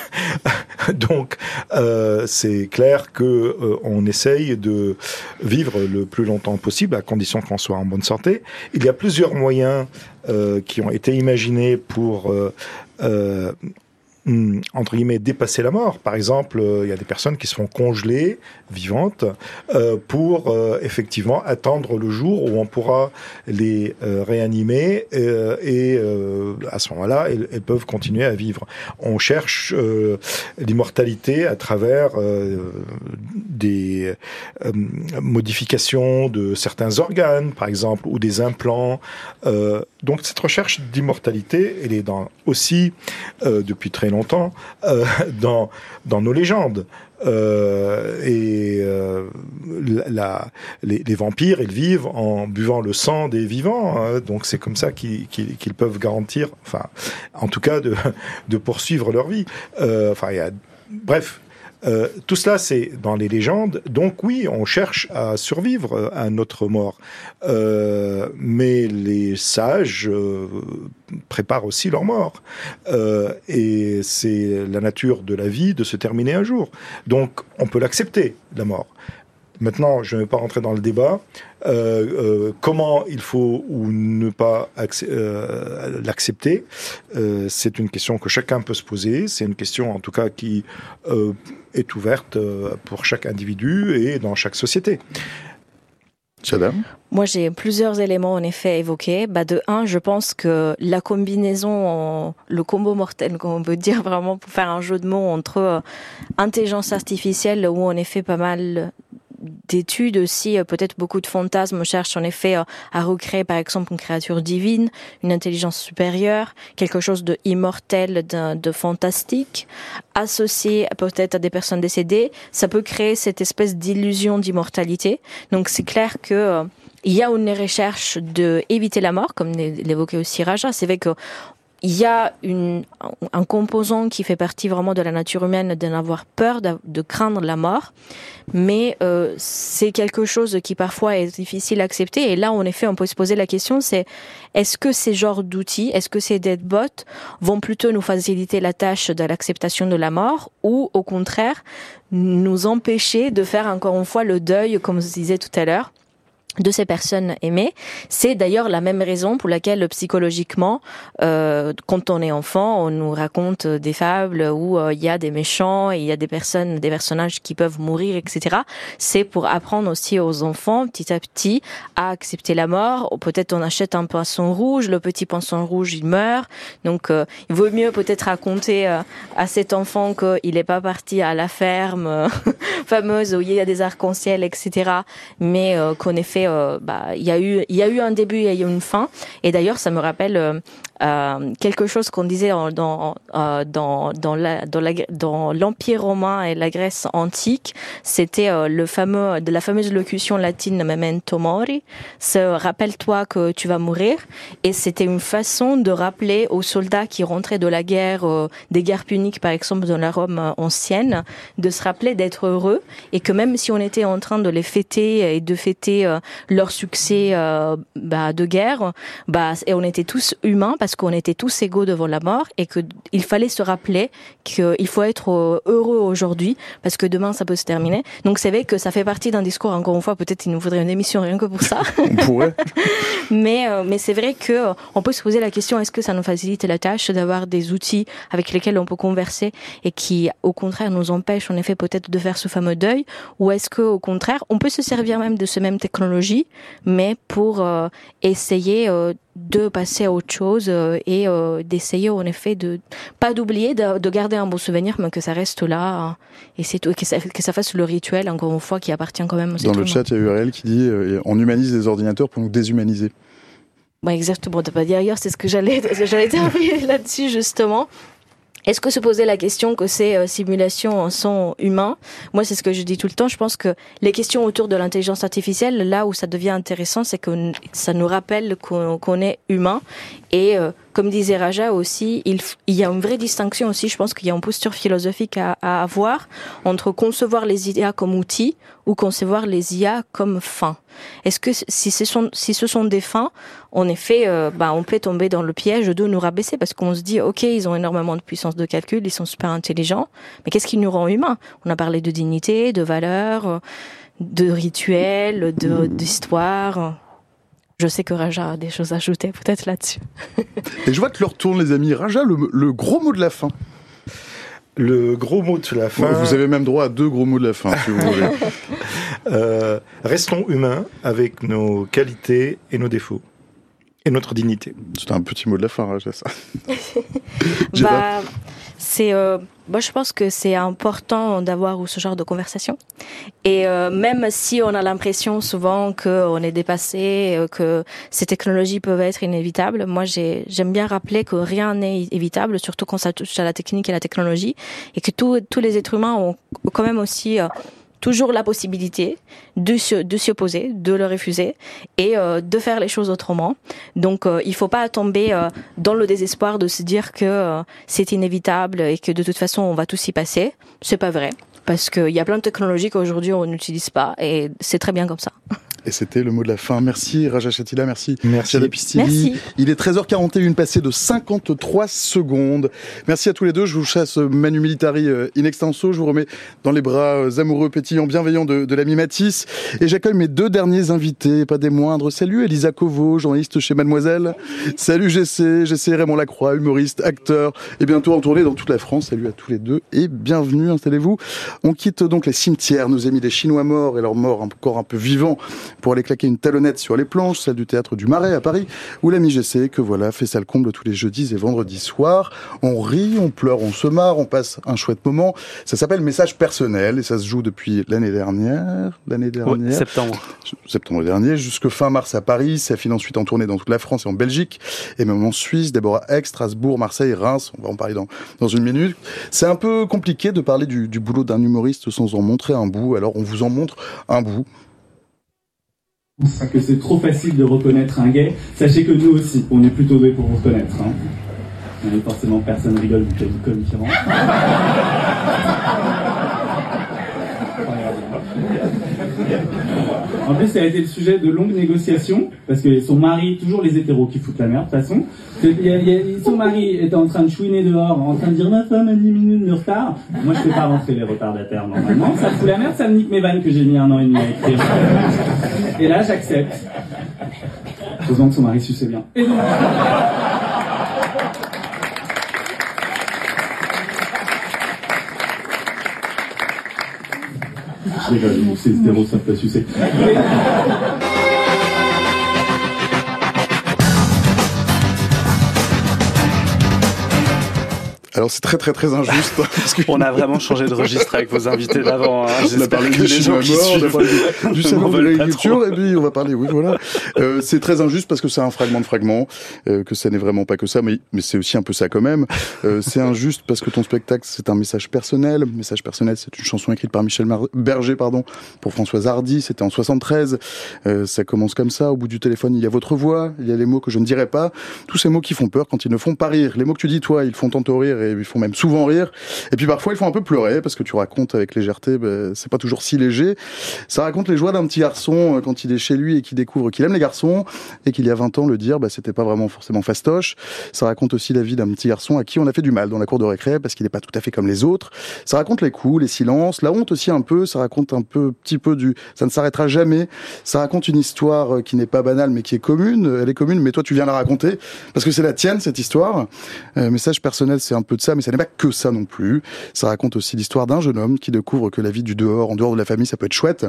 S6: Donc, euh, c'est clair que euh, on essaye de vivre le plus longtemps possible, à condition qu'on soit en bonne santé. Il y a plusieurs moyens euh, qui ont été imaginés pour euh, entre guillemets dépasser la mort. Par exemple, euh, il y a des personnes qui se font congeler vivantes euh, pour euh, effectivement attendre le jour où on pourra les réanimer et à ce moment-là, elles, elles, peuvent continuer à vivre. On cherche l'immortalité à travers des modifications de certains organes, par exemple, ou des implants. donc cette recherche d'immortalité, elle est dans, aussi depuis très longtemps euh, dans, dans nos légendes. Euh, et euh, la, les, vampires, ils vivent en buvant le sang des vivants, hein, donc c'est comme ça qu'ils peuvent garantir, enfin, en tout cas, de, de poursuivre leur vie. Bref, euh, tout cela, c'est dans les légendes. Donc oui, on cherche à survivre euh, à notre mort. Euh, mais les sages euh, préparent aussi leur mort. Et c'est la nature de la vie de se terminer un jour. Donc on peut l'accepter, la mort. Maintenant, je ne vais pas rentrer dans le débat. Euh, euh, comment il faut ou ne pas euh, l'accepter, euh, c'est une question que chacun peut se poser. C'est une question, en tout cas, qui euh, est ouverte euh, pour chaque individu et dans chaque société.
S2: Chadam
S7: Moi, j'ai plusieurs éléments en effet évoqués. Bah, de un, je pense que la combinaison, le combo mortel, comme on peut dire vraiment pour faire un jeu de mots entre intelligence artificielle, où en effet pas mal d'études aussi, euh, peut-être beaucoup de fantasmes cherchent en effet euh, à recréer par exemple une créature divine, une intelligence supérieure, quelque chose de immortel, de, fantastique, associé peut-être à des personnes décédées, ça peut créer cette espèce d'illusion d'immortalité. Donc c'est clair que euh, il y a une recherche de éviter la mort, comme l'évoquait aussi Raja. C'est vrai que il y a un composant qui fait partie vraiment de la nature humaine d'en avoir peur, de, de, craindre la mort, mais euh, c'est quelque chose qui parfois est difficile à accepter. Et là, en effet, on peut se poser la question, c'est est-ce que ces genres d'outils, est-ce que ces deadbots vont plutôt nous faciliter la tâche de l'acceptation de la mort ou au contraire nous empêcher de faire encore une fois le deuil, comme je disais tout à l'heure? De ces personnes aimées. C'est d'ailleurs la même raison pour laquelle psychologiquement, euh, quand on est enfant, on nous raconte des fables où euh, il y a des méchants il y a des personnes, des personnages qui peuvent mourir, etc. C'est pour apprendre aussi aux enfants petit à petit à accepter la mort. Peut-être on achète un poisson rouge, le petit poisson rouge il meurt, donc euh, il vaut mieux peut-être raconter euh, à cet enfant qu'il n'est pas parti à la ferme euh, fameuse où il y a des arcs-en-ciel, etc. Mais qu'en effet euh, bah, il y a eu, y a eu un début et une fin. Et d'ailleurs, ça me rappelle euh, euh, quelque chose qu'on disait dans euh, l'empire romain et la Grèce antique, c'était euh, le fameux de la fameuse locution latine memento mori, se rappelle-toi que tu vas mourir et c'était une façon de rappeler aux soldats qui rentraient de la guerre euh, des guerres puniques par exemple dans la Rome euh, ancienne de se rappeler d'être heureux. Et que même si on était en train de les fêter et de fêter euh, leur succès euh, bah, de guerre, bah et on était tous humains parce qu'on était tous égaux devant la mort et qu'il fallait se rappeler qu'il faut être euh, heureux aujourd'hui parce que demain ça peut se terminer. Donc c'est vrai que ça fait partie d'un discours, encore une fois, peut-être il nous faudrait une émission rien que pour ça.
S2: On pourrait.
S7: mais euh, mais c'est vrai que euh, on peut se poser la question est-ce que ça nous facilite la tâche d'avoir des outils avec lesquels on peut converser et qui au contraire nous empêchent en effet peut-être de faire ce fameux deuil? Ou est-ce que au contraire on peut se servir même de ce même technologie technologie, mais pour euh, essayer euh, de passer à autre chose euh, et d'essayer en effet de pas d'oublier, de, garder un bon souvenir, mais que ça reste là et c'est tout, que ça, que ça fasse le rituel encore une fois qui appartient quand même.
S2: Dans le chat, il y a URL qui dit on humanise les ordinateurs pour nous déshumaniser.
S7: Bah exactement, t'as pas dit ailleurs, c'est ce que j'allais j'allais terminer là-dessus justement. Est-ce que se poser la question que ces euh, simulations sont humains Moi, c'est ce que je dis tout le temps. Je pense que les questions autour de l'intelligence artificielle, là où ça devient intéressant, c'est que ça nous rappelle qu'on est humain. Et euh, comme disait Raja aussi, il, il, y a une vraie distinction aussi. Je pense qu'il y a une posture philosophique à, à, avoir entre concevoir les IA comme outils ou concevoir les IA comme fin. Est-ce que si ce sont si ce sont des fins, en effet, euh, bah, on peut tomber dans le piège de nous rabaisser parce qu'on se dit ok, ils ont énormément de puissance de calcul, ils sont super intelligents, mais qu'est-ce qui nous rend humains? On a parlé de dignité, de valeur, de rituels, de d'histoire. Je sais que Raja a des choses à ajouter peut-être là-dessus.
S2: Et je vois que leur tourne les amis. Raja, le, gros mot de la fin.
S6: Le gros mot de la fin.
S2: Vous avez même droit à deux gros mots de la fin, si vous voulez.
S6: Euh, restons humains avec nos qualités et nos défauts. Et notre dignité.
S2: C'est un petit mot de la fin, Raja, ça.
S7: bah, c'est euh, moi je pense que c'est important d'avoir ce genre de conversation. Et euh, même si on a l'impression souvent qu'on est dépassé euh, que ces technologies peuvent être inévitables moi j'aime bien rappeler que rien n'est évitable surtout quand ça touche à la technique et la technologie et que tous tous les êtres humains ont quand même aussi toujours la possibilité de s'y opposer, de le refuser et euh, de faire les choses autrement. Donc euh, il faut pas tomber euh, dans le désespoir de se dire que euh, c'est inévitable et que de toute façon on va tous y passer. C'est pas vrai parce qu'il y a plein de technologies qu'aujourd'hui on n'utilise pas et c'est très bien comme ça.
S2: Et c'était le mot de la fin. Merci Raja Chatila, merci.
S6: Merci.
S7: Merci.
S2: Il est 13h41 passé de 53 secondes. Merci à tous les deux. Je vous chasse Manu Militari euh, in extenso. Je vous remets dans les bras euh, amoureux, pétillants, bienveillants de, de l'ami Matisse. Et j'accueille mes deux derniers invités, pas des moindres. Salut Elisa Kovo, journaliste chez Mademoiselle. Salut GC, GC Raymond Lacroix, humoriste, acteur et bientôt en tournée dans toute la France. Salut à tous les deux et bienvenue, installez-vous. On quitte donc les cimetières, nos amis des Chinois morts et leurs morts encore un peu vivants pour aller claquer une talonnette sur les planches, celle du théâtre du Marais à Paris, où l'ami GC, que voilà, fait ça le comble tous les jeudis et vendredis soirs. On rit, on pleure, on se marre, on passe un chouette moment. Ça s'appelle Message personnel et ça se joue depuis l'année dernière, l'année dernière,
S8: septembre,
S2: septembre dernier, jusque fin mars à Paris. Ça file ensuite en tournée dans toute la France et en Belgique et même en Suisse, d'abord à Aix, Strasbourg, Marseille, Reims. On va en parler dans dans une minute. C'est un peu compliqué de parler du, du boulot d'un humoriste sans en montrer un bout. Alors on vous en montre un bout
S9: que c'est trop facile de reconnaître un gay, sachez que nous aussi, on est plutôt doués pour vous reconnaître. Hein. forcément, personne rigole du comme qui rentre. En plus, ça a été le sujet de longues négociations, parce que son mari, toujours les hétéros qui foutent la merde, de toute façon. son mari était en train de chouiner dehors, en train de dire ma femme a 10 minutes de retard. Moi, je fais pas rentrer les retardataires normalement. Ça fout la merde, ça me nique mes vannes que j'ai mis un an et demi à écrire. Et là, j'accepte. Faisant que son mari suçait bien. Je c'est hétéros savent pas sucer.
S2: Alors c'est très très très injuste.
S8: parce que... On a vraiment changé de registre avec vos invités d'avant. Hein.
S2: On a parlé des gens qui mort, du salon de l'agriculture et puis on va parler. Oui voilà. Euh, c'est très injuste parce que c'est un fragment de fragment, euh, que ça n'est vraiment pas que ça, mais mais c'est aussi un peu ça quand même. Euh, c'est injuste parce que ton spectacle c'est un message personnel. Message personnel, c'est une chanson écrite par Michel Berger pardon pour Françoise Hardy. C'était en 73. Euh, ça commence comme ça. Au bout du téléphone, il y a votre voix, il y a les mots que je ne dirai pas. Tous ces mots qui font peur quand ils ne font pas rire. Les mots que tu dis toi, ils font tantôt rire et ils font même souvent rire. Et puis parfois ils font un peu pleurer parce que tu racontes avec légèreté, ben, c'est pas toujours si léger. Ça raconte les joies d'un petit garçon euh, quand il est chez lui et qu'il découvre qu'il aime les garçons et qu'il y a 20 ans le dire, bah, c'était pas vraiment forcément fastoche. Ça raconte aussi la vie d'un petit garçon à qui on a fait du mal dans la cour de récré parce qu'il n'est pas tout à fait comme les autres. Ça raconte les coups, les silences, la honte aussi un peu. Ça raconte un peu, petit peu du, ça ne s'arrêtera jamais. Ça raconte une histoire euh, qui n'est pas banale mais qui est commune. Elle est commune, mais toi tu viens la raconter parce que c'est la tienne cette histoire. Euh, message personnel, c'est un peu de ça, mais ça n'est pas que ça non plus. Ça raconte aussi l'histoire d'un jeune homme qui découvre que la vie du dehors, en dehors de la famille, ça peut être chouette.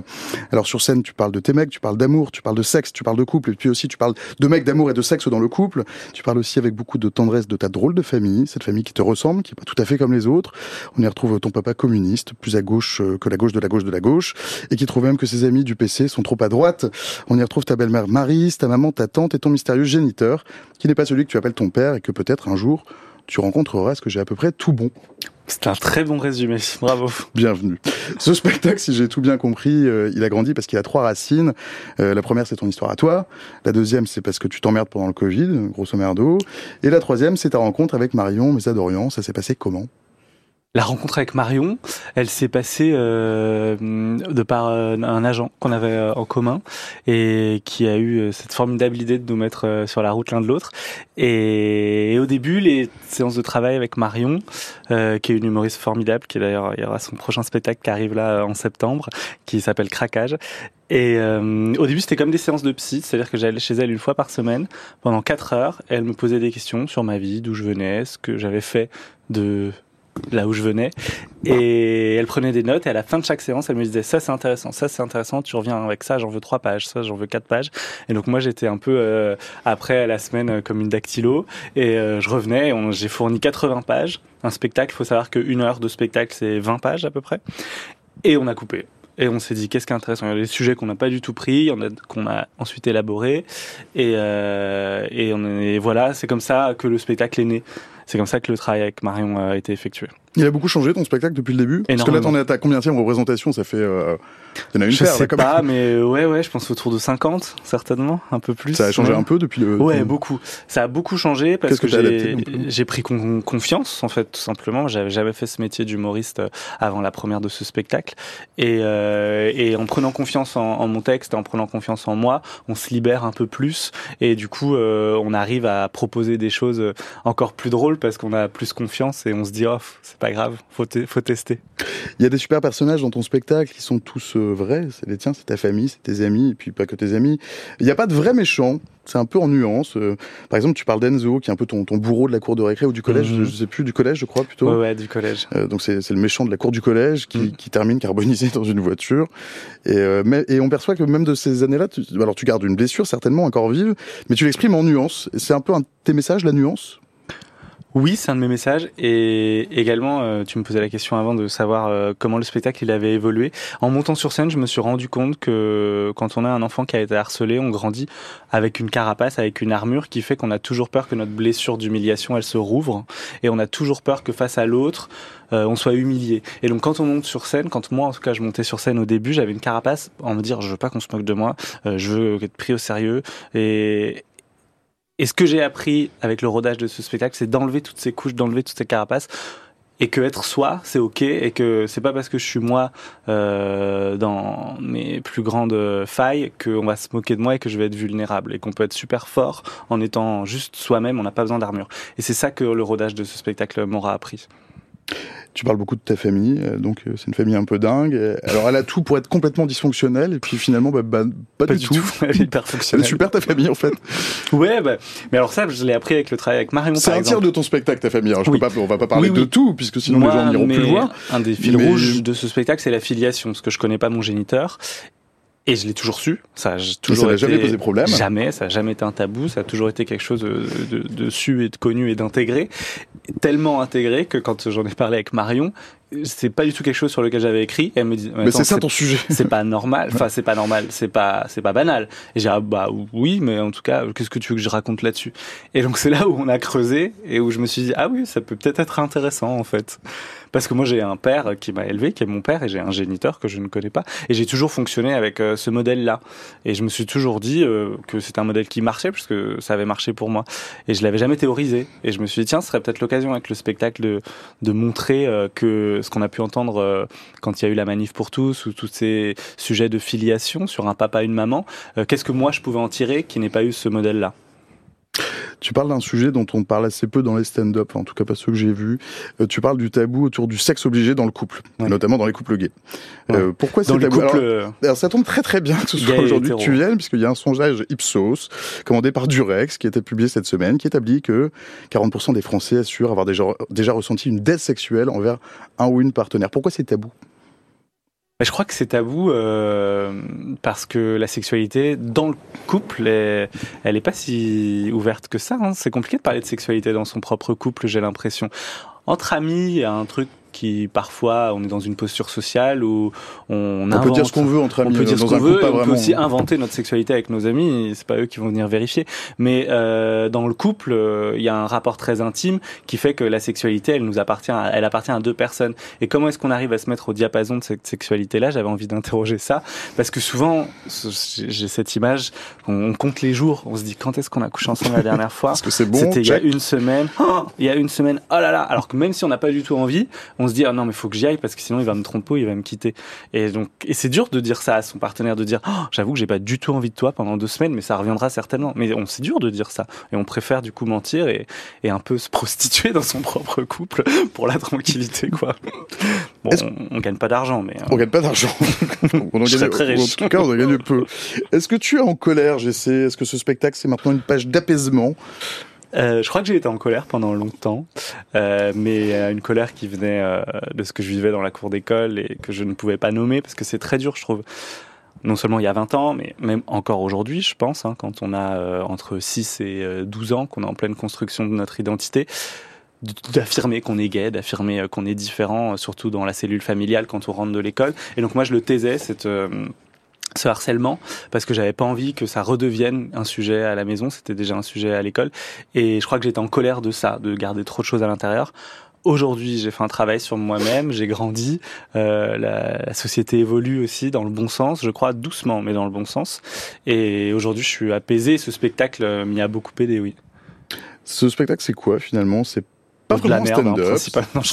S2: Alors sur scène, tu parles de tes mecs, tu parles d'amour, tu parles de sexe, tu parles de couple, et puis aussi tu parles de mecs, d'amour et de sexe dans le couple. Tu parles aussi avec beaucoup de tendresse de ta drôle de famille, cette famille qui te ressemble, qui est pas tout à fait comme les autres. On y retrouve ton papa communiste, plus à gauche euh, que la gauche de la gauche de la gauche, et qui trouve même que ses amis du PC sont trop à droite. On y retrouve ta belle-mère Marise, ta maman, ta tante et ton mystérieux géniteur, qui n'est pas celui que tu appelles ton père et que peut-être un jour tu rencontreras ce que j'ai à peu près tout bon.
S8: C'est un très bon résumé, bravo.
S2: Bienvenue. Ce spectacle, si j'ai tout bien compris, euh, il a grandi parce qu'il a trois racines. Euh, la première, c'est ton histoire à toi. La deuxième, c'est parce que tu t'emmerdes pendant le Covid, grosso merdo. Et la troisième, c'est ta rencontre avec Marion Mesa d'Orient. Ça s'est passé comment?
S8: La rencontre avec Marion, elle s'est passée euh, de par euh, un agent qu'on avait euh, en commun et qui a eu cette formidable idée de nous mettre sur la route l'un de l'autre. Et, au début, les séances de travail avec Marion, qui est une humoriste formidable, qui d'ailleurs il y aura son prochain spectacle qui arrive là en septembre, qui s'appelle Craquage. Et au début, c'était comme des séances de psy, c'est-à-dire que j'allais chez elle une fois par semaine pendant quatre heures. Et elle me posait des questions sur ma vie, d'où je venais, ce que j'avais fait de là où je venais. Et elle prenait des notes et à la fin de chaque séance, elle me disait ça c'est intéressant, ça c'est intéressant, tu reviens avec ça, j'en veux trois pages, ça j'en veux quatre pages. Et donc moi j'étais un peu euh, après la semaine euh, comme une dactylo et euh, je revenais, j'ai fourni 80 pages. Un spectacle, il faut savoir qu'une heure de spectacle c'est 20 pages à peu près. Et on a coupé. Et on s'est dit qu'est-ce qui est intéressant? Il y a des sujets qu'on n'a pas du tout pris, qu'on a ensuite élaboré. Et, et, on est, voilà, c'est comme ça que le spectacle est né. C'est comme ça que le travail avec Marion a été effectué.
S2: Il a beaucoup changé ton spectacle depuis le début? Parce que là, t'en es à combien de représentation? Ça fait. Euh... Il y en a une
S8: je
S2: paire,
S8: sais pas, mais ouais, ouais, je pense autour de 50, certainement, un peu plus.
S2: Ça a changé un peu depuis le.
S8: Ouais, beaucoup. Ça a beaucoup changé parce que, j'ai pris confiance, en fait, tout simplement. J'avais jamais fait ce métier d'humoriste euh, avant la première de ce spectacle. Et, euh, et en prenant confiance en, en, mon texte, en prenant confiance en moi, on se libère un peu plus. Et du coup, euh, on arrive à proposer des choses encore plus drôles parce qu'on a plus confiance et on se dit, oh, c'est pas grave, faut, faut tester.
S2: Il y a des super personnages dans ton spectacle qui sont tous euh, vrais, c'est les tiens, c'est ta famille, c'est tes amis, et puis pas que tes amis. Il n'y a pas de vrais méchants, c'est un peu en nuance. Euh, par exemple, tu parles d'Enzo, qui est un peu ton, ton, bourreau de la cour de récré ou du collège, mhm. je sais plus, du collège, je crois plutôt.
S8: Ouais, ouais du collège.
S2: Euh, donc c'est le méchant de la cour du collège qui, mhm. qui termine carbonisé dans une voiture. Et, mais, et on perçoit que même de ces années-là, alors tu gardes une blessure certainement encore vive, mais tu l'exprimes en nuance. C'est un peu un tes messages, la nuance?
S8: Oui, c'est un de mes messages. Et également, euh, tu me posais la question avant de savoir euh, comment le spectacle il avait évolué. En montant sur scène, je me suis rendu compte que quand on a un enfant qui a été harcelé, on grandit avec une carapace, avec une armure qui fait qu'on a toujours peur que notre blessure d'humiliation, elle se rouvre. Et on a toujours peur que face à l'autre, euh, on soit humilié. Et donc quand on monte sur scène, quand moi en tout cas je montais sur scène au début, j'avais une carapace en me dire je veux pas qu'on se moque de moi, je veux être pris au sérieux. Et, et ce que j'ai appris avec le rodage de ce spectacle, c'est d'enlever toutes ces couches, d'enlever toutes ces carapaces. Et que être soi c'est ok. Et que c'est pas parce que je suis moi euh, dans mes plus grandes failles qu'on va se moquer de moi et que je vais être vulnérable. Et qu'on peut être super fort en étant juste soi-même. On n'a pas besoin d'armure. Et c'est ça que le rodage de ce spectacle m'aura appris
S2: tu parles beaucoup de ta famille, euh, donc euh, c'est une famille un peu dingue. Alors elle a tout pour être complètement dysfonctionnelle, et puis finalement, bah, bah pas, du, tout.
S8: Elle est hyper
S2: Elle est super ta famille en fait.
S8: ouais, bah, mais alors ça, je l'ai appris avec le travail avec Marion.
S2: C'est un tiers de ton spectacle, ta famille. Alors, je peux pas, on va pas parler de tout, puisque sinon les gens n'iront plus le voir.
S8: Un des fils rouges de ce spectacle, c'est la filiation, parce que je connais pas mon géniteur. Et je l'ai toujours su. Ça a toujours
S2: ça jamais posé problème.
S8: Jamais. Ça a jamais été un tabou. Ça a toujours été quelque chose de, de, de su et de connu et d'intégré. Tellement intégré que quand j'en ai parlé avec Marion, c'est pas du tout quelque chose sur lequel j'avais écrit. elle me dit,
S2: mais c'est ça ton sujet.
S8: C'est pas normal. Enfin, c'est pas normal. C'est pas, c'est pas banal. Et j'ai, ah, bah oui, mais en tout cas, qu'est-ce que tu veux que je raconte là-dessus? Et donc c'est là où on a creusé et où je me suis dit, ah oui, ça peut peut-être être intéressant en fait. Parce que moi j'ai un père qui m'a élevé, qui est mon père, et j'ai un géniteur que je ne connais pas. Et j'ai toujours fonctionné avec euh, ce modèle-là. Et je me suis toujours dit euh, que c'était un modèle qui marchait, puisque ça avait marché pour moi. Et je l'avais jamais théorisé. Et je me suis dit, tiens, ce serait peut-être l'occasion avec le spectacle de, de montrer euh, que ce qu'on a pu entendre euh, quand il y a eu la manif pour tous ou tous ces sujets de filiation sur un papa, une maman, euh, qu'est-ce que moi je pouvais en tirer qui n'ait pas eu ce modèle-là?
S2: Tu parles d'un sujet dont on parle assez peu dans les stand-up, en tout cas pas ceux que j'ai vus. Euh, tu parles du tabou autour du sexe obligé dans le couple, notamment dans les couples gays. Euh, pourquoi c'est tabou
S8: couples,
S2: alors,
S8: euh,
S2: alors, ça tombe très très bien que ce soit aujourd'hui que tu viennes, puisqu'il y a un sondage Ipsos, commandé par Durex, qui a été publié cette semaine, qui établit que 40% des Français assurent avoir déjà, déjà ressenti une dette sexuelle envers un ou une partenaire. Pourquoi c'est tabou?
S8: Je crois que c'est tabou euh, parce que la sexualité dans le couple, elle est pas si ouverte que ça. hein. C'est compliqué de parler de sexualité dans son propre couple, j'ai l'impression. Entre amis, il y a un truc qui parfois on est dans une posture sociale où on,
S2: On peut dire ce qu'on veut entre
S8: on
S2: amis,
S8: peut dire ce qu'on veut, et on peut aussi inventer notre sexualité avec nos amis. C'est pas eux qui vont venir vérifier. Mais euh, dans le couple, euh, il y a un rapport très intime qui fait que la sexualité, elle nous appartient, à- elle appartient à deux personnes. Et comment est-ce qu'on arrive à se mettre au diapason de cette sexualité-là? J'avais envie d'interroger ça parce que souvent, j'ai cette image, on, on compte les jours, on se dit quand est-ce qu'on a couché ensemble la dernière fois?
S2: Parce que c'est bon,
S8: C'était il y a une semaine. Oh, il y a une semaine. Oh là là. Alors que même si on n'a pas du tout envie, on se dit ah non mais faut que j'y aille parce que sinon il va me tromper, il va me quitter. Et donc et c'est dur de dire ça à son partenaire, de dire oh, j'avoue que j'ai pas du tout envie de toi pendant deux semaines, mais ça reviendra certainement. Mais on c'est dur de dire ça et on préfère du coup mentir et, et un peu se prostituer dans son propre couple pour la tranquillité quoi. Bon, on, on gagne pas d'argent mais euh,
S2: On gagne pas d'argent. on en gagne,
S8: très riche.
S2: En tout cas, on en gagne peu. Est-ce que tu es en colère, GC Est-ce que ce spectacle, c'est maintenant une page d'apaisement?
S8: Euh, je crois que j'ai été en colère pendant longtemps, euh, mais une colère qui venait euh, de ce que je vivais dans la cour d'école et que je ne pouvais pas nommer parce que c'est très dur, je trouve. Non seulement il y a 20 ans, mais même encore aujourd'hui, je pense, hein, quand on a entre 6 et euh, 12 ans, qu'on est en pleine construction de notre identité, d'affirmer qu'on est gay, d'affirmer qu'on est différent, surtout dans la cellule familiale quand on rentre de l'école. Et donc moi, je le taisais, cette... ce harcèlement parce que j'avais pas envie que ça redevienne un sujet à la maison, c'était déjà un sujet à l'école et je crois que j'étais en colère de ça, de garder trop de choses à l'intérieur. Aujourd'hui, j'ai fait un travail sur moi-même, j'ai grandi, euh, la, la société évolue aussi dans le bon sens, je crois doucement, mais dans le bon sens. Et aujourd'hui, je suis apaisé. Ce spectacle euh, m'y a beaucoup aidé, oui.
S2: Ce spectacle, c'est quoi finalement? C'est pas vraiment
S8: merde, hein,
S2: stand-up.
S8: je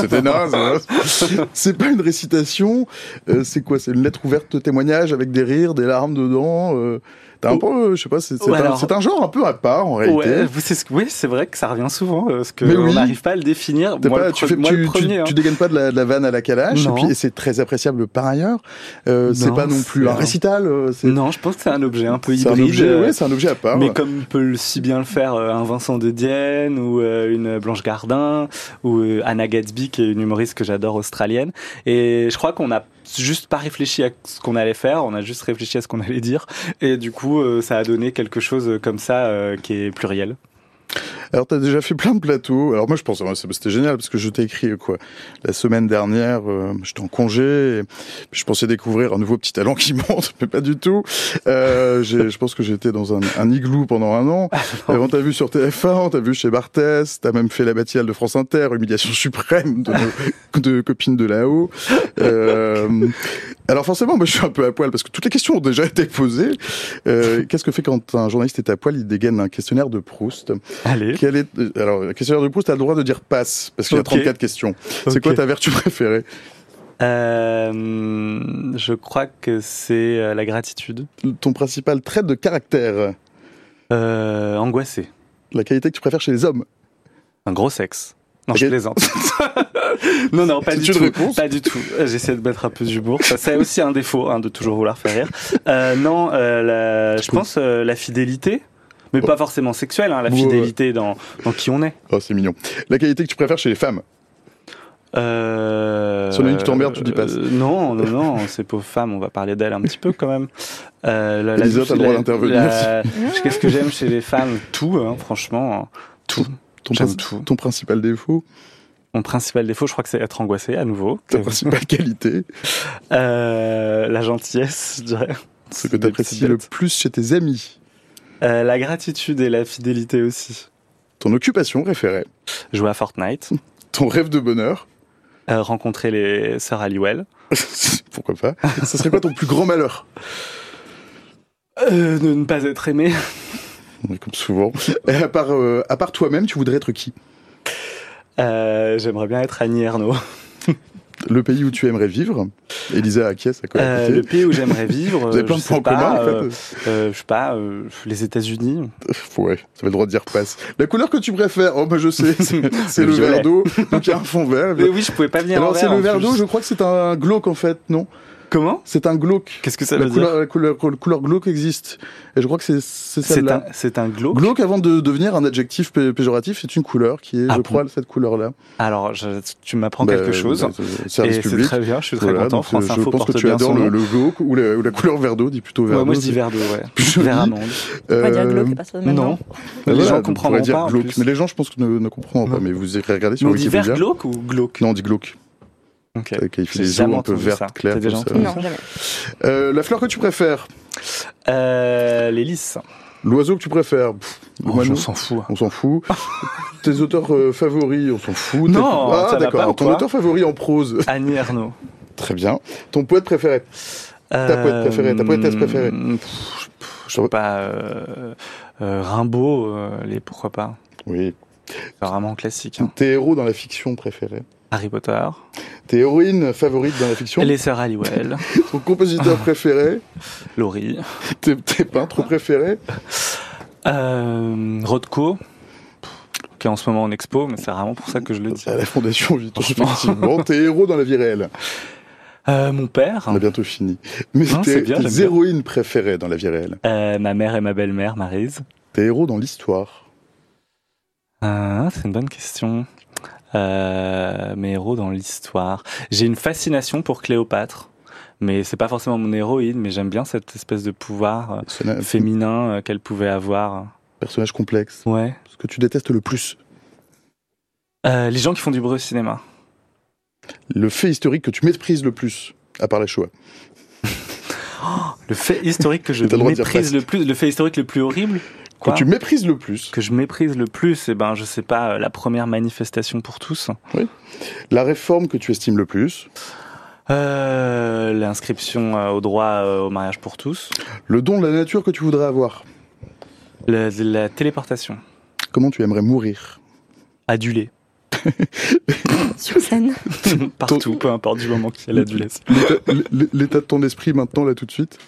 S2: C'était naze. hein. C'est pas une récitation. euh, c'est quoi? C'est une lettre ouverte de témoignage avec des rires, des larmes dedans. euh, T'as un peu, euh, je sais pas, c'est un, genre un peu à part en réalité.
S8: Ouais, c'est ce que- oui, c'est vrai que ça revient souvent, euh, parce que
S2: Mais
S8: on n'arrive pas à le définir.
S2: T'es
S8: Moi,
S2: pas-
S8: le
S2: tu, fais,
S8: moi,
S2: tu,
S8: le
S2: tu-
S8: premier, hein.
S2: tu dégaines pas de la, de la vanne à la calache, et
S8: Non.
S2: puis et c'est très appréciable par ailleurs. Euh, c'est pas non plus un récital. euh,
S8: Non, je pense que c'est un objet un peu
S2: c'est un
S8: hybride.
S2: objet,
S8: euh,
S2: ouais, c'est un objet à part.
S8: Mais comme peut le- si bien le faire euh, un Vincent de Dienne ou euh, une Blanche Gardin ou euh, Anna Gatsby qui est une humoriste que j'adore australienne. Et je crois qu'on n'a juste pas réfléchi à ce qu'on allait faire, on a juste réfléchi à ce qu'on allait dire. Et du coup, euh, ça a donné quelque chose comme ça euh, qui est pluriel.
S2: Alors, t'as déjà fait plein de plateaux. Alors, moi, je pense, c'était génial parce que je t'ai écrit, quoi, la semaine dernière, euh, j'étais en congé, et je pensais découvrir un nouveau petit talent qui monte, mais pas du tout. Euh, j'ai- je pense que j'étais dans un, un igloo pendant un an. Euh, on t'a vu sur TF1, on t'a vu chez Barthès, t'as même fait la matinale de France Inter, humiliation suprême de, nos- de copines de là-haut. Euh, alors, forcément, moi, je suis un peu à poil parce que toutes les questions ont déjà été posées. Euh, Qu'est-ce que fait quand un journaliste est à poil? Il dégaine un questionnaire de Proust.
S8: Allez.
S2: Quel est, euh, alors, le questionnaire de Proust, t'as le droit de dire passe, parce qu'il y a
S8: Ok.
S2: 34 questions. C'est quoi ta vertu préférée?
S8: Euh, je crois que c'est euh, la gratitude.
S2: Ton principal trait de caractère?
S8: Euh, angoissé.
S2: La qualité que tu préfères chez les hommes?
S8: Un gros sexe. Non, je plaisante. non, non, pas du tout. Pas du tout. J'essaie de mettre un peu d'humour. Ça, c'est aussi un défaut, hein, de toujours vouloir faire rire. Euh, non, euh, la- je pense euh, la fidélité, mais pas forcément sexuelle. Hein, la fidélité dans, dans qui on est.
S2: Oh, c'est mignon. La qualité que tu préfères chez les femmes?
S8: Euh,
S2: a une qui t'emmerde, tu dis
S8: euh, non, non, non, ces pauvres femmes, on va parler d'elles un petit peu quand même. Euh, la-
S2: t'as le droit d'intervenir.
S8: Qu'est-ce que j'aime chez les femmes Tout, hein, franchement, tout.
S2: Ton,
S8: J'aime
S2: princi-
S8: tout.
S2: ton principal défaut
S8: Mon principal défaut, je crois que c'est être angoissé à nouveau.
S2: Ta principale qualité
S8: Euh, la gentillesse, je dirais.
S2: Ce que t'apprécies le plus chez tes amis
S8: Euh, la gratitude et la fidélité aussi.
S2: Ton occupation préférée
S8: Jouer à Fortnite,
S2: Ton rêve de bonheur
S8: euh, rencontrer les sœurs Halliwell.
S2: Pourquoi pas Ce serait quoi ton plus grand malheur?
S8: De ne pas être aimé.
S2: Comme souvent. Et à part, euh, à part toi-même, tu voudrais être qui?
S8: Euh, J'aimerais bien être Annie Ernaux.
S2: Le pays où tu aimerais vivre? Elisa acquiesce à quoi
S8: Euh, le pays où j'aimerais vivre.
S2: Vous avez plein de points communs, en fait.
S8: euh, euh, je sais pas, euh, les États-Unis.
S2: Ouais, ça fait le droit de dire passe. La couleur que tu préfères, oh bah je sais, c'est
S8: Le
S2: le verre d'eau. Donc il y a un fond vert.
S8: Mais oui, je pouvais pas venir en
S2: Alors c'est
S8: vert,
S2: le
S8: en
S2: verre
S8: plus.
S2: d'eau, je crois que c'est un glauque en fait, non?
S8: Comment?
S2: C'est un glauque.
S8: Qu'est-ce que ça
S2: la
S8: veut
S2: couleur,
S8: dire?
S2: la couleur, la couleur glauque existe. Et je crois que c'est c'est
S8: C'est
S2: celle-là.
S8: un, c'est un glauque?
S2: Glauque, avant de devenir un adjectif pé- péjoratif, c'est une couleur qui est,
S8: Ah
S2: je
S8: bon?
S2: crois, cette couleur-là.
S8: Alors, je- tu m'apprends
S2: Bah,
S8: quelque chose.
S2: bah, c'est-
S8: très bien, je suis très
S2: Voilà,
S8: content.
S2: donc,
S8: France
S2: euh, je
S8: Info
S2: pense que tu adores le, le glauque ou la, ou la couleur verre d'eau, dis plutôt verre
S8: Ouais, moi je dis
S2: c'est
S8: verre d'eau, ouais. Verre amande.
S7: On va dire
S2: Euh,
S7: glauque.
S8: Non. les
S2: voilà,
S8: gens comprendront
S2: dire
S8: pas.
S2: glauque.
S8: plus.
S2: Mais les gens, je pense que ne, ne comprendront pas. Mais vous irez regarder sur
S8: Mais on dit
S2: Wikipédia.
S8: verre glauque ou glauque?
S2: Non, on dit glauque.
S8: Ok.
S2: Euh, Qui fait
S8: J'ai
S2: des
S8: jamais
S2: eaux un peu vertes, claires.
S8: Déjà
S2: ça.
S7: Non, jamais.
S2: Euh, la fleur que tu préfères
S8: Euh, les lys.
S2: L'oiseau que tu préfères Pff,
S8: Oh, on s'en fout.
S2: On s'en fout. Tes auteurs euh, favoris, on s'en fout.
S8: Non,
S2: ah, d'accord. Ton auteur favori en prose.
S8: Annie Ernaux.
S2: Très bien. Ton poète préféré Ta poète préférée, ta poétesse préférée
S8: Euh, pff, pff, Je sais pas. Euh, euh, Rimbaud, euh, les pourquoi pas.
S2: Oui.
S8: C'est vraiment classique. hein.
S2: Tes héros dans la fiction préférée
S8: Harry Potter.
S2: Tes héroïnes favorites dans la fiction
S8: Les sœurs Halliwell.
S2: Ton compositeur préféré
S8: Laurie.
S2: tes, tes peintres préférés
S8: Euh, Rothko. Qui est en ce moment en expo, mais c'est vraiment pour ça que je le dis.
S2: À la Fondation Vuitton, effectivement. Tes héros dans la vie réelle
S8: Euh, mon père.
S2: On a bientôt fini. Mais
S8: Non,
S2: tes,
S8: c'est bien,
S2: tes
S8: j'aime bien.
S2: héroïnes préférées dans la vie réelle
S8: Euh, ma mère et ma belle-mère, Maryse.
S2: Tes héros dans l'histoire
S8: Ah, c'est une bonne question. Euh, mes héros dans l'histoire. J'ai une fascination pour Cléopâtre, mais c'est pas forcément mon héroïne, mais j'aime bien cette espèce de pouvoir euh, féminin euh, qu'elle pouvait avoir.
S2: Personnage complexe.
S8: Ouais.
S2: Ce que tu détestes le plus
S8: Euh, les gens qui font du bruit au cinéma.
S2: Le fait historique que tu méprises le plus, à part la Shoah.
S8: Le fait historique que je méprise le plus, le fait historique le plus horrible. Quoi
S2: tu méprises le plus,
S8: que je méprise le plus, eh ben, je sais pas, euh, la première manifestation pour tous.
S2: la réforme que tu estimes le plus,
S8: Euh, L'inscription euh, au droit euh, au mariage pour tous.
S2: le don de la nature que tu voudrais avoir,
S8: La, la téléportation.
S2: comment tu aimerais mourir,
S8: Adulé.
S7: Sur scène.
S8: Partout, peu importe du moment qu'il y a l'adulé.
S2: l'état de ton esprit maintenant, là, tout de suite.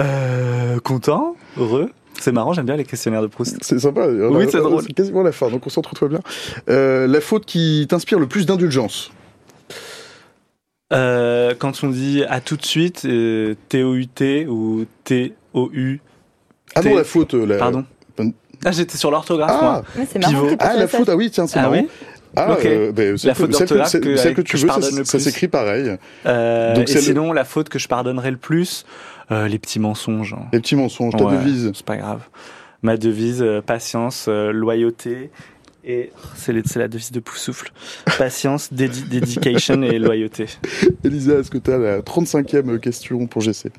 S8: Euh, content, heureux. C'est marrant, j'aime bien les questionnaires de Proust.
S2: C'est sympa.
S8: Oui, c'est drôle.
S2: C'est quasiment la fin, donc concentre-toi bien. Euh, la faute qui t'inspire le plus d'indulgence.
S8: Euh, quand on dit à tout de suite, euh, T-O-U-T ou T-O-U.
S2: Ah non, la faute. La...
S8: Pardon. Ah, j'étais sur l'orthographe,
S2: Ah,
S8: moi.
S7: Ouais, c'est marrant.
S2: Ah, la faute, ah oui, tiens, c'est
S8: Ah
S2: marrant.
S8: oui
S2: Ah,
S8: Ok.
S2: euh, ben,
S8: La faute
S2: celle que,
S8: d'orthographe
S2: celle-
S8: que-
S2: que
S8: que
S2: tu veux, ça, ça s'écrit pareil.
S8: Euh,
S2: Donc
S8: et
S2: le-
S8: sinon, la faute que je pardonnerais le plus, euh, les petits mensonges.
S2: Les petits mensonges, ta
S8: Ouais,
S2: devise.
S8: C'est pas grave. Ma devise, euh, patience, euh, loyauté. Et c'est la devise de Poussoufle. Patience, dédi- dedication et loyauté.
S2: Elisa, est-ce que tu as la 35e question pour GC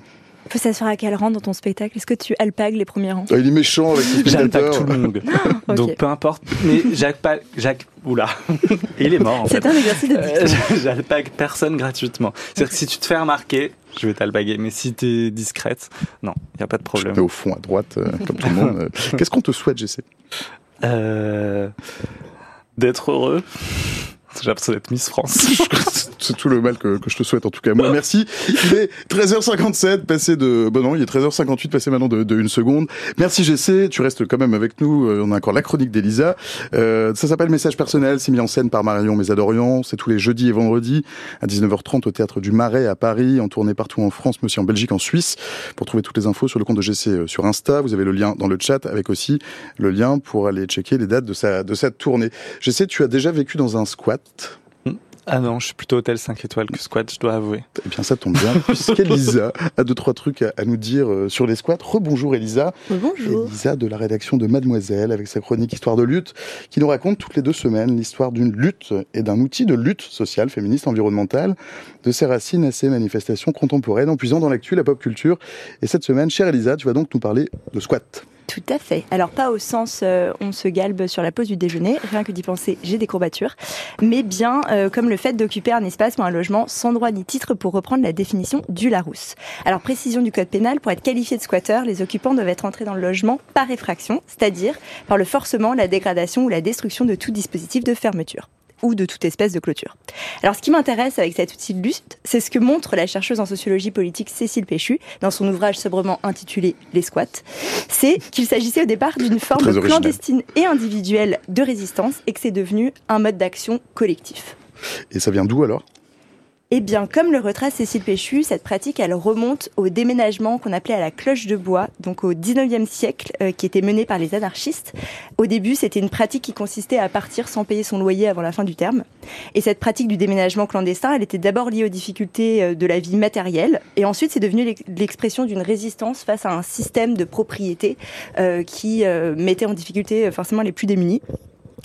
S7: Faut s'assurer à quel rang dans ton spectacle Est-ce que tu alpagues les premiers rangs?
S2: Ah, Il est méchant avec ses
S8: J'attaque
S2: spectateurs.
S8: tout le monde. Donc peu importe. Mais Jacques. Oula. Il est mort en fait.
S7: C'est un exercice de
S8: Euh. J'alpague personne gratuitement. C'est-à-dire que si tu te fais remarquer, je vais t'alpaguer. Mais si t'es discrète, non, il n'y a pas de
S2: Je
S8: problème.
S2: te mets au fond à droite, euh, comme tout le monde. Qu'est-ce qu'on te souhaite, GC
S8: Euh, D'être heureux. J'ai l'impression d'être Miss France.
S2: C'est tout le mal que, que je te souhaite en tout cas. Moi, merci. Il est 13h57, passé de... Bon non, il est 13h58, passé maintenant de, de une seconde. Merci GC, tu restes quand même avec nous. Euh, On a encore la chronique d'Elisa. Euh, ça s'appelle Message personnel, c'est mis en scène par Marion Mésadorian. C'est tous les jeudis et vendredis à 19h30 au Théâtre du Marais à Paris, en tournée partout en France, mais aussi en Belgique, en Suisse. Pour trouver toutes les infos sur le compte de GC euh, sur Insta, vous avez le lien dans le chat avec aussi le lien pour aller checker les dates de sa, de sa tournée. GC, tu as déjà vécu dans un squat?
S8: Ah non, je suis plutôt hôtel 5 étoiles que squat, je dois avouer.
S2: Eh bien, ça tombe bien, puisqu'Elisa a deux, trois trucs à, à nous dire euh, sur les squats. Rebonjour Elisa.
S7: Bonjour.
S2: Elisa de la rédaction de Mademoiselle, avec sa chronique Histoire de lutte, qui nous raconte toutes les deux semaines l'histoire d'une lutte et d'un outil de lutte sociale, féministe, environnementale, de ses racines à ses manifestations contemporaines, en puisant dans l'actu, la pop culture. Et cette semaine, chère Elisa, tu vas donc nous parler de squat.
S7: Tout à fait. Alors pas au sens euh, on se galbe sur la pause du déjeuner, rien que d'y penser j'ai des courbatures, mais bien euh, comme le fait d'occuper un espace ou un logement sans droit ni titre pour reprendre la définition du Larousse. Alors précision du code pénal, pour être qualifié de squatteur, les occupants doivent être entrés dans le logement par effraction, c'est-à-dire par le forcement, la dégradation ou la destruction de tout dispositif de fermeture.
S10: Ou de toute espèce de clôture. Alors ce qui m'intéresse avec cet outil de lutte, c'est ce que montre la chercheuse en sociologie politique Cécile Péchu dans son ouvrage sobrement intitulé Les squats. C'est qu'il s'agissait au départ d'une forme clandestine et individuelle de résistance et que c'est devenu un mode d'action collectif.
S2: Et ça vient d'où alors?
S10: Eh bien, comme le retrace Cécile Péchu, cette pratique, elle remonte au déménagement qu'on appelait à la cloche de bois, donc au 19e siècle, euh, qui était mené par les anarchistes. Au début, c'était une pratique qui consistait à partir sans payer son loyer avant la fin du terme. Et cette pratique du déménagement clandestin, elle était d'abord liée aux difficultés euh, de la vie matérielle, et ensuite c'est devenu l'expression d'une résistance face à un système de propriété euh, qui mettait en difficulté forcément les plus démunis.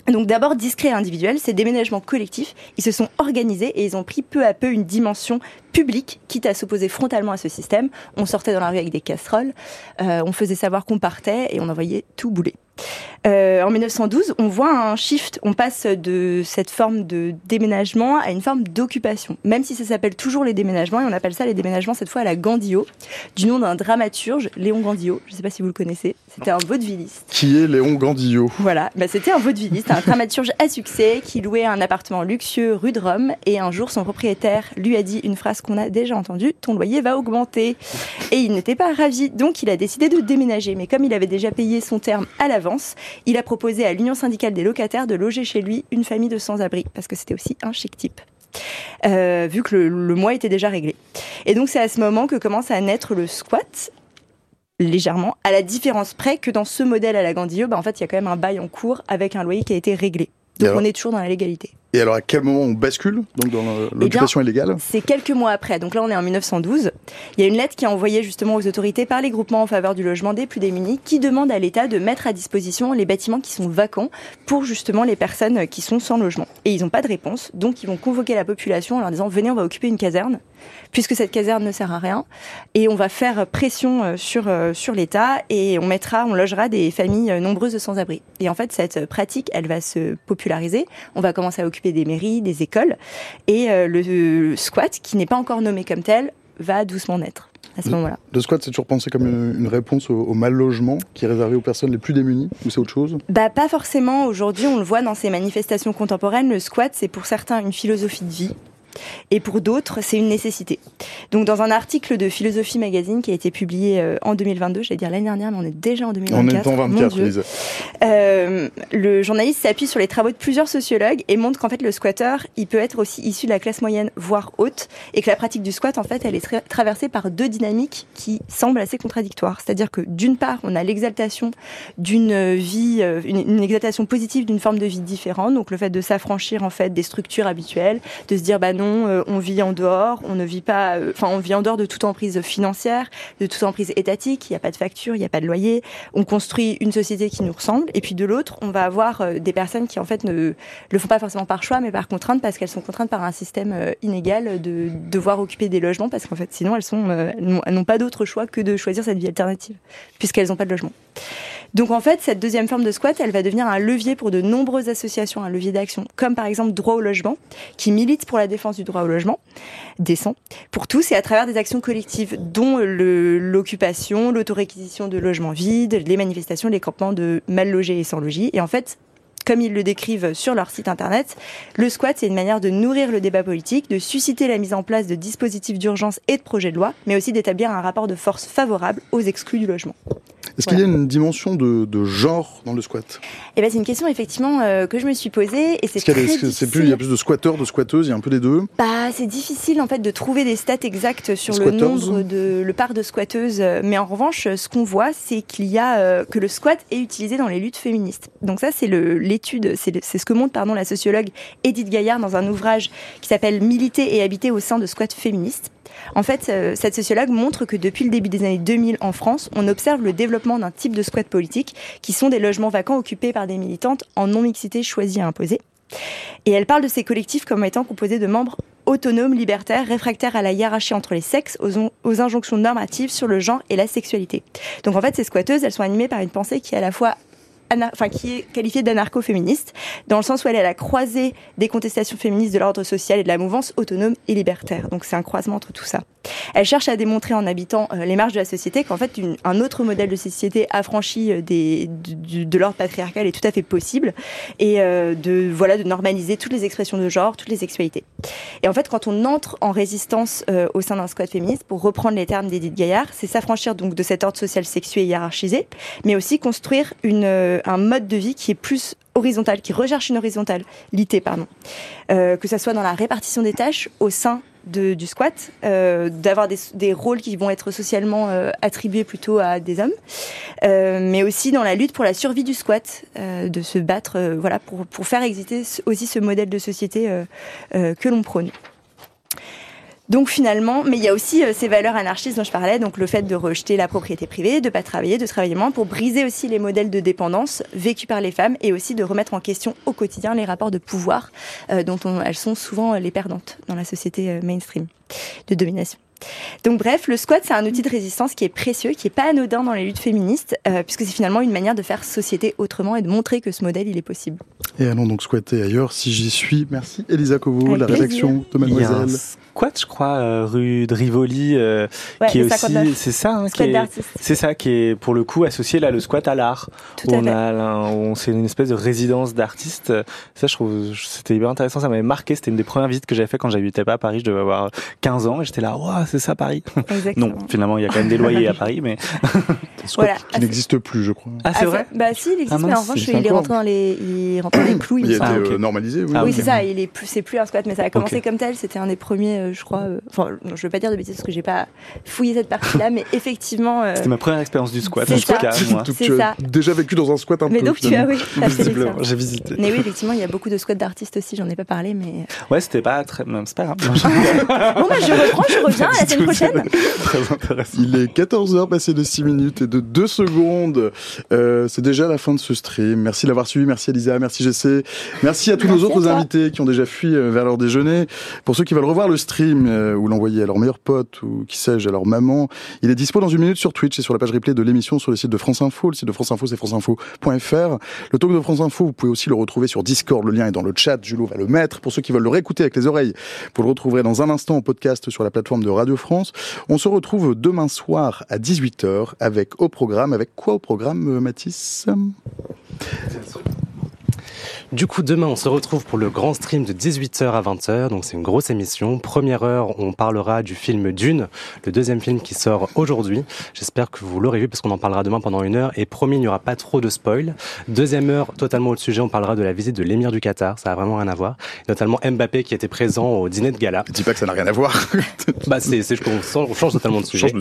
S10: Donc d'abord discret et individuel, ces déménagements collectifs, ils se sont organisés et ils ont pris peu à peu une dimension publique, quitte à s'opposer frontalement à ce système. On sortait dans la rue avec des casseroles, euh, on faisait savoir qu'on partait et on envoyait tout bouler. Euh, en 1912, on voit un shift, on passe de cette forme de déménagement à une forme d'occupation. Même si ça s'appelle toujours les déménagements, et on appelle ça les déménagements cette fois à la Gandillo, du nom d'un dramaturge, Léon Gandillo. Je ne sais pas si vous le connaissez. C'était un vaudevilliste.
S2: Qui est Léon Gandillo
S10: Voilà, bah, c'était un vaudevilliste, un dramaturge à succès qui louait un appartement luxueux rue de Rome. Et un jour, son propriétaire lui a dit une phrase qu'on a déjà entendue ton loyer va augmenter. Et il n'était pas ravi, donc il a décidé de déménager. Mais comme il avait déjà payé son terme à l'avance, il a proposé à l'Union syndicale des locataires de loger chez lui une famille de sans-abri, parce que c'était aussi un chic type. Euh, vu que le, mois était déjà réglé. Et donc c'est à ce moment que commence à naître le squat, légèrement, à la différence près que dans ce modèle à la Gandilleux, bah, en fait il y a quand même un bail en cours avec un loyer qui a été réglé. Donc on est toujours dans la légalité.
S2: Et alors, à quel moment on bascule donc dans l'occupation illégale
S10: C'est quelques mois après. Donc là, on est en 1912. Il y a une lettre qui est envoyée justement aux autorités par les groupements en faveur du logement des plus démunis, qui demande à l'État de mettre à disposition les bâtiments qui sont vacants pour justement les personnes qui sont sans logement. Et ils n'ont pas de réponse, donc ils vont convoquer la population en leur disant venez, on va occuper une caserne, puisque cette caserne ne sert à rien, et on va faire pression euh, sur euh, sur l'État et on mettra, on logera des familles euh, nombreuses de sans-abri. Et en fait, cette pratique, elle va se populariser. On va commencer à occuper des mairies, des écoles. Et euh, le squat, qui n'est pas encore nommé comme tel, va doucement naître à ce moment-là.
S2: Le squat, c'est toujours pensé comme une, réponse au, mal logement qui est réservé aux personnes les plus démunies ou c'est autre chose?
S10: Bah pas forcément. Aujourd'hui, on le voit dans ces manifestations contemporaines. Le squat, c'est pour certains une philosophie de vie et pour d'autres, c'est une nécessité. Donc, dans un article de Philosophie Magazine qui a été publié euh, en 2022, j'allais dire l'année dernière, mais on est déjà en 2024.
S2: On est en 24, Lisa.
S10: Euh, le journaliste s'appuie sur les travaux de plusieurs sociologues et montre qu'en fait, le squatter, il peut être aussi issu de la classe moyenne, voire haute, et que la pratique du squat, en fait, elle est traversée par deux dynamiques qui semblent assez contradictoires. C'est-à-dire que d'une part, on a l'exaltation d'une vie, euh, une, une exaltation positive d'une forme de vie différente, donc le fait de s'affranchir en fait des structures habituelles, de se dire bah euh, on vit en dehors, on ne vit pas, euh, enfin, on vit en dehors de toute emprise financière, de toute emprise étatique. Il n'y a pas de facture, il n'y a pas de loyer. On construit une société qui nous ressemble. Et puis de l'autre, on va avoir euh, des personnes qui en fait ne le font pas forcément par choix, mais par contrainte parce qu'elles sont contraintes par un système inégal de devoir occuper des logements parce qu'en fait, sinon elles elles n'ont pas d'autre choix que de choisir cette vie alternative puisqu'elles n'ont pas de logement. Donc en fait, cette deuxième forme de squat, elle va devenir un levier pour de nombreuses associations, un levier d'action, comme par exemple Droit au logement, qui milite pour la défense du droit au logement décent pour tous et à travers des actions collectives, dont l'occupation, l'autoréquisition de logements vides, les manifestations, les campements de mal logés et sans logis. Et en fait, comme ils le décrivent sur leur site internet, le squat, c'est une manière de nourrir le débat politique, de susciter la mise en place de dispositifs d'urgence et de projets de loi, mais aussi d'établir un rapport de force favorable aux exclus du logement.
S2: Est-ce qu'il y a une dimension de, genre dans le squat?
S10: Eh ben, c'est une question effectivement euh, que je me suis posée et c'est très difficile.
S2: Plus, il y a plus de squatteurs, de squatteuses, il y a un peu des deux.
S10: Bah, c'est difficile en fait de trouver des stats exactes sur le nombre de le part de squatteuses, mais en revanche, ce qu'on voit, c'est qu'il y a euh, que le squat est utilisé dans les luttes féministes. Donc ça, c'est l'étude, c'est ce que montre pardon la sociologue Edith Gaillard dans un ouvrage qui s'appelle Militer et habiter au sein de squats féministes. En fait, euh, cette sociologue montre que depuis le début des années 2000 en France, on observe le développement d'un type de squat politique qui sont des logements vacants occupés par des militantes en non-mixité choisie à imposer. Et elle parle de ces collectifs comme étant composés de membres autonomes, libertaires, réfractaires à la hiérarchie entre les sexes, aux, aux, injonctions normatives sur le genre et la sexualité. Donc en fait, ces squatteuses, elles sont animées par une pensée qui est à la fois enfin, qui est qualifiée d'anarcho-féministe, dans le sens où elle est à la croisée des contestations féministes de l'ordre social et de la mouvance autonome et libertaire. Donc c'est un croisement entre tout ça. Elle cherche à démontrer en habitant euh, les marges de la société qu'en fait un autre modèle de société affranchi euh, de, l'ordre patriarcal est tout à fait possible et euh, de voilà de normaliser toutes les expressions de genre, toutes les sexualités. Et en fait, quand on entre en résistance au sein d'un squat féministe, pour reprendre les termes d'Edith Gaillard, c'est s'affranchir donc de cet ordre social sexué hiérarchisé, mais aussi construire une, un mode de vie qui est plus horizontal, qui recherche une horizontalité, pardon, euh, que ça soit dans la répartition des tâches au sein de, du squat, euh, d'avoir des, des, rôles qui vont être socialement euh, attribués plutôt à des hommes, mais aussi dans la lutte pour la survie du squat, de se battre, voilà, pour, pour faire exister aussi ce modèle de société que l'on prône. Donc finalement, mais il y a aussi euh, ces valeurs anarchistes dont je parlais, donc le fait de rejeter la propriété privée, de pas travailler, de travailler moins, pour briser aussi les modèles de dépendance vécus par les femmes et aussi de remettre en question au quotidien les rapports de pouvoir euh, dont elles sont souvent les perdantes dans la société euh, mainstream de domination. Donc bref, le squat, c'est un outil de résistance qui est précieux, qui est pas anodin dans les luttes féministes, puisque c'est finalement une manière de faire société autrement et de montrer que ce modèle, il est possible.
S2: Et allons donc squatter ailleurs si j'y suis. Merci Elisa Kovo, la rédaction de Mademoiselle
S8: squat, je crois, euh, rue de Rivoli, euh, qui est aussi, c'est ça, hein, c'est ça qui est pour le coup associé là le squat à l'art. On a, c'est une espèce de résidence d'artistes. Ça, je trouve, c'était hyper intéressant. Ça m'avait marqué. C'était une des premières visites que j'avais fait quand j'habitais pas à Paris. Je devais avoir 15 ans et j'étais là, waouh, c'est ça Paris. non, finalement, il y a quand même des loyers à Paris, mais
S2: voilà. qui n'existe plus, je crois.
S8: Ah, c'est vrai.
S10: Bah si, il existe, ah, mais en revanche, il est rentré dans les, il est rentré dans les clous.
S2: Il, a été euh, normalisé. Oui,
S10: ah, oui c'est ça. Il est plus, c'est plus un squat, mais ça a commencé comme tel. C'était un des premiers euh, je crois. Euh, enfin, non, je veux pas dire de bêtises parce que j'ai pas fouillé cette partie-là, mais effectivement.
S8: Euh, C'était ma première expérience du squat, en tout cas, moi.
S2: Donc, tu as déjà vécu dans un squat un
S10: mais
S2: peu.
S10: Mais donc tu as, oui,
S8: j'ai visité.
S10: Mais oui, effectivement, il y a beaucoup de squats d'artistes aussi. J'en ai pas parlé, mais.
S8: Ouais, c'était pas très. C'est pas grave.
S10: bon, bah, je reprends, je reviens à la semaine prochaine.
S2: très intéressant. Il est 14h passé de 6 minutes et de 2 secondes. Euh, c'est déjà la fin de ce stream. Merci d'avoir suivi. Merci Elisa. Merci Jessé. Merci à tous nos autres invités qui ont déjà fui vers leur déjeuner. Pour ceux qui veulent revoir le stream ou l'envoyer à leur meilleur pote ou qui sais-je à leur maman, il est dispo dans une minute sur Twitch et sur la page replay de l'émission sur le site de France Info. Le site de France Info, c'est franceinfo.fr. Le talk de France Info, vous pouvez aussi le retrouver sur Discord. Le lien est dans le chat. Julo va le mettre. Pour ceux qui veulent le réécouter avec les oreilles, vous le retrouverez dans un instant en podcast sur la plateforme de Radio France. On se retrouve demain soir à 18h avec au programme, avec quoi au programme, Mathis?
S11: Du coup, demain, on se retrouve pour le grand stream de 18h à 20h. Donc, c'est une grosse émission. Première heure, on parlera du film Dune, le deuxième film qui sort aujourd'hui. J'espère que vous l'aurez vu parce qu'on en parlera demain pendant une heure. Et promis, il n'y aura pas trop de spoil. Deuxième heure, totalement autre sujet, on parlera de la visite de l'émir du Qatar. Ça a vraiment rien à voir. Notamment Mbappé qui était présent au dîner de gala.
S2: Dis pas que ça n'a rien à voir.
S11: bah, c'est, c'est, on change totalement de sujet.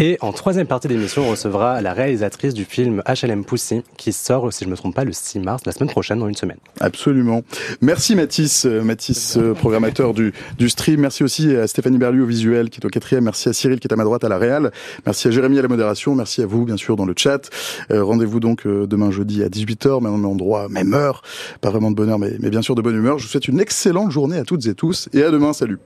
S11: Et en troisième partie de l'émission, on recevra la réalisatrice du film HLM Pussy qui sort, si je me trompe pas, le 6 mars, la semaine prochaine, dans une semaine.
S2: Absolument. Merci Mathis, euh, Mathis, euh, programmateur du, du stream. Merci aussi à Stéphanie Berlu au visuel qui est au quatrième. Merci à Cyril qui est à ma droite à la réal. Merci à Jérémy à la modération. Merci à vous, bien sûr, dans le chat. Euh, rendez-vous donc demain jeudi à 18h, même endroit, même heure. Pas vraiment de bonheur, mais, mais bien sûr de bonne humeur. Je vous souhaite une excellente journée à toutes et tous et à demain. Salut.